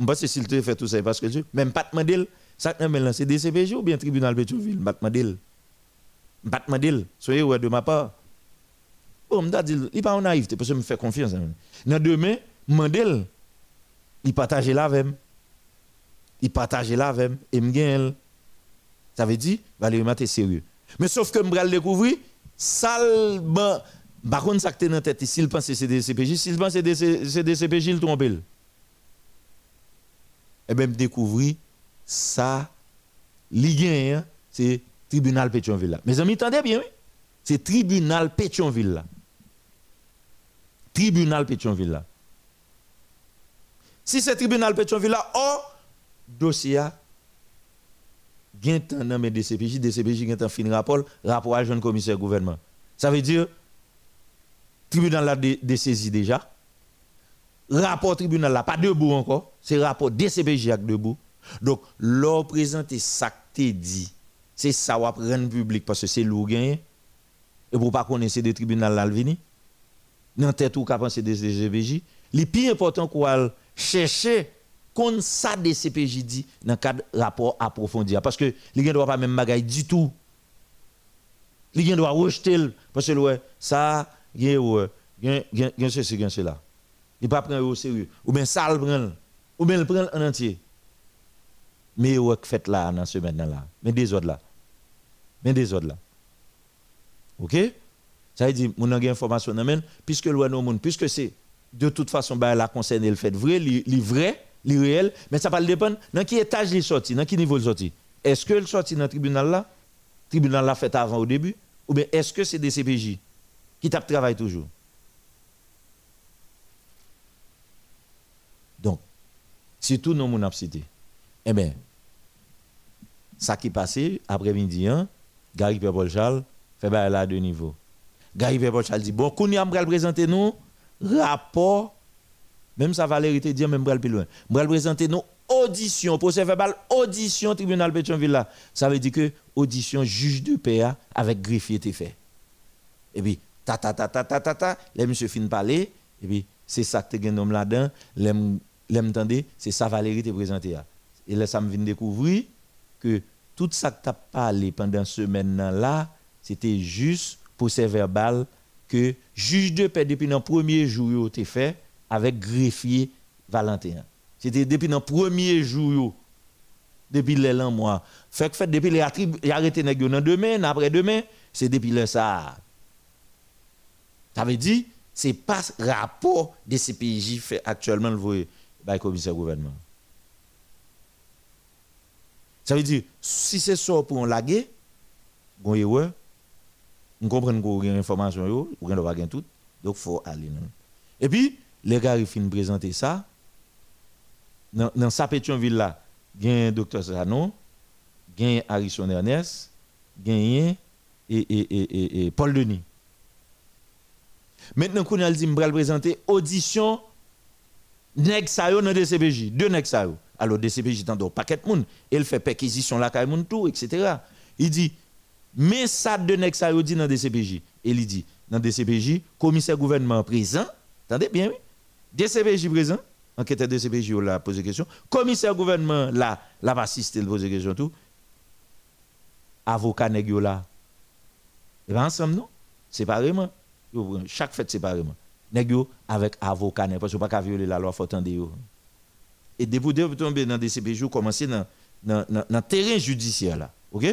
Je pense que s'il te fait tout ça parce que je même pas de ça c'est DCPJ ou bien tribunal Pétionville, pas de Pas de soyez ouais de ma part. Bon, je dit, il pas en naïveté parce que me fais confiance. Dans demain, Mandel, il partage la avec Il partage la avec et me Ça veut dire, Valérie Maté sérieux. Mais sauf que le découvrir, sale, par contre, ça que dans tête, s'il pense que c'est des CPJ, s'il pense que c'est des CPJ, il trompe. Eh bien, découvrir ça, Ligue hein, c'est tribunal Pétionville. Mes amis, entendez bien, oui? C'est tribunal Pétionville. Tribunal Pétionville. Si c'est tribunal Pétionville, oh, dossier, gen tan nan men DCPJ, DCPJ gen tan fin rapport, rapport à jeune commissaire gouvernement. Ça veut dire, tribunal a dessaisi déjà. Rapport tribunal là, pas debout encore, c'est rapport DCPJ avec debout. Donc, l'or présenté ça que dit, c'est ça va prendre public parce que c'est lourd Et pour pas connaître des tribunaux là, vini. Dans tête ou penser des DCPJ, le plus important qu'on chercher qu'on ça DCPJ dit dans cadre rapport approfondi parce que les ne doit pas même bagaille du tout. Les ne doit rejeter parce que ça ouais gen gen gen ceci cela il pas prendre au sérieux ou bien ça le prend ou bien le prend en entier mais ouais fait là dans ce maintenant là mais des autres là mais des autres là OK? Ça veut dire mon a information dans puisque non monde puisque c'est de toute façon bah la concerne le fait vrai li vrai li réel mais ça va dépendre dans quel étage il sorti dans quel niveau il sorti est-ce que le sorti dans le tribunal là? Tribunal là fait avant au début? Ou bien est-ce que c'est des CPJ qui tape travail toujours? Donc, si tout nous avons cité, eh bien, ça qui passé après-midi, hein, Gary Paul Charles fait là à deux niveaux. Gary Charles dit bon, qu'on y a présenter nous rapport même ça Valérie te dit même plus loin. Je présenter nous audition procès verbal audition tribunal Pétionville là. Ça veut dire que audition juge de PA avec greffier était fait. Et puis ta ta ta ta ta ta ta, les monsieur fin parler et puis c'est ça que tu homme là-dedans, l'aime c'est ça Valérie te présenté Et là ça me vient découvrir que tout ça que tu as parlé pendant ce semaine là, c'était juste procès verbal que juge de paix depuis le premier jour tu fait avec greffier Valentin. C'était depuis le premier jour depuis les mois. Fait que fait depuis les arrêté dans demain, après demain, c'est depuis le ça. Ça veut dire, ce n'est pas rapport de CPJ fait actuellement le par le commissaire gouvernement. Ça veut dire, si c'est ça pour un laguer, bon, on comprend qu'on a information, on a pas tout, donc il faut aller. Et puis, les gars, ils finissent présenter ça. Dans, dans sa Pétionville là, un docteur Sano, a Harrison Ernest, a et, et, et, et Paul Denis. Maintenant, qu'on a dit, je présenter audition nèg sa yo dans DCPJ, deux nèg sa yo. Alors DCPJ tant paquet de monde, il fait perquisition la kay moun tout etc. Il dit mais ça de nèg sa yo dit dans DCPJ. Et il dit dans DCPJ, commissaire gouvernement présent, attendez bien oui. DCPJ présent, enquêteur DCPJ la posé question, commissaire gouvernement là, l'a assisté le poser question tout. Avocat nèg là. Et bien ensemble non, séparément chaque fête séparément. Nèg avec avocat parce que pas violer la loi faut tendre yo. Et de vous tomber dans des CPJ commencer dans dans dans terrain judiciaire là. OK?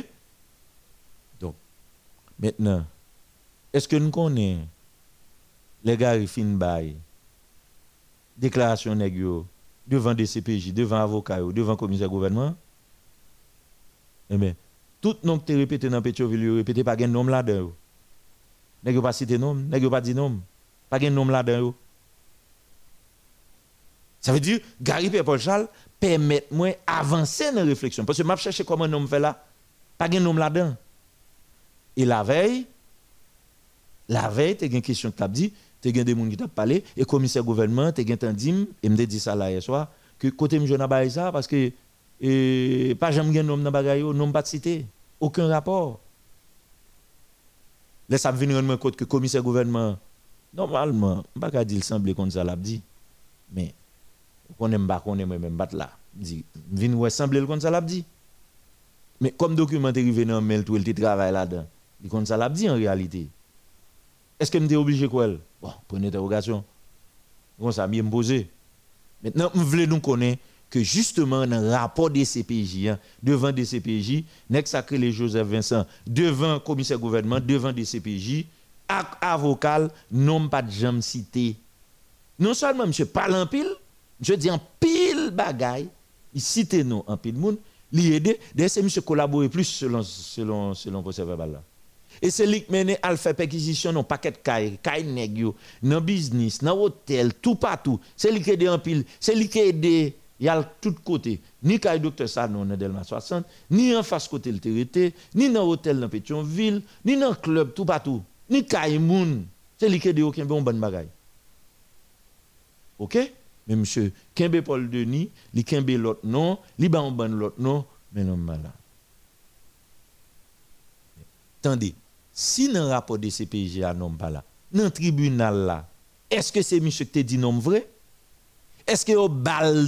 Maintenant est-ce que nous connaissons les gars qui fin déclaration devant des CPJ, devant avocat devant commissaire gouvernement? Eh bien, tout nom que tu répété dans Pétionville, répété pas un nom là-dedans. N'est-ce pas cité nom, n'est-ce pas dit nom. Pas un nom là-dedans. Ça veut dire, Gary Paul Charles permettent moi d'avancer dans la réflexion. Parce que je cherché comment nom fait là. Pas un nom là-dedans. Et la veille, la veille, tu as une question que tu as dit, tu as des gens qui t'ont parlé, et le commissaire gouvernement, tu as dit, et me dit ça là hier soir, que côté je n'ai ça parce que pas jamais un nom dans bagaille, nom pas cité, aucun rapport. Là ça venir rendre compte que commissaire gouvernement normalement, pas qu'à dire semble comme ça l'a dit. Mais on aime pas qu'on aime même battre là. Dit vinn ouais semble comme ça l'a dit. Mais comme document est arrivé dans mail tout il travaille là-dedans. Il comme ça l'a dit en réalité. Est-ce que suis obligé quoi Bon, pour une interrogation. Bon ça me poser. Maintenant, je voulais nous connaître que justement dans le rapport des CPJ, hein, devant des CPJ, n'est sacré les Joseph Vincent, devant le commissaire gouvernement, devant des CPJ, avocat, non pas de jamais cité. Non seulement monsieur parle en pile, je dis en pile bagaille, il cite nous en pile monde, il aide, d'ailleurs c'est monsieur collaborer plus selon selon selon procès verbal là. Et c'est lui qui mène à faire perquisition dans paquet de cailles, cailles nègres, dans business, dans hôtel, tout partout. C'est lui qui aide en pile, c'est lui qui aide il y a tout côté. Ni caille docteur Sanon dans Delma 60, ni en face côté le territoire, ni dans hôtel dans Pétionville, ni dans club tout partout, ni caille moun. C'est lui qui aide aucun bon bon bagaille. OK? Mais monsieur Kembe Paul Denis, li Kembe l'autre nom, li bon l'autre nom, mais non malade. Attendez, si dans le rapport de CPJ à là, dans le tribunal là, est-ce que c'est monsieur qui te dit non vrai? Est-ce que au bal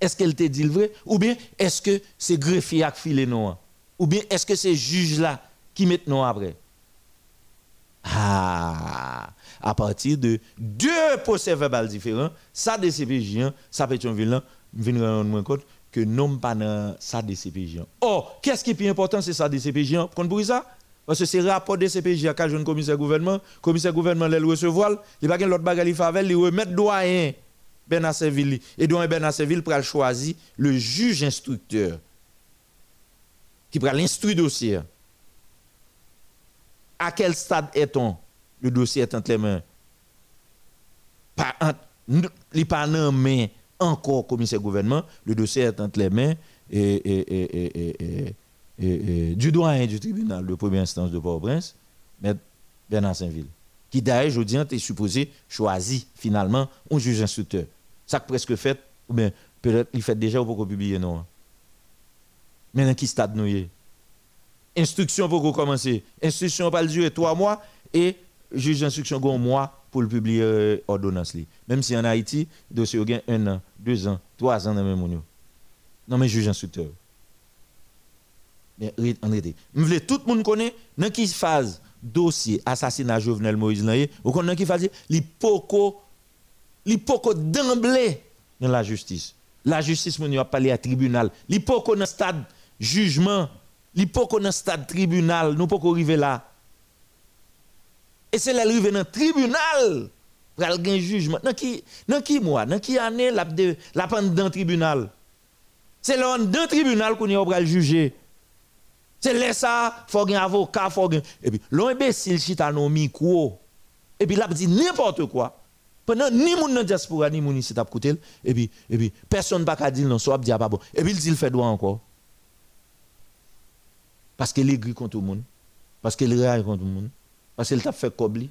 Est-ce qu'elle te dit vrai? Ou bien est-ce que c'est greffier qui file non? Ou bien est-ce que c'est juge là qui met non après? Ah, à partir de deux procès verbal différents, ça de CPJ, ça un vilain, venir rendre compte que non pas dans ça de CPJ. Oh, qu'est-ce qui est plus important, c'est ça de? Vous pour ça? Parce que c'est rapport de CPJ à jeune commissaire gouvernement, commissaire gouvernement le recevoir, il va l'autre bagarre il favel, il remettre doyen Seville et doyen Ben Seville pour choisir le juge instructeur qui prend l'instruire dossier. À quel stade est-on? Le dossier est entre les mains. il n'est pas en main encore commissaire gouvernement, le dossier est entre les mains et, et, et du doyen du tribunal de première instance de Port-au-Prince, M. Bernard Saint-Ville, qui d'ailleurs, je dis, est supposé choisir finalement un juge instructeur. Ça presque fait, ou bien peut-être il fait déjà pour publier, non. Mais dans qui stade nous Instruction pour commencer. Instruction va durer trois mois et juge d'instruction un mois pour le publier euh, ordonnance. Même si en Haïti, le dossier a un an, deux ans, trois ans dans même Non, mais juge instructeur. Mais en réalité, je veux tout le monde connaît dans qui phase dossier assassinat Jovenel Moïse là, ou dans qui phase? L'hypoco l'hypoco d'emblée dans la justice. La justice mon a parlé à tribunal. L'hypoco dans stade jugement, l'hypoco dans stade tribunal, nous pas arriver là. Et c'est là arriver dans tribunal pour un jugement. Dans qui dans qui mois, dans qui année la la dans tribunal? C'est là dans tribunal qu'on va juger. C'est là ça, faut un avocat, faut un... Et puis, l'imbécile chita dans micro. Et puis, il dit n'importe quoi. Pendant ni moun dans diaspora, ni moun ici t'a côté. Et puis, et puis, personne pas dire non, soit dit pas bon. Et puis, il dit il fait droit encore. Parce qu'il est gris contre tout le monde. Parce qu'il est contre tout le monde. Parce qu'il t'a fait cobli.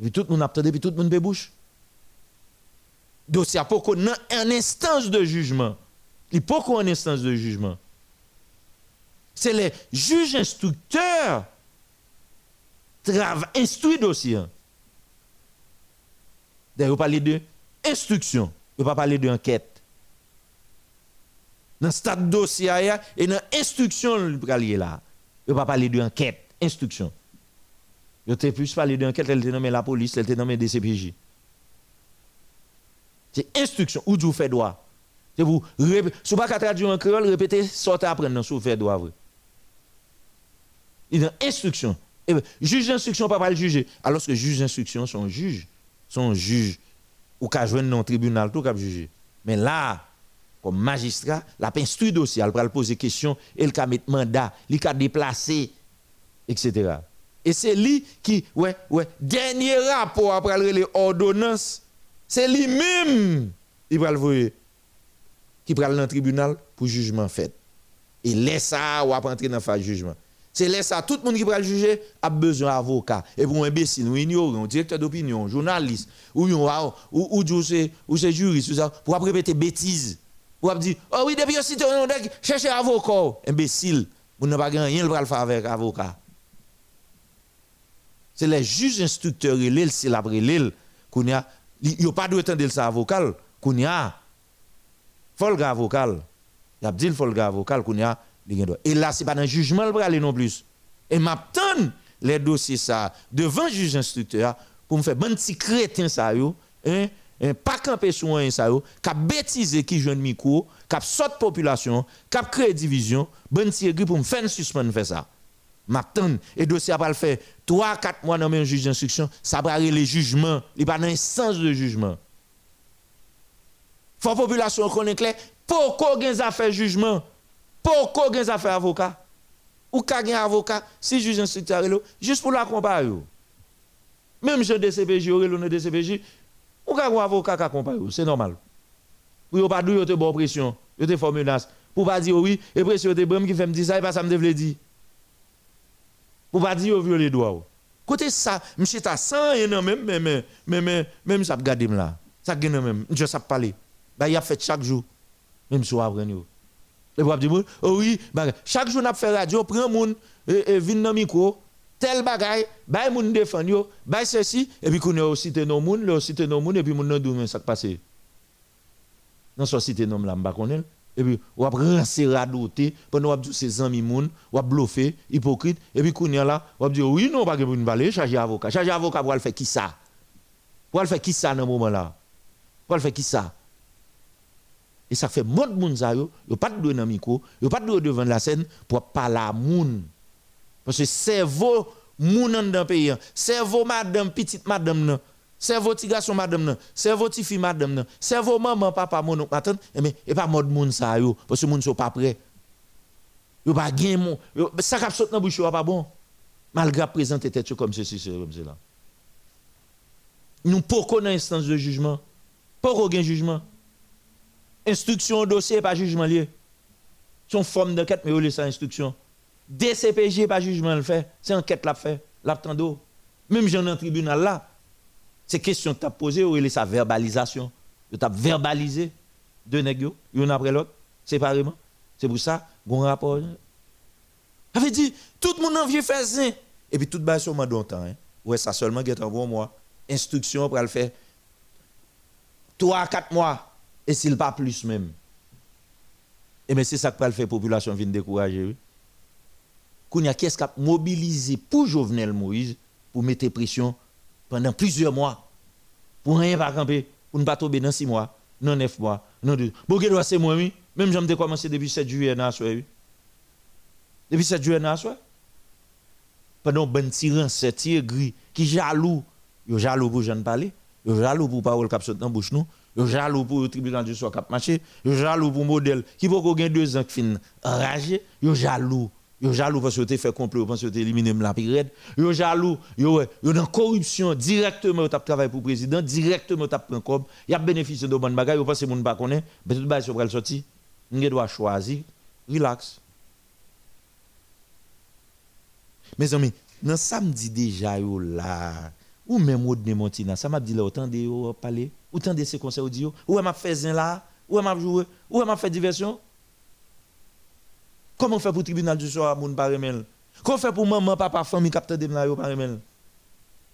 Et puis, tout le monde a et puis tout le monde bébouche. Dossier qu'on ait une instance de jugement. Il faut qu'on ait une instance de jugement c'est les juges instructeurs qui instruit dossier. D'ailleurs, vous parlez de instruction, vous ne pas parler d'enquête. Dans le stade dossier et dans l'instruction, vous là. Vous pas parler d'enquête, instruction. Vous avez plus parler d'enquête, elle était nommée la police, elle était nommée DCPJ. C'est instruction, où vous faites droit. C'est vous, si vous pas traduire en créole, répétez, sortez après, non, vous faites droit. Il a instruction. Et eh juge d'instruction, pas le juger. Alors que juge d'instruction sont juges. Sont juges. Ou qu'à jouer dans le tribunal, tout qu'à juger. Mais là, comme magistrat, la instruit dossier, elle va poser question, elle va mettre mandat, elle va déplacer, etc. Et c'est lui qui, ouais, ouais, dernier rapport après les ordonnances, c'est lui-même, il va le voir, qui prend dans le tribunal pour jugement fait. Et laisse ça, ou va entrer dans le jugement. C'est là ça, tout le monde qui va le juger a besoin d'avocat. Et pour un imbécile, ou ignorant, directeur d'opinion, journaliste, ou ou ou ou ou juriste, pour répéter bêtises. Pour dire, oh oui, depuis que on cherchez un avocat. Imbécile, vous n'avez pas rien le faire avec avocat. C'est les juges instructeurs, la l'île, qu'on a, il n'y a pas de temps de ça avocat, qu'on a, faut le avocat. Il a dit faut avocat, et là, ce n'est pas un jugement le aller non plus. Et m'attend les dossiers ça devant le juge instructeur pour me faire bon petit crétin ça yo, hein, hein, pas camper sur un ça yo, qui bêtiser qui jeune micro, qui saute population, qui créé division, bon petit pour me faire suspendre faire ça. M'attend et dossier va le faire 3 4 mois dans un juge d'instruction, ça va les jugements, il pas un sens de jugement. Faut population connaît clair, pourquoi gen affaire jugement? Pourquoi vous avez avocat? Ou avez un avocat, si juge instructeur juste pour l'accompagner. Même je DCPJ, ou DCPJ, ou avez un avocat qui accompagne, c'est normal. Pour pas dire que bonne pression, vous avez fait menace. Pour pas dire oui, et pression de bram qui fait me dire ça, et pas ça me devait dire. Pour pas dire que les droits. Côté ça, monsieur ta 100 et non même même même même ça regarder là. Ça gagne même, je sais parler. Bah il a fait chaque jour même après nous. Et vous oh oui, chaque jour, on fait radio, prend moun, et, et vient dans micro, tel bagay, bay moun défend yo, bay ceci, et puis qu'on a aussi nos moun, le cité nos moun, et puis moun nan dou ça passe. Dans ce cité nom là, m'ba. Et puis, on va rancer radoter, pendant on va ses amis moun, on va bluffer, hypocrite, et puis qu'on là, on va dire, oui, non, pas que vous ne parler, charger avocat. Charger avocat pour le faire qui ça? Pour le faire qui ça dans ce moment là? Pour le faire qui ça? Et ça fait monde moun sa yo, yo pas de dans micro, yo pas de devant la scène pour parler à moun. Parce que cerveau moun dans pays, cerveau madame petite madame nan, cerveau petit garçon madame nan, cerveau petit fille madame nan, cerveau maman papa mon attend, mais et pas mode moun sa yo parce que moun sont pas prêt. Yo pas gain mon, ça cap saute dans bouche pas bon. Malgré présenter tête comme ceci, comme cela. Nous pas connaître instance de jugement. Pas aucun jugement. Instruction au dossier, pas jugement lié. Son forme d'enquête, mais vous ça instruction? DCPG, pas jugement le fait. C'est enquête la fait. Même j'en ai un tribunal là. C'est question que tu as posé, ou sa verbalisation? Tu as verbalisé deux nègres, l'un après l'autre, séparément. C'est pour ça, bon rapport. Ça veut dire, tout le monde en vieux fait ça. Et puis tout le monde sur moi temps. Hein. Ouais, ça seulement est un bon mois. Instruction pour le faire. 3 à 4 mois et s'il pas plus même. Et mais c'est ça que la population vient décourager. Oui. a qu'est-ce a mobilisé pour Jovenel Moïse pour mettre pression pendant plusieurs mois pour rien pas camper, pour ne pas tomber dans six mois, non neuf mois, non deux. Bon, c'est moi, oui. Même j'ai commencé depuis 7 juillet, oui. Depuis 7 juillet, pendant ben tyran, c'est tir gris, qui jaloux, yo jaloux pour j'en parler, yo jaloux pour parole cap dans bouche nous, Yo jaloux pour le tribunal du soir cap marché, yo jaloux pour modèle qui peut deux ans qui fin enragé, yo jaloux. Yo jaloux parce que tu fait complot, parce que éliminé la période. Yo jaloux, yo yo dans corruption directement tu travaillé pour président, directement prend comme, y a bénéficié de bonne bagaille, yo pense moun pas connaît, bail sur sorti. On doit choisir, relax. Mes amis, samedi déjà yo là, ou même Rodney Montina, ça m'a dit autant de yo Autant de ces conseils audio, où m'a fait là, où m'a joué, où m'a fait diversion. Comment fait pour le tribunal du soir, moun par Comment fait pour maman, papa, famille, capteur de là, par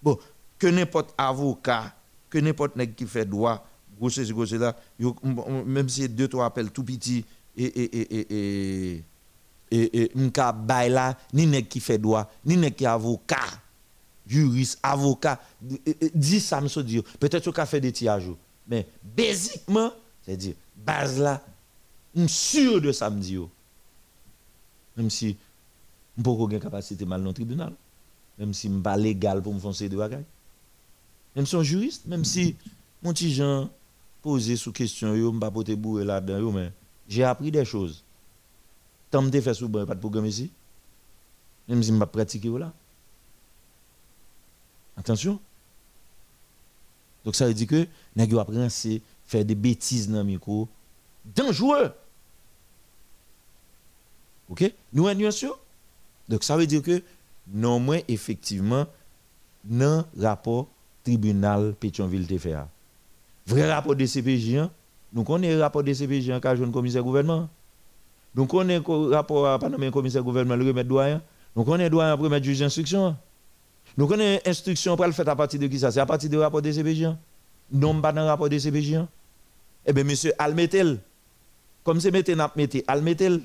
Bon, que n'importe avocat, que n'importe nèg qui fait droit, gros c'est gros là, même si deux trois appels tout petit et et et et et et m'ka bail là, ni nèg qui fait droit, ni nèg qui avocat juriste, avocat, dit ça, me. Peut-être qu'on a fait des tirages. Mais, basiquement, c'est-à-dire, base là, je suis sûr de ça, me. Même si, je n'ai pas capacité mal dans le tribunal. Même si je ne pas légal pour me foncer de bagaille. Même si je suis juriste, même si, mon petit Jean, poser sous question, je ne pas poser bourre là-dedans, mais j'ai appris des choses. Tant que fait sous pas de programme ici. Même si je ne pas pratiquer là. Attention. Donc ça veut dire que nous apprend c'est faire des bêtises dans le micro dangereux. OK? Nous en sûr? Donc ça veut dire que non moins effectivement dans rapport tribunal Pétionville te fait. Vrai rapport de CPJ, hein? nous connaissons le rapport de CPJ en cas de commissaire gouvernement. Nous connaissons le rapport à le commissaire gouvernement, le remettre doyen. Nous connaissons doyen pour mettre juge d'instruction. Nous connaissons l'instruction pour le faire à partir de qui ça? C'est à partir du rapport de CPJ. Hein? Non, pas dans le rapport de CPJ. Hein? Eh bien, monsieur, Almetel, comme c'est mettez, n'a mettez, Almetel.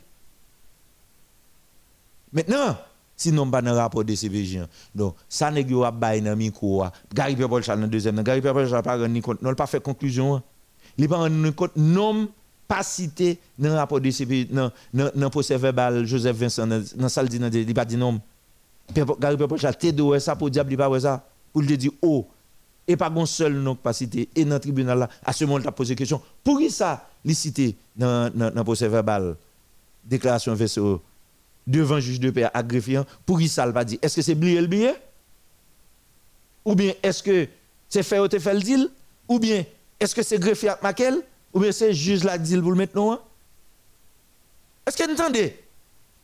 Maintenant, sinon pas dans rapport de CPJ. Donc, ça n'est pas bail dans micro. Gary Pierre Charles dans deuxième. Gary Pierre Charles pas rendre compte, non pas fait conclusion. Il pas rendre compte non pas cité dans le rapport de CPJ dans dans procès verbal Joseph Vincent dans salle dit il pas dit non. Gary Pierre Charles t'es de ça pour diable pas ça pour lui dire oh et pas un seul nom pas cité et dans le tribunal là à ce moment là posé question pour qui ça li cité dans dans procès verbal déclaration VCO devant juge de paix greffier pour qui ça pas dit est-ce que c'est blié le billet ou bien est-ce que c'est fait fait le deal ou bien est-ce que c'est greffier à Maquel ou bien c'est juge la deal pour le mettre est-ce que vous entendez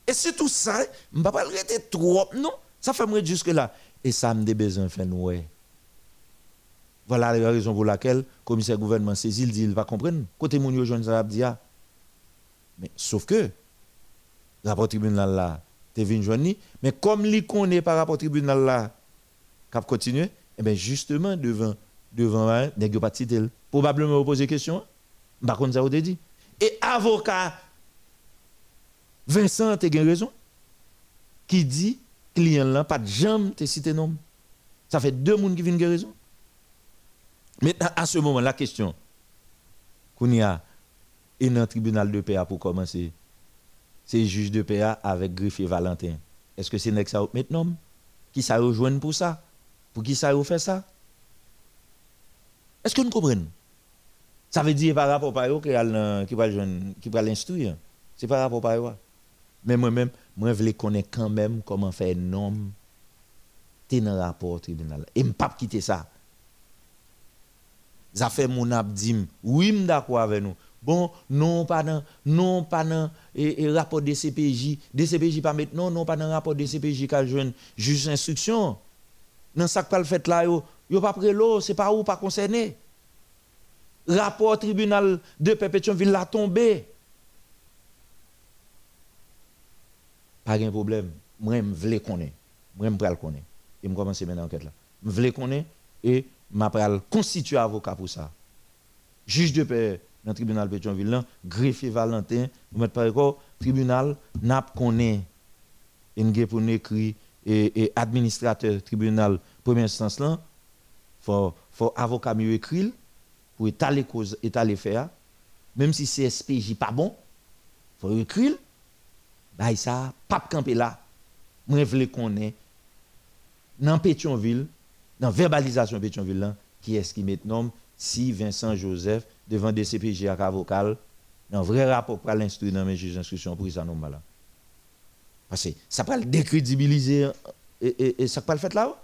et c'est tout ça je ne vais pas le rester trop non? Ça fait jusque là et ça me besoin faire nous voilà la raison pour laquelle le commissaire gouvernement saisit, il dit il va comprendre. Côté mon jeune ça dit. Mais sauf que rapport tribunal là, tu venu joindre mais comme il connaît par rapport tribunal là, cap continuer, et eh bien justement devant devant nèg pas probablement poser question. Par contre ça vous dit. Et avocat Vincent tu as raison qui dit client là pas de jambe te citer nom. Ça fait deux monde qui viennent raison. Maintenant, à ce moment, la question, qu'on y a, et dans le tribunal de PA pour commencer, c'est juge de PA avec greffier Valentin. Est-ce que c'est ça maintenant Qui ça rejoint pour ça? Pour qui ça fait ça? Est-ce que nous comprenons? Ça veut dire par rapport à eux qui va l'instruire. C'est par rapport à eux. Mais moi-même, moi, je veux connaître quand même comment faire un homme dans le rapport au tribunal. Et je ne pas quitter ça. Ça fait mon abdim oui d'accord avec nous. Bon non pas dans non pas dans et, rapport de CPJ de CPJ pas maintenant non pas dans rapport de CPJ qu'a jeune juge d'instruction. Dans ça pas le fait là yo yo pas près l'eau c'est pas où pas concerné. Rapport tribunal de Pépétionville l'a tombé pas de problème. Moi je veux connaître. Moi je veux connaître. Et je commence maintenant enquête là. Je veux connaître et m'a constituer avocat pour ça. Juge de paix dans le tribunal Pétionville, greffier Valentin, nous mettons par exemple, tribunal n'a pas connaît, et pour écrit, et, et administrateur tribunal première instance là, faut faut avocat mieux écrit pour étaler cause étaler faire même si c'est SPJ pas bon faut écrire bah ça pas camper là moi je connaître dans Pétionville dans verbalisation Pétionville, qui est-ce qui met nom? Si Vincent Joseph, devant des CPJ à avocat, dans vrai rapport pour l'instruire dans mes juges d'instruction pour ça nom là. Parce que ça peut le décrédibiliser et, et, et ça peut le faire là.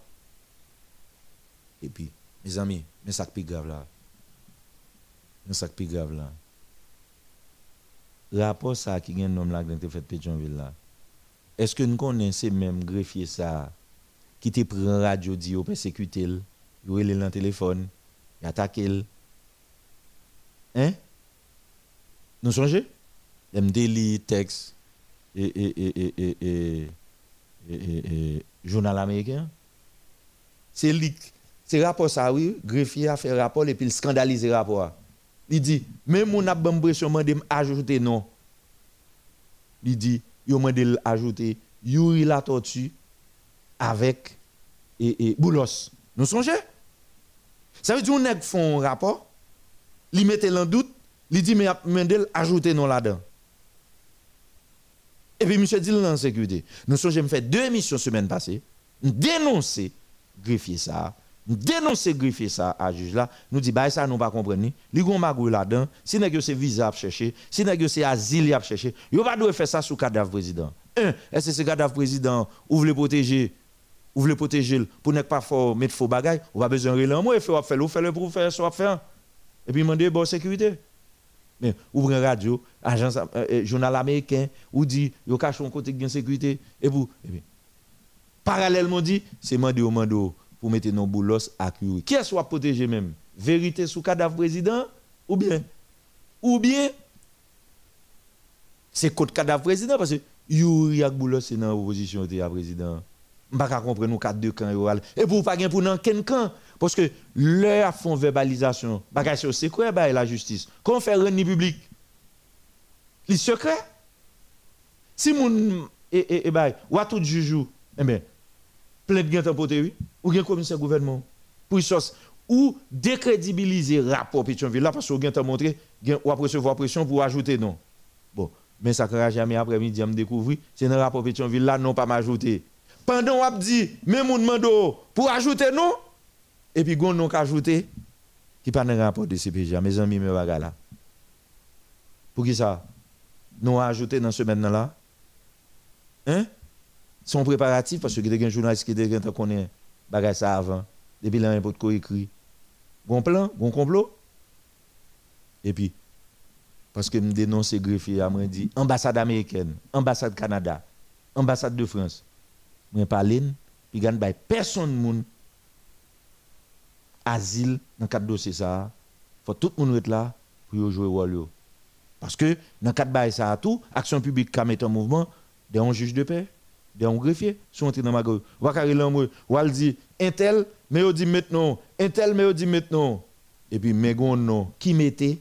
Et puis, mes amis, mais ça plus grave là. Mais ça plus grave là. Rapport ça qui un nom là qui fait Pétionville là. Est-ce que nous connaissons même greffier ça qui te prend radio dit au persécuter il est dans téléphone il attaque hein nous songez dem délit texte et et et et journal américain c'est c'est rapport ça oui greffier a fait rapport et puis il scandalise rapport il dit même mon a bon pression ajouter non. Il dit il m'a ajouter Yuri la tortue avec et, et Boulos. Nous songez? Ça veut dire qu'on font un rapport, il mettait en doute, il dit mais Mendel ajoutez non là-dedans. Et puis monsieur dit en sécurité. Nous sommes fait deux émissions semaine passée, dénoncer greffier ça, Nous dénoncer greffier ça à juge là, nous dit bah ça nous pas comprendre. Li gon magou là-dedans, si nèg c'est visa à chercher, si nèg c'est asile à chercher, yo pas doit faire ça sous cadavre président. Un, est-ce que ce cadavre président ou le protéger ou voulez protéger pour ne pas fort mettre faux bagaille, on va besoin de moi, faut faire le faire pour faire soit faire. Et puis demander bonne sécurité. Mais ouvrez radio, agence euh, euh, journal américain ou dit yo cache un côté de sécurité et vous et puis, parallèlement dit c'est mandé au mando pour mettre nos boulos à cuire. Qui est soit protégé même? Vérité sous cadavre président ou bien? Ou bien c'est contre cadavre président parce que Yuri ak boulos c'est dans l'opposition à président. Je ne comprendre nous quatre deux camps et pour pas pour nan ken camp? Parce que leur font verbalisation. C'est secret bah la justice. Qu'on fait rendre public? Les secret si moun et et bah ou tout juge eh ben plainte gen tempoté oui. Ou gen commissaire gouvernement. Pour chose ou décrédibiliser rapport Pétionville là parce que gen montré gen ou recevoir pression pour ajouter non. Bon mais ça ne jamais après-midi me découvrir c'est dans rapport Pétionville là non pas m'ajouter. Pendant on dit même moun mando pour ajouter non. Et puis gon non ajouter qui pas dans rapport de CPJ mes amis me baga là. Pour qui ça? Nous ajouter dans ce semaine là hein? Son préparatif parce que il y a un journaliste qui déjà connaît ça avant. Depuis là n'importe quoi écrit. Bon plan bon complot. Et puis parce que me dénonce greffier a dit ambassade américaine ambassade Canada ambassade de France. Je parle, puis gagne by personne moun asile dans cadre dossier ça. Faut tout le monde être là pour jouer rôle Parce que dans cadre bail ça tout, action publique qui met en mouvement, des un juge de paix, des un greffier sont entrés dans ma gueule. Ou dit un tel mais on dit maintenant, un tel mais on dit maintenant. Et puis mais non qui mettait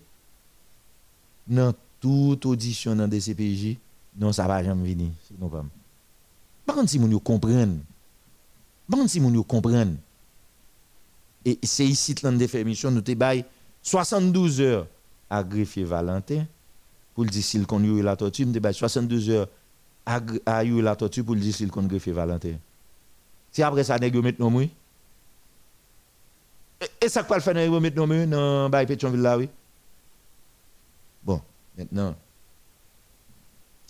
dans toute audition dans DCPJ, non ça va jamais venir, non pas. Par contre, si vous comprennent, par contre, si vous comprennent, et c'est ici que nous émission, nous avons 72 heures à greffier Valentin pour le dire s'il eu la torture, nous avons 72 heures à eu la torture pour le dire s'il qu'on greffier Valentin. Si après ça, nous mettons nous, et ça quoi le faire nous mettre nous dans Baye Pétionville là, oui? Bon, maintenant,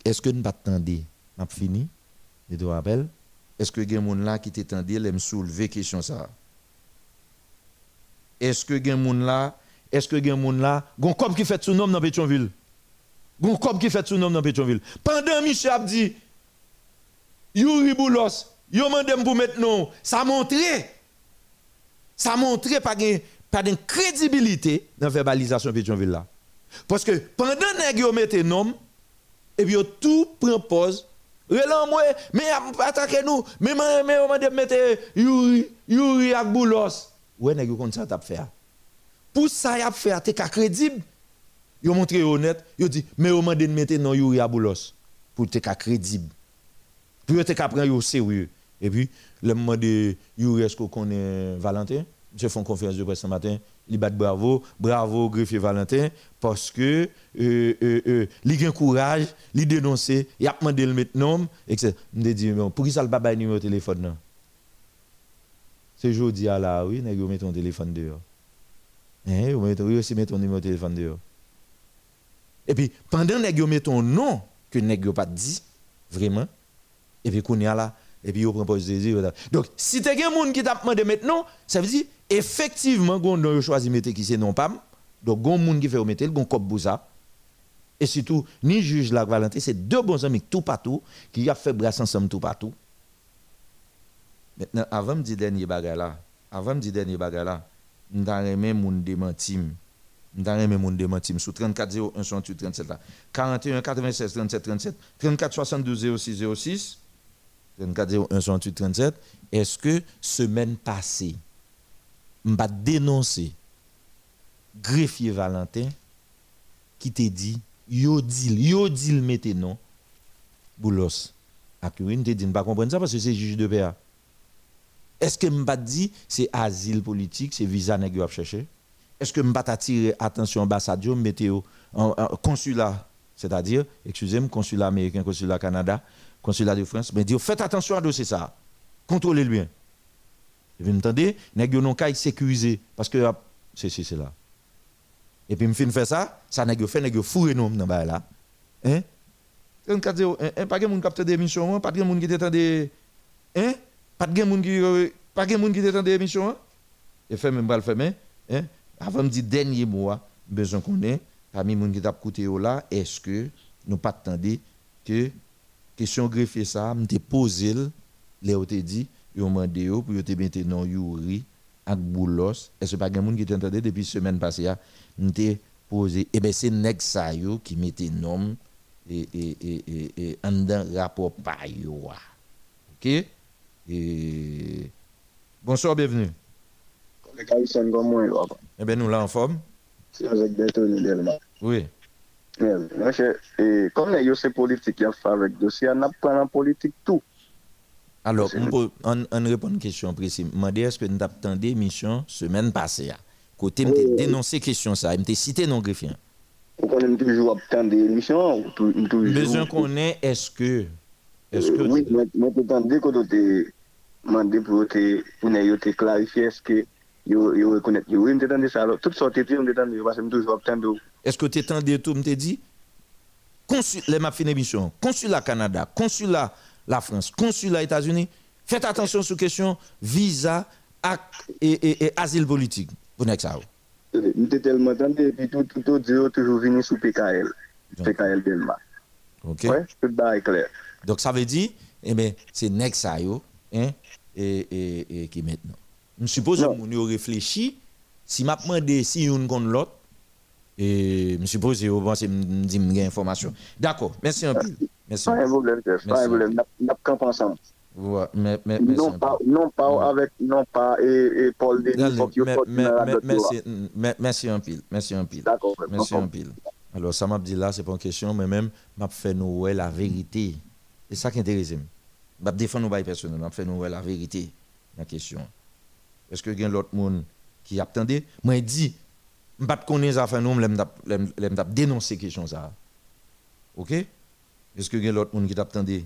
est-ce que nous pas attendre, n'a fini? Je te rappelle, est-ce que y a des là qui t'étendent, me soulever question ça? Est-ce que y a des là, est-ce que y a des là, gon comme qui fait son nom dans Pétionville? Gon comme qui fait son nom dans Pétionville. Pendant Michel a dit, Yuri Boulos, yo mandem pour maintenant, ça montre, ça montre pas de pas crédibilité dans la verbalisation Pétionville là. Parce que pendant que yo mette nom, et puis tout prend pause Relan moi, mais attaquez nous, mais mais on m'a mettre Yuri, Yuri ak Boulos. Ouais, nèg kon ça t'a faire. Pour ça y a fait, t'es crédible. Yo montré honnête, yo dit mais on m'a mettre non Yuri ak Boulos pour t'es crédible. Pour t'es prendre yo sérieux. Et puis le moment de Yuri est-ce qu'on connaît Valentin? Je fais une conférence de presse ce matin il bat bravo, bravo greffier Valentin, parce que euh, euh, euh, il a courage, il dénoncer, il a demandé le mettre nom, etc. Je dit, pour qui ça le pas numéro de téléphone non? C'est jeudi à la oui, vous met ton téléphone dehors. Eh, vous mettez aussi mettre ton numéro de téléphone dehors. Et puis, pendant que vous mettez ton nom, que vous pas dit, vraiment, et puis qu'on est là, et puis vous prenez Donc, si tu as quelqu'un qui t'a demandé maintenant, ça veut dire effectivement, on a choisi de mettre qui c'est non pas. Donc, il y a des gens qui fait mettre, il y a Bouza. Et surtout, ni juge la Valentin, c'est deux bons amis tout partout qui ont fait bras ensemble tout partout. Maintenant, avant de dire dernier bagage là, avant de dire dernier bagage là, nous avons même mon avons même mon démentim sur 34 01 68 37 là. 41 96 37 37 34 72 06 06 34 01 68 37. Est-ce que semaine passée m'a dénoncé greffier Valentin qui te dit yo dit yo dit mettez non boulos Akurine te dit pas comprendre ça parce que c'est juge de paix est-ce que m'a dit c'est asile politique c'est visa nèg a chercher? Est-ce que m'a attiré attention ambassade mettez en, consulat c'est-à-dire excusez-moi consulat américain consulat Canada consulat de France mais dit faites attention à dossier ça contrôlez le bien Et puis, m'entendez, nèg non sécurisé parce que c'est c'est là. Et puis me fin faire ça, ça nèg yo fait nèg yo fourrer nous dans là. Hein? On ka dire hein, pas de monde capte des émissions, pas de monde qui t'attend des hein? Pas de monde qui pas de monde qui t'attend des émissions. Et fait même pas le faire mais hein? Avant me dire dernier mois, besoin qu'on ait parmi monde qui t'a là, est-ce que nous pas attendre que question greffier ça, me posé Léo te dit, yo mandé yo pour te mettre non Yuri Boulos. Est-ce pas quelqu'un qui t'entendait depuis semaine passée m'te posé eh ben c'est nèg ça yo qui mettait nom et et et et en rapport yo. OK? Et bonsoir bienvenue. Eh bien, nous là en forme. C'est avec Delma. Oui. Et comme il y a ces politiques qui ont fait avec dossier, on a pris en politique tout. Alors, on, on, on répond à une question précise. Je est-ce que nous avons des missions semaine passée Côté, je dénoncé question ça, je cité non greffier. On a toujours obtenu des missions. Besoin qu'on ait, est-ce que. Est-ce que. Oui, mais je demandé quand tu demandé pour te clarifier, est-ce que. Yo, yo reconnaître. Oui, je demandé ça. Alors, de choses, je demandé parce que toujours obtenu. Est-ce que tu es tout, je dit? Consul, les m'a fait émission. Consulat Canada, consulat la France, consulat États-Unis, faites attention sur question visa et, asile politique. Vous n'êtes ça. Je tellement entendu, et puis tout, tout, tout, toujours venu sous PKL. PKL Belma. Ok. Ouais, tout est clair. Donc ça veut dire, eh bien, c'est Nexa hein, et, et, et, qui maintenant. Je suppose que vous réfléchi, si m'a demandé si une contre l'autre, et je suppose que vous pensez me dire une information. D'accord, merci un peu. Merci. Pas un problème, pas un problème. N'a pas ensemble. Ouais, mais, mais, non, pas, non pas avec non pas et, et Paul merci merci un pile merci un pile. D'accord merci un pile. Alors ça m'a dit là c'est pas une question mais même m'a fait nous la vérité. C'est ça qui intéresse m'a. Défendre nous personnel m'a fait nous la vérité la question est-ce que y a l'autre monde qui attendait moi dit pas connaître ça fait nous l'aime dénoncer question ça OK? Est-ce que y a l'autre monde qui t'attendait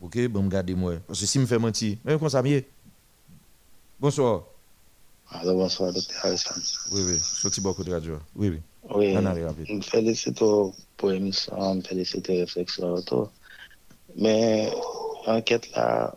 Ok, bon, regardez-moi. Parce que si je me fais mentir, même comme ça, mieux. Bonsoir. Alors, bonsoir, docteur Harrison. Oui, oui, sorti beaucoup de radio. Oui, oui. Oui, je félicite pour l'émission, je félicite la réflexion. Mais, enquête là,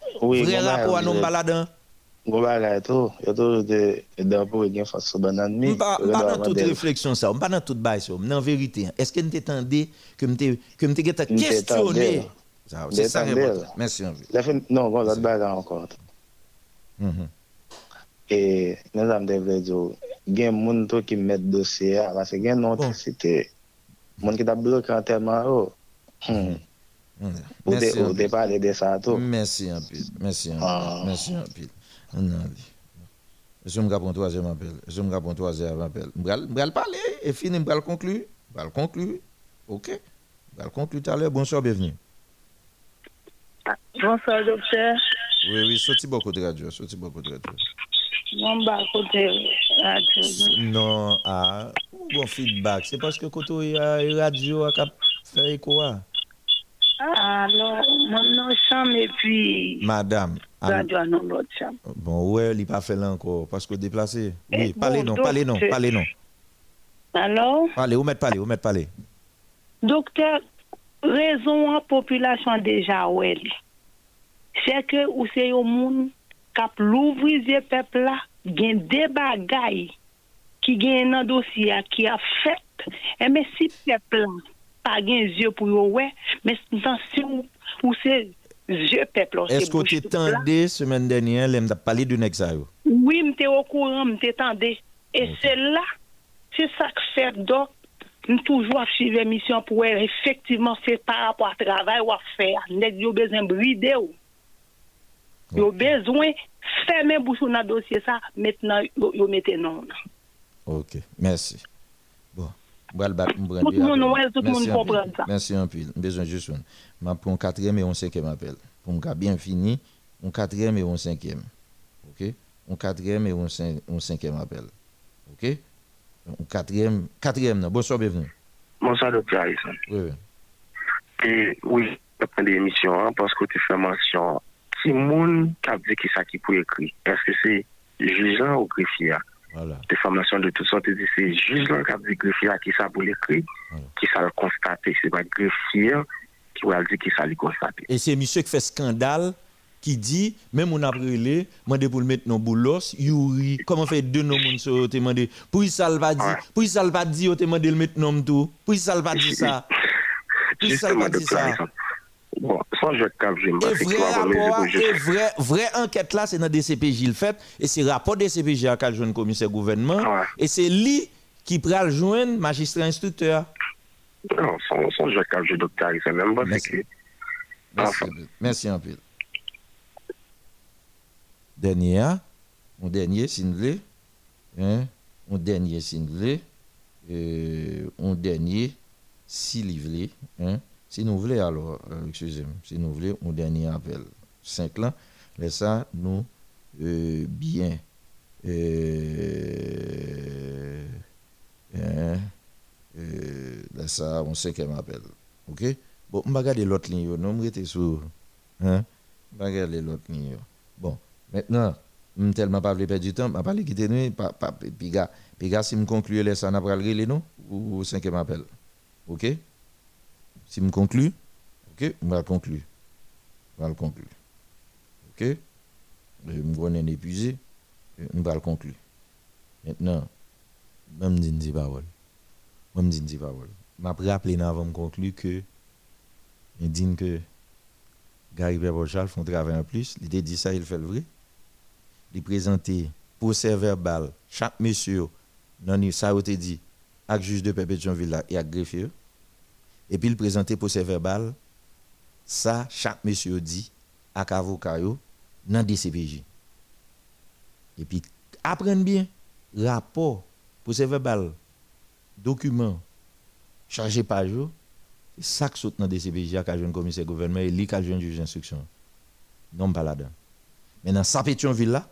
Oui, Vre rapor anon baladan. Gwo bagay tou, yo tou de apou gen fasyon banan mi. Mpa nan tout refleksyon sa, mpa nan tout bay sa, mnen verite. Eske nte tende ke mte geta kestyone? Se sa remote. Mersi anvi. Non, gwo zat bagay ankot. E, nan zan mte vle diyo, gen moun tou ki met dosye a, vase gen non te site. Moun ki ta blok an teman yo. Hmm. Ou de pale de sa tou. Mersi anvi, mersi anvi, mersi anvi. Non, je me un troisième appel. Je me un troisième appel. Je vais parler et fini, conclure. Je vais conclure. OK? À l'heure. Bonsoir, bienvenue. Bonsoir, docteur. Oui, oui, sorti beaucoup de radio. Sorti beaucoup de radio. Non, côté radio. Non, ah, bon feedback. C'est parce que côté radio a fait non, mon chambre et puis. Madame. Radio à l'autre chambre. Bon, ouais, il n'a pas fait là encore, parce que déplacé. Oui, parlez non, parlez non, parlez non. Alors? Parlez, où mettez parler, où mettez parler. Docteur, raison la population déjà, ouais. C'est que, où c'est au monde, cap l'ouvrir le peuple là, a des bagailles qui gagnent un dossier qui a fait. Et mais si pas gain yeux pour ouais. Mais si ou c'est yeux peuple est-ce que tu t'entendais semaine dernière l'aime de parler de Nexayo oui m'étais au courant m'étais et c'est là c'est ça que fait donc nous toujours suivre l'émission pour effectivement c'est par rapport à travail ou à faire. Nèg yo besoin brider ont besoin de fermer bouche dans dossier ça, maintenant, ils mettent non. Ok, merci. Tout le monde, tout le monde comprend ça. Merci un peu. Besoin juste prends un quatrième et un cinquième appel. Pour me bien fini, un quatrième et un cinquième. Ok? Un quatrième et un cinquième appel. Ok? Un quatrième, quatrième, non. Bonsoir, bienvenue. Bonsoir, docteur Harrison. Oui, oui. Et oui, des émissions hein, parce que tu fais mention. Si moun qui a dit qui ça qui peut écrire, est-ce que c'est jugeant ou greffier? Voilà. Des formations de toutes sortes, c'est jugeant qui a dit greffier qui ça pour l'écrire, qui ça le constater. C'est pas greffier qui va dire qui ça le constater. Et c'est monsieur qui fait scandale qui dit, même on a brûlé, demandé pour le mettre dans boulos, Yuri, comment fait deux noms sur te demandé, pour ça va dire, pour ça va dire, te demandé le mettre nom tout, pour ça va dire ça. Pour ça va dire ça. Bon, sans je me Et vrai, vraie enquête là, c'est dans DCPJ le fait, et c'est rapport DCPJ à quel jeune commissaire gouvernement, et c'est lui qui prend le joindre magistrat instructeur. Non, sans, cap, je docteur, c'est même pas Merci. Merci, Merci un peu dernier, mon dernier, si vous voulez, hein, mon dernier, si vous voulez, euh, mon dernier, si vous voulez, hein, si nous voulons, alors, euh, excusez-moi, si nous voulons, mon dernier appel. 5 ans, ça, nous, euh, bien, euh, hein, euh, là, ça, on cinquième appel. OK? Bon, on va regarder l'autre ligne, non, on va sur, hein, on va regarder l'autre ligne. Bon. Maintenant, je ne tellement pas perdre du temps, je pas quitter nous. Puis, si je conclue les ça, on Ou cinquième appel. OK? Si je conclue, OK On va conclure. On va le conclure. OK? Je me épuisé. On va le conclure. Maintenant, je me dis une parole. Je me dis une parole. Je vais rappeler avant de conclure que je dis que Gary Charles font travail en plus. L'idée dit ça, il fait le vrai il présenter procès verbal chaque monsieur dans ça a dit avec juge de paix Pétionville et à greffier et puis il présenter procès verbal. Ça chaque monsieur dit à avocat dans DCPJ et puis apprendre bien rapport procès verbal document chargé par jour ça qui saute dans DCPJ à jeune commissaire gouvernement et lui qui jeune juge d'instruction. Non pas là-dedans. Maintenant ça Pétionville là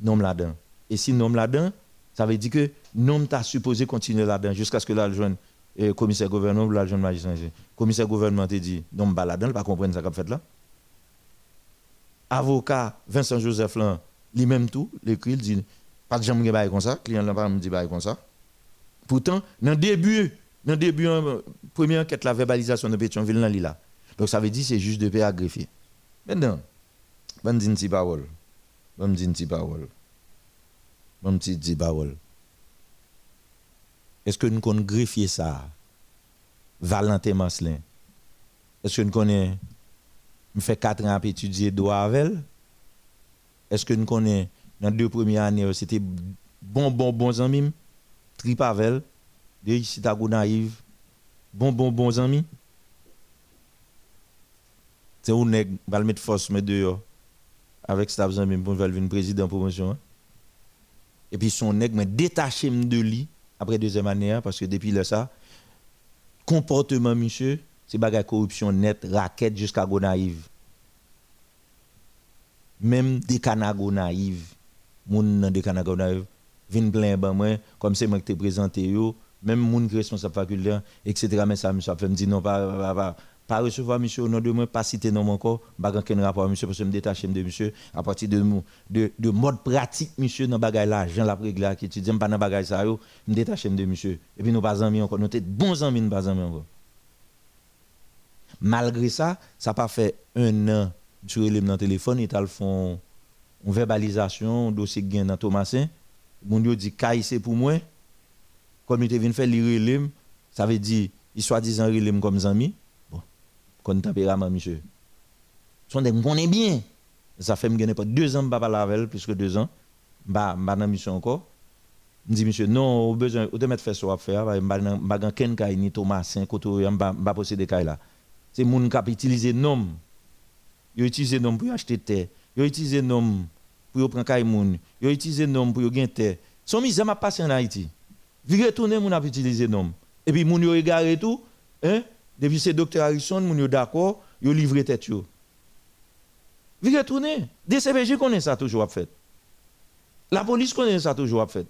nom là-dedans. Et si nom là-dedans, ça veut dire que nom t'a supposé continuer là-dedans jusqu'à ce que là, le eh, commissaire gouvernement ou le jeune magistrat. Commissaire gouvernement te dit, non, pas là-dedans, pas comprendre ça fait là. Avocat Vincent Joseph là, lui-même tout, l'écrit, il dit, pas de jamais bail comme ça, client n'a pas me dit comme ça. Pourtant, dans le début, dans le début, euh, première enquête, la verbalisation de Pétionville, là. Donc ça veut dire que c'est juste de paix à greffier. Maintenant, je vais dire une parole. Je vais dire une petite parole. Je vais dire une parole. Est-ce que nous connaissons greffier ça? Valentin Maslin. Est-ce que nous connaissons? Je fais 4 ans à étudier droit avec Est-ce que nous connaissons? Dans deux premières années, c'était bon, bon, bon amis Trip avec de ici, naïve. Bon, bon, bon amis. C'est où nèg va mettre force mais dehors avec staff Zambim pour venir président promotion. Hein. Et puis son nègre m'a détaché de lui après deuxième année hein, parce que depuis là ça comportement monsieur c'est bagarre corruption net raquette jusqu'à go naïve. Même des canago naïve moun des canago naïve vinn plein ban moi comme c'est moi qui t'ai présenté yo même moun qui responsable faculté etc. mais ça monsieur fait me dire non pas, pas, pas pas recevoir monsieur au nom de moi, pas citer non encore, pas aucun rapport monsieur parce que me détacher de monsieur à partir de de, de mode pratique monsieur dans bagay là, Jean la réglé qui étudie pas dans bagay ça yo, me détacher de monsieur et puis nous pas amis encore, nous sommes bons amis nous pas amis encore. Malgré ça, ça pas fait un an sur le téléphone, il t'a font une verbalisation dossier gain dans Thomasin, mon yo dit c'est pour moi. Comme il te vient faire lire ça veut dire il soit disant relève comme ami comme tempérament, monsieur. Son des connaît bien. Ça fait me pas deux ans, pas parler plus que deux ans. Bah, bah dans mission encore. Je dis, monsieur, non, au besoin, de mettre faire ça à faire, je ne pas ken kay ni Thomas, koto, je ne posséder kay là. C'est moun qui utilisé nom. Ils utilisé nom pour acheter terre. Ils utilisent nom pour prendre kay moun. Ils utilisent nom pour gagner terre. Son misère m'a passé en Haïti. Vi retourner moun a utiliser nom. Et puis moun yo égaré tout, hein? Depuis c'est docteur Harrison, moun yo d'accord, yo livré tête yo. Vi retourner. DCPJ connaît ça toujours à fait. La police connaît ça toujours à fait.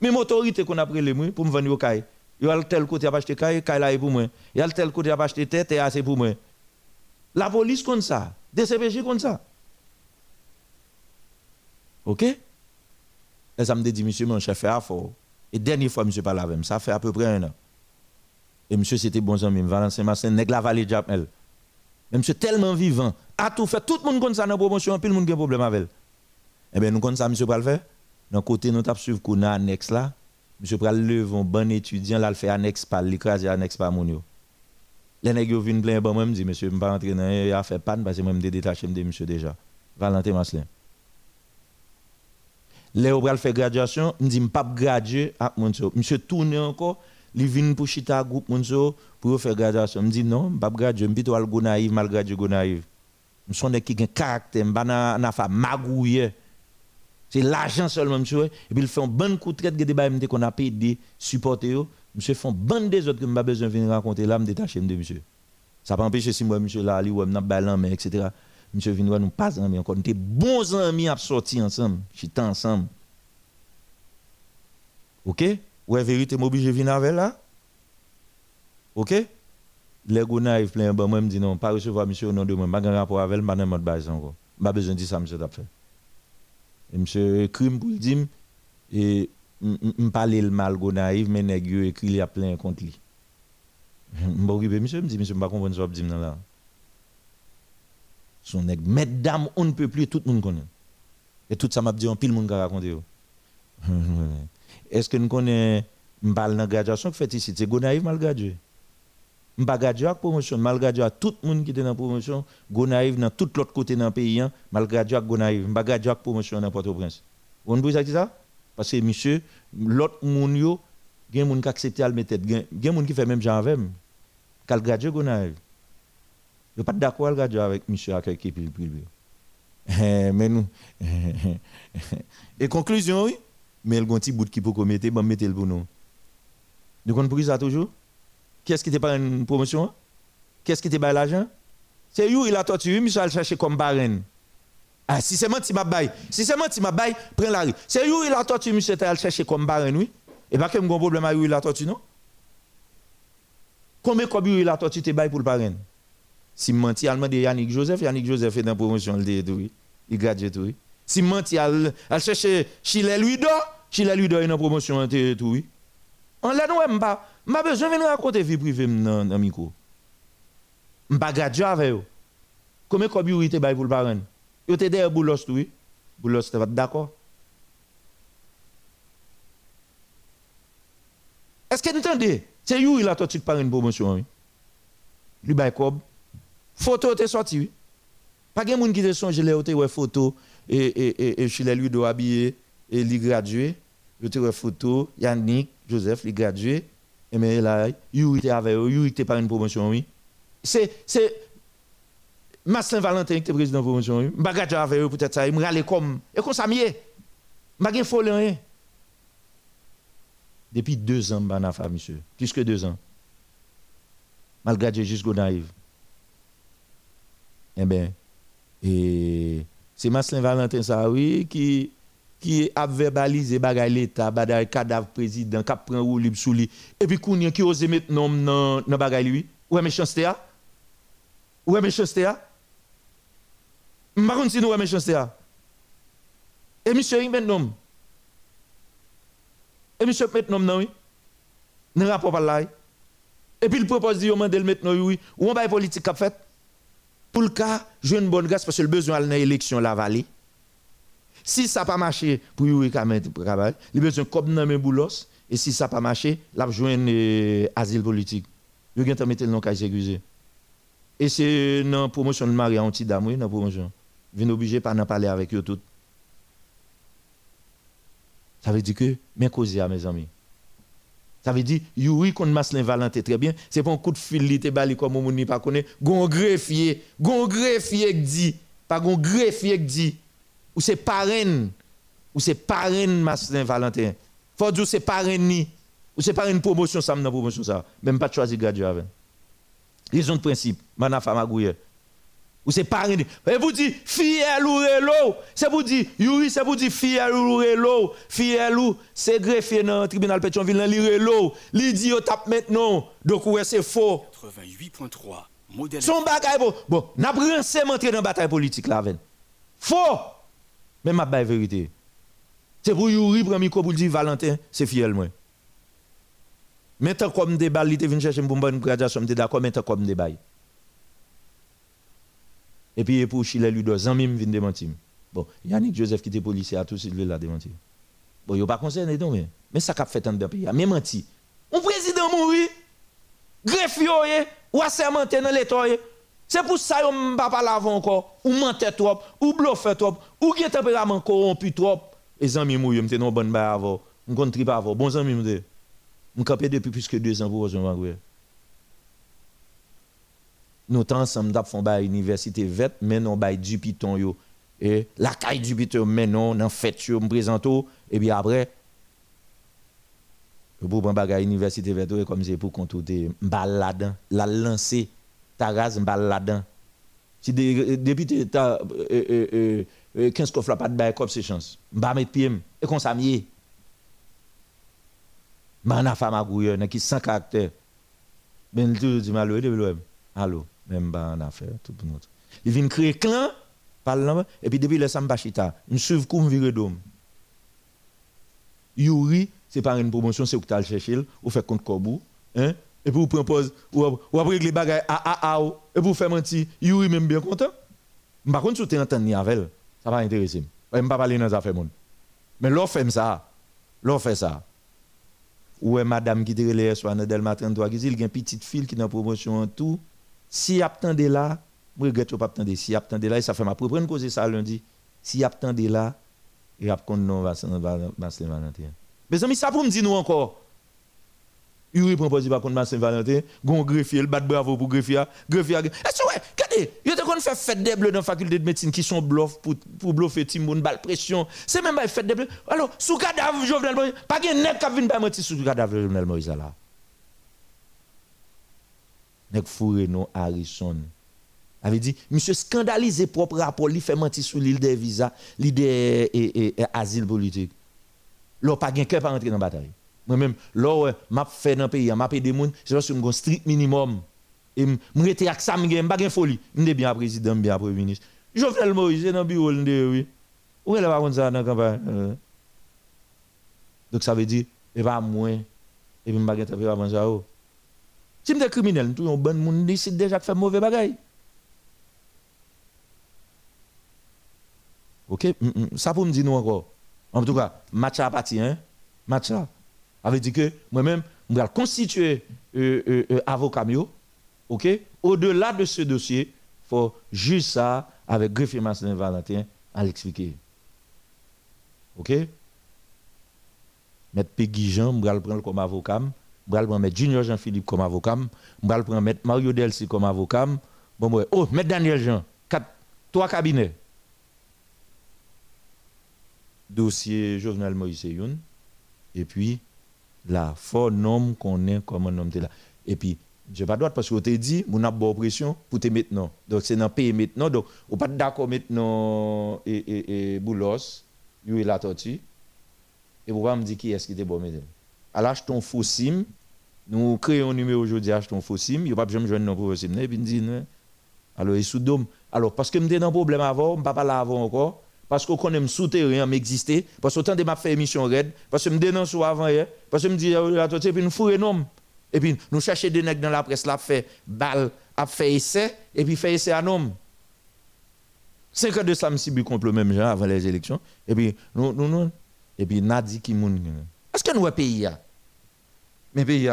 Même autorité qu'on a pris les pour me venir au caille. Il y a tel côté à acheter caille, caille là pour moi. Il y a tel côté à acheter tête et c'est pour moi. La police comme ça, DCPJ comme ça. OK? Ça me dit monsieur mon chef fait fort. Et dernière fois monsieur parle avec ça fait à peu près un an. Et monsieur c'était bon ami, Valentin Massin nèg la vallée Japel. Mais monsieur tellement vivant, a tout fait tout le monde comme ça dans promotion, puis le monde a un problème avec elle. Eh bien nous comme ça monsieur pas le faire. Dans côté nous t'a suivre qu'on annexe là, monsieur pral lever un bon étudiant là le fait annexe par l'écraser annexe par mon. Les nèg yo viennent plein bon moi me dit monsieur me pas rentrer dans a fait panne parce que moi me détaché de monsieur déjà. Valentin Maslin. Là on pral faire graduation, me dit me pas graduer mon Monsieur tourne encore, il vient pour chita groupe mon pour faire graduation. Me dit non, pas graduer, me plutôt al go naïf mal graduer go naïf. Me son qui a un caractère, me na na fa magouiller. C'est l'argent seulement, monsieur. Et puis, il fait un bon coup de traite que qu'on a payé des supporters. Monsieur un bon des autres que je besoin venir raconter là, me détacher de monsieur. Ça pas empêcher si monsieur, là, ali, ou m'na balan, mais etc. Monsieur vient nous pas amis encore. Nous bons amis à sortir ensemble. J'étais ensemble. OK? Ouais, vérité, m'oblige venir avec là? OK? Les gars plein, ben, moi, me dit non, pas recevoir monsieur au nom de moi. Pas rapport avec pas besoin encore. Je n'ai pas besoin de dire ça, monsieur, d'abord. Et monsieur crime pour dire et parler le mal go naïf mais nèg yo écrit il a plein contre lui. M'occuper monsieur me dit monsieur pas comprendre ce que dit là. Son nèg mesdames on ne peut plus tout le monde connaît. Et tout ça m'a dit en pile monde raconter. Est-ce que nous connaissons m'parle dans graduation que fait ici? C'est go naïf mal gradué. M'pa gradué avec promotion. Mal gradué à tout le monde qui était dans promotion, go naïf dans tout l'autre côté dans le pays hein, mal gradué avec go naïf, m'pa gradué avec promotion dans Port-au-Prince. Vous comprenez ça ça? Parce que monsieur l'autre monde yo gen moun qui accepté à le mettre gen gen moun qui fait même genre avec kal gradué go naïf. Je pas d'accord à graduer avec monsieur avec qui puis mais nous et conclusion oui? Mais le gonti bout qui peut commettre bon mettez le pour nous. Nous comprenez ça toujours? Qu'est-ce qui était pas une promotion? Qu'est-ce qui était pas l'argent? C'est où il a torturé, monsieur a cherché comme barène. Ah, si c'est menti ma bail, si c'est menti ma bail, prends la rue. C'est où il a torturé, monsieur a cherché comme barène, oui? Et pas que un problème avec où il a torturé, non? Combien de il a torturé tes bail pour le barène Si menti, il a de Yannick Joseph, Yannick Joseph est dans la promotion, il il gradué tout, oui. Si menti, il a cherché Chile Luido, Chile Luido est dans la promotion, tout, oui. On l'a nous, pas. M'a besoin de raconter vie privée dans le micro. M'a gradué avec eux. Combien de avez pour le parent Vous êtes derrière Boulos, oui. Boulos, êtes d'accord Est-ce que vous entendez C'est vous qui a torturé par une promotion. Oui. Lui, bail cob. Photo est sorti, oui. Pas de monde qui te songe les ouais photo et et et et chez lui doit habiller et lui gradué. Je te photo Yannick Joseph, il gradué et mais là, il était avec eux, il était par une promotion, oui. C'est, c'est, Marcel Valentin qui était président de la promotion, oui. Je avec eux, peut-être ça, il me râlait comme, et comme ça, mieux. Je n'ai pas rien. Depuis deux ans, je suis monsieur. Plus que deux ans. Malgré jusqu'au naïf. Eh bien, c'est Marcel Valentin, ça, oui, qui qui a verbalisé bagay l'état bagay cadavre président qui prend ou libre sous lui. Et puis kounien qui ose mettre nom dans bagay lui? Ouais méchanceté a ouais méchanceté a m'pa si nous ouais méchanceté a et monsieur il met nom. Et monsieur met nom non oui? Dans rapport par là et puis il propose de demander le mettre non oui. Ou on bail politique qu'a fait? Pour le cas jouer une bonne grâce parce que le besoin à l'élection la vallée si ça pas marché pour travail, il a besoin de comme dans boulos et si ça pas marché, il a besoin asile politique. Il a mettre le nom accusé. Et c'est dans la promotion de Marie anti dans la promotion. Vient obligé pas d'en parler avec eux tout. Ça veut dire que mais causer à mes amis. Ça veut dire oui qu'on Maslin Valentin très bien, c'est pas un coup de fil li te bali comme on pas connaît, gon greffier, gon greffier qui dit pas un greffier qui dit, ou c'est parrain, ou c'est parrain Marcelin Valentin. Faut dire c'est parrain ni, ou c'est parrain promotion ça, dans promotion ça. Même pas choisir graduer avec. Ont de principe, mana femme ou c'est parrain. Et vous dites, fiel ou relo. C'est vous dire, Yuri, c'est vous dire, fiel ou relo. Fiel ou, c'est greffier dans le tribunal Pétionville, dans le relo. Il dit, tape maintenant. Donc, ouais, c'est faux. 88.3, modèle. Son bagay, bon, bon, n'a pas entrer dans la bataille politique là, Faux. Mais ma baille vérité. C'est pour Yuri, pour micro pour dire, Valentin, c'est fiel, moi. Maintenant, comme débat, il venu chercher une bonne graduation, je d'accord, maintenant, comme débat. Et puis pour Chile, lui, deux ans, même vient démentir. Bon, Yannick Joseph qui était policier a tout suite la démentir. Bon, il a pas concerné, non, mais, mais ça a fait tant de pays. Il même menti. Un président mourir, greffier, ou assermenté dans l'État. C'est pour ça que je ne pas encore. Ou mentir trop, ou bluffer trop, ou qui tempérament corrompu trop. Les amis je suis bonne balle avant. Je ne pas avant. Bon amis, je suis depuis plus que deux ans pour rejoindre nous sommes ensemble d'ap à l'université vet mais non bay du piton yo et la caille du piton mais non dans fête yo me présente et bien après pour prendre bagay université vet comme c'est pour compter balade la lancer taraz balade si depuis tu as 15 coffres pas de bail c'est chance. M'a mettre pied et ça mana femme gouyer qui sans caractère. Ben tu malheureux allô même tout. Il vient créer clan, et puis depuis le Sambachita, nous suivons comme viré d'homme. Yuri, c'est pas une promotion, c'est où tu as ou fait compte Kobou, hein, et puis vous propose, ou, ou après les bagages à à et vous faites mentir, Yuri même bien content. Par contre, si tu entends ni avec ça va intéresser. Je ne pas parler dans les. Mais l'on fait ça, fait ça. Ou est madame qui Delma 33 qui dit il y a une petite fille qui est en promotion en tout. Si attendez là, je regrette pas attendre. Si attendez là, ça fait ma propre cause ça lundi. Si attendez là, il y a qu'on non va Valentin. Amis, ça pour me dire nous encore. Il propose pas contre Saint Valentin, gon greffier, le bat bravo pour greffier, greffier. Est-ce que regardez, il te qu'on fait fête des bleus dans la faculté de médecine qui sont bluff pour pour bluffer Timoun bal pression. C'est même pas fête des bleus. Alors, sous cadavre Jovenel Moïse, pas gen nek qui vinn pas mentir sous cadavre Jovenel Moïse là nek fourré non Harrison avait dit monsieur scandalisé propre rapport il fait mentir sur l'île des visas l'île des et, asile politique là pas gain cœur pas rentrer dans bataille moi même là m'a fait dans pays m'a payé des monde c'est parce que un strict minimum et m'rete ak ça m'gain pas gain folie m'de bien président bien premier ministre Jovenel Moïse dans bureau de oui où est là ça dans campagne? Euh. donc ça veut dire et pas moins et puis m'pa gain avant ça oh. Si je suis criminel, tout un bon monde décide déjà de faire mauvais bagaille. OK? Ça pour me dire nous encore. En tout cas, match à partir hein? Match là. Avait dit que moi-même je vais constituer euh, euh, euh, avocat OK? Au-delà de ce dossier, il faut juste ça avec greffier Marcelin Valentin à l'expliquer. OK? Mettre Peggy Jean, je vais le prendre comme avocat je vais prendre Junior Jean-Philippe comme avocat, je vais prendre Mario Delcy comme avocat. Bon, oh, M. Daniel Jean, trois cabinets. Dossier Jovenel Moïse Youn. Et puis, la fort nom qu'on est comme un homme là. Et puis, je pas droit parce que tu dit, on a bonne pression pour te maintenant. Donc, c'est dans le pays maintenant. Donc, on pas d'accord maintenant et, et, et Boulos, lui la tortue. Et vous me dire qui est-ce qui était bon, mesdames? Alors, ton faux sim, nous créons un numéro aujourd'hui, achetons un faux SIM, il n'y a pas besoin de joindre pour SIM. Et puis, dit, alors, il est sous dôme. Alors, parce que je suis un problème avant, je ne pas parler avant encore. Parce que je suis souterrain, m'exister. Parce que autant de ma fait émission red. Parce que me dénonce avant hier. Parce que me dis, et puis nous fourrons énorme. Et puis, nous cherchons des nègres dans la presse, là, fait balle, a fait essai, et puis fait essai à homme. 5 ans de ça, je contre le même genre avant les élections. Et puis, nous, nous, nous. Et puis, Nadi qui moun. Est-ce que nous avons pays Mais pays,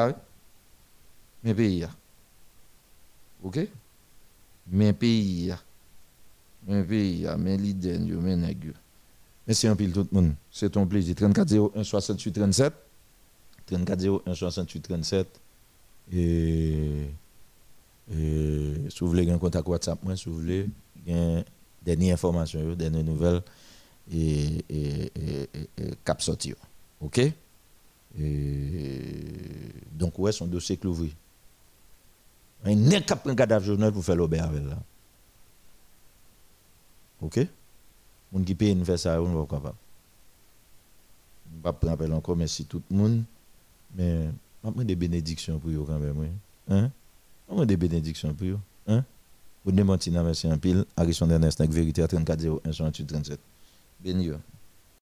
mes pays. OK? Mes pays. Mes pays, mes leaders, mes nègres. Merci un pile tout le monde. C'est ton plaisir. 34 01 68 37. 34 01 68 37. Et, et si vous voulez un contact WhatsApp, moi, si vous voulez, Dernière information, dernière nouvelle et, et, cap sorti. OK? Donc, ouais, son dossier clouvé. Un n'est qu'à prendre cadavre journal pour faire l'obé avec là. OK? Moun qui paye nous faire ça, on va capable. Prendre encore, merci tout le monde. Mais, va des bénédictions pour vous quand même. Hein? Va des bénédictions pour vous. Hein? Vous demandez merci un pile. Vérité à 34 01 38 37. Béni.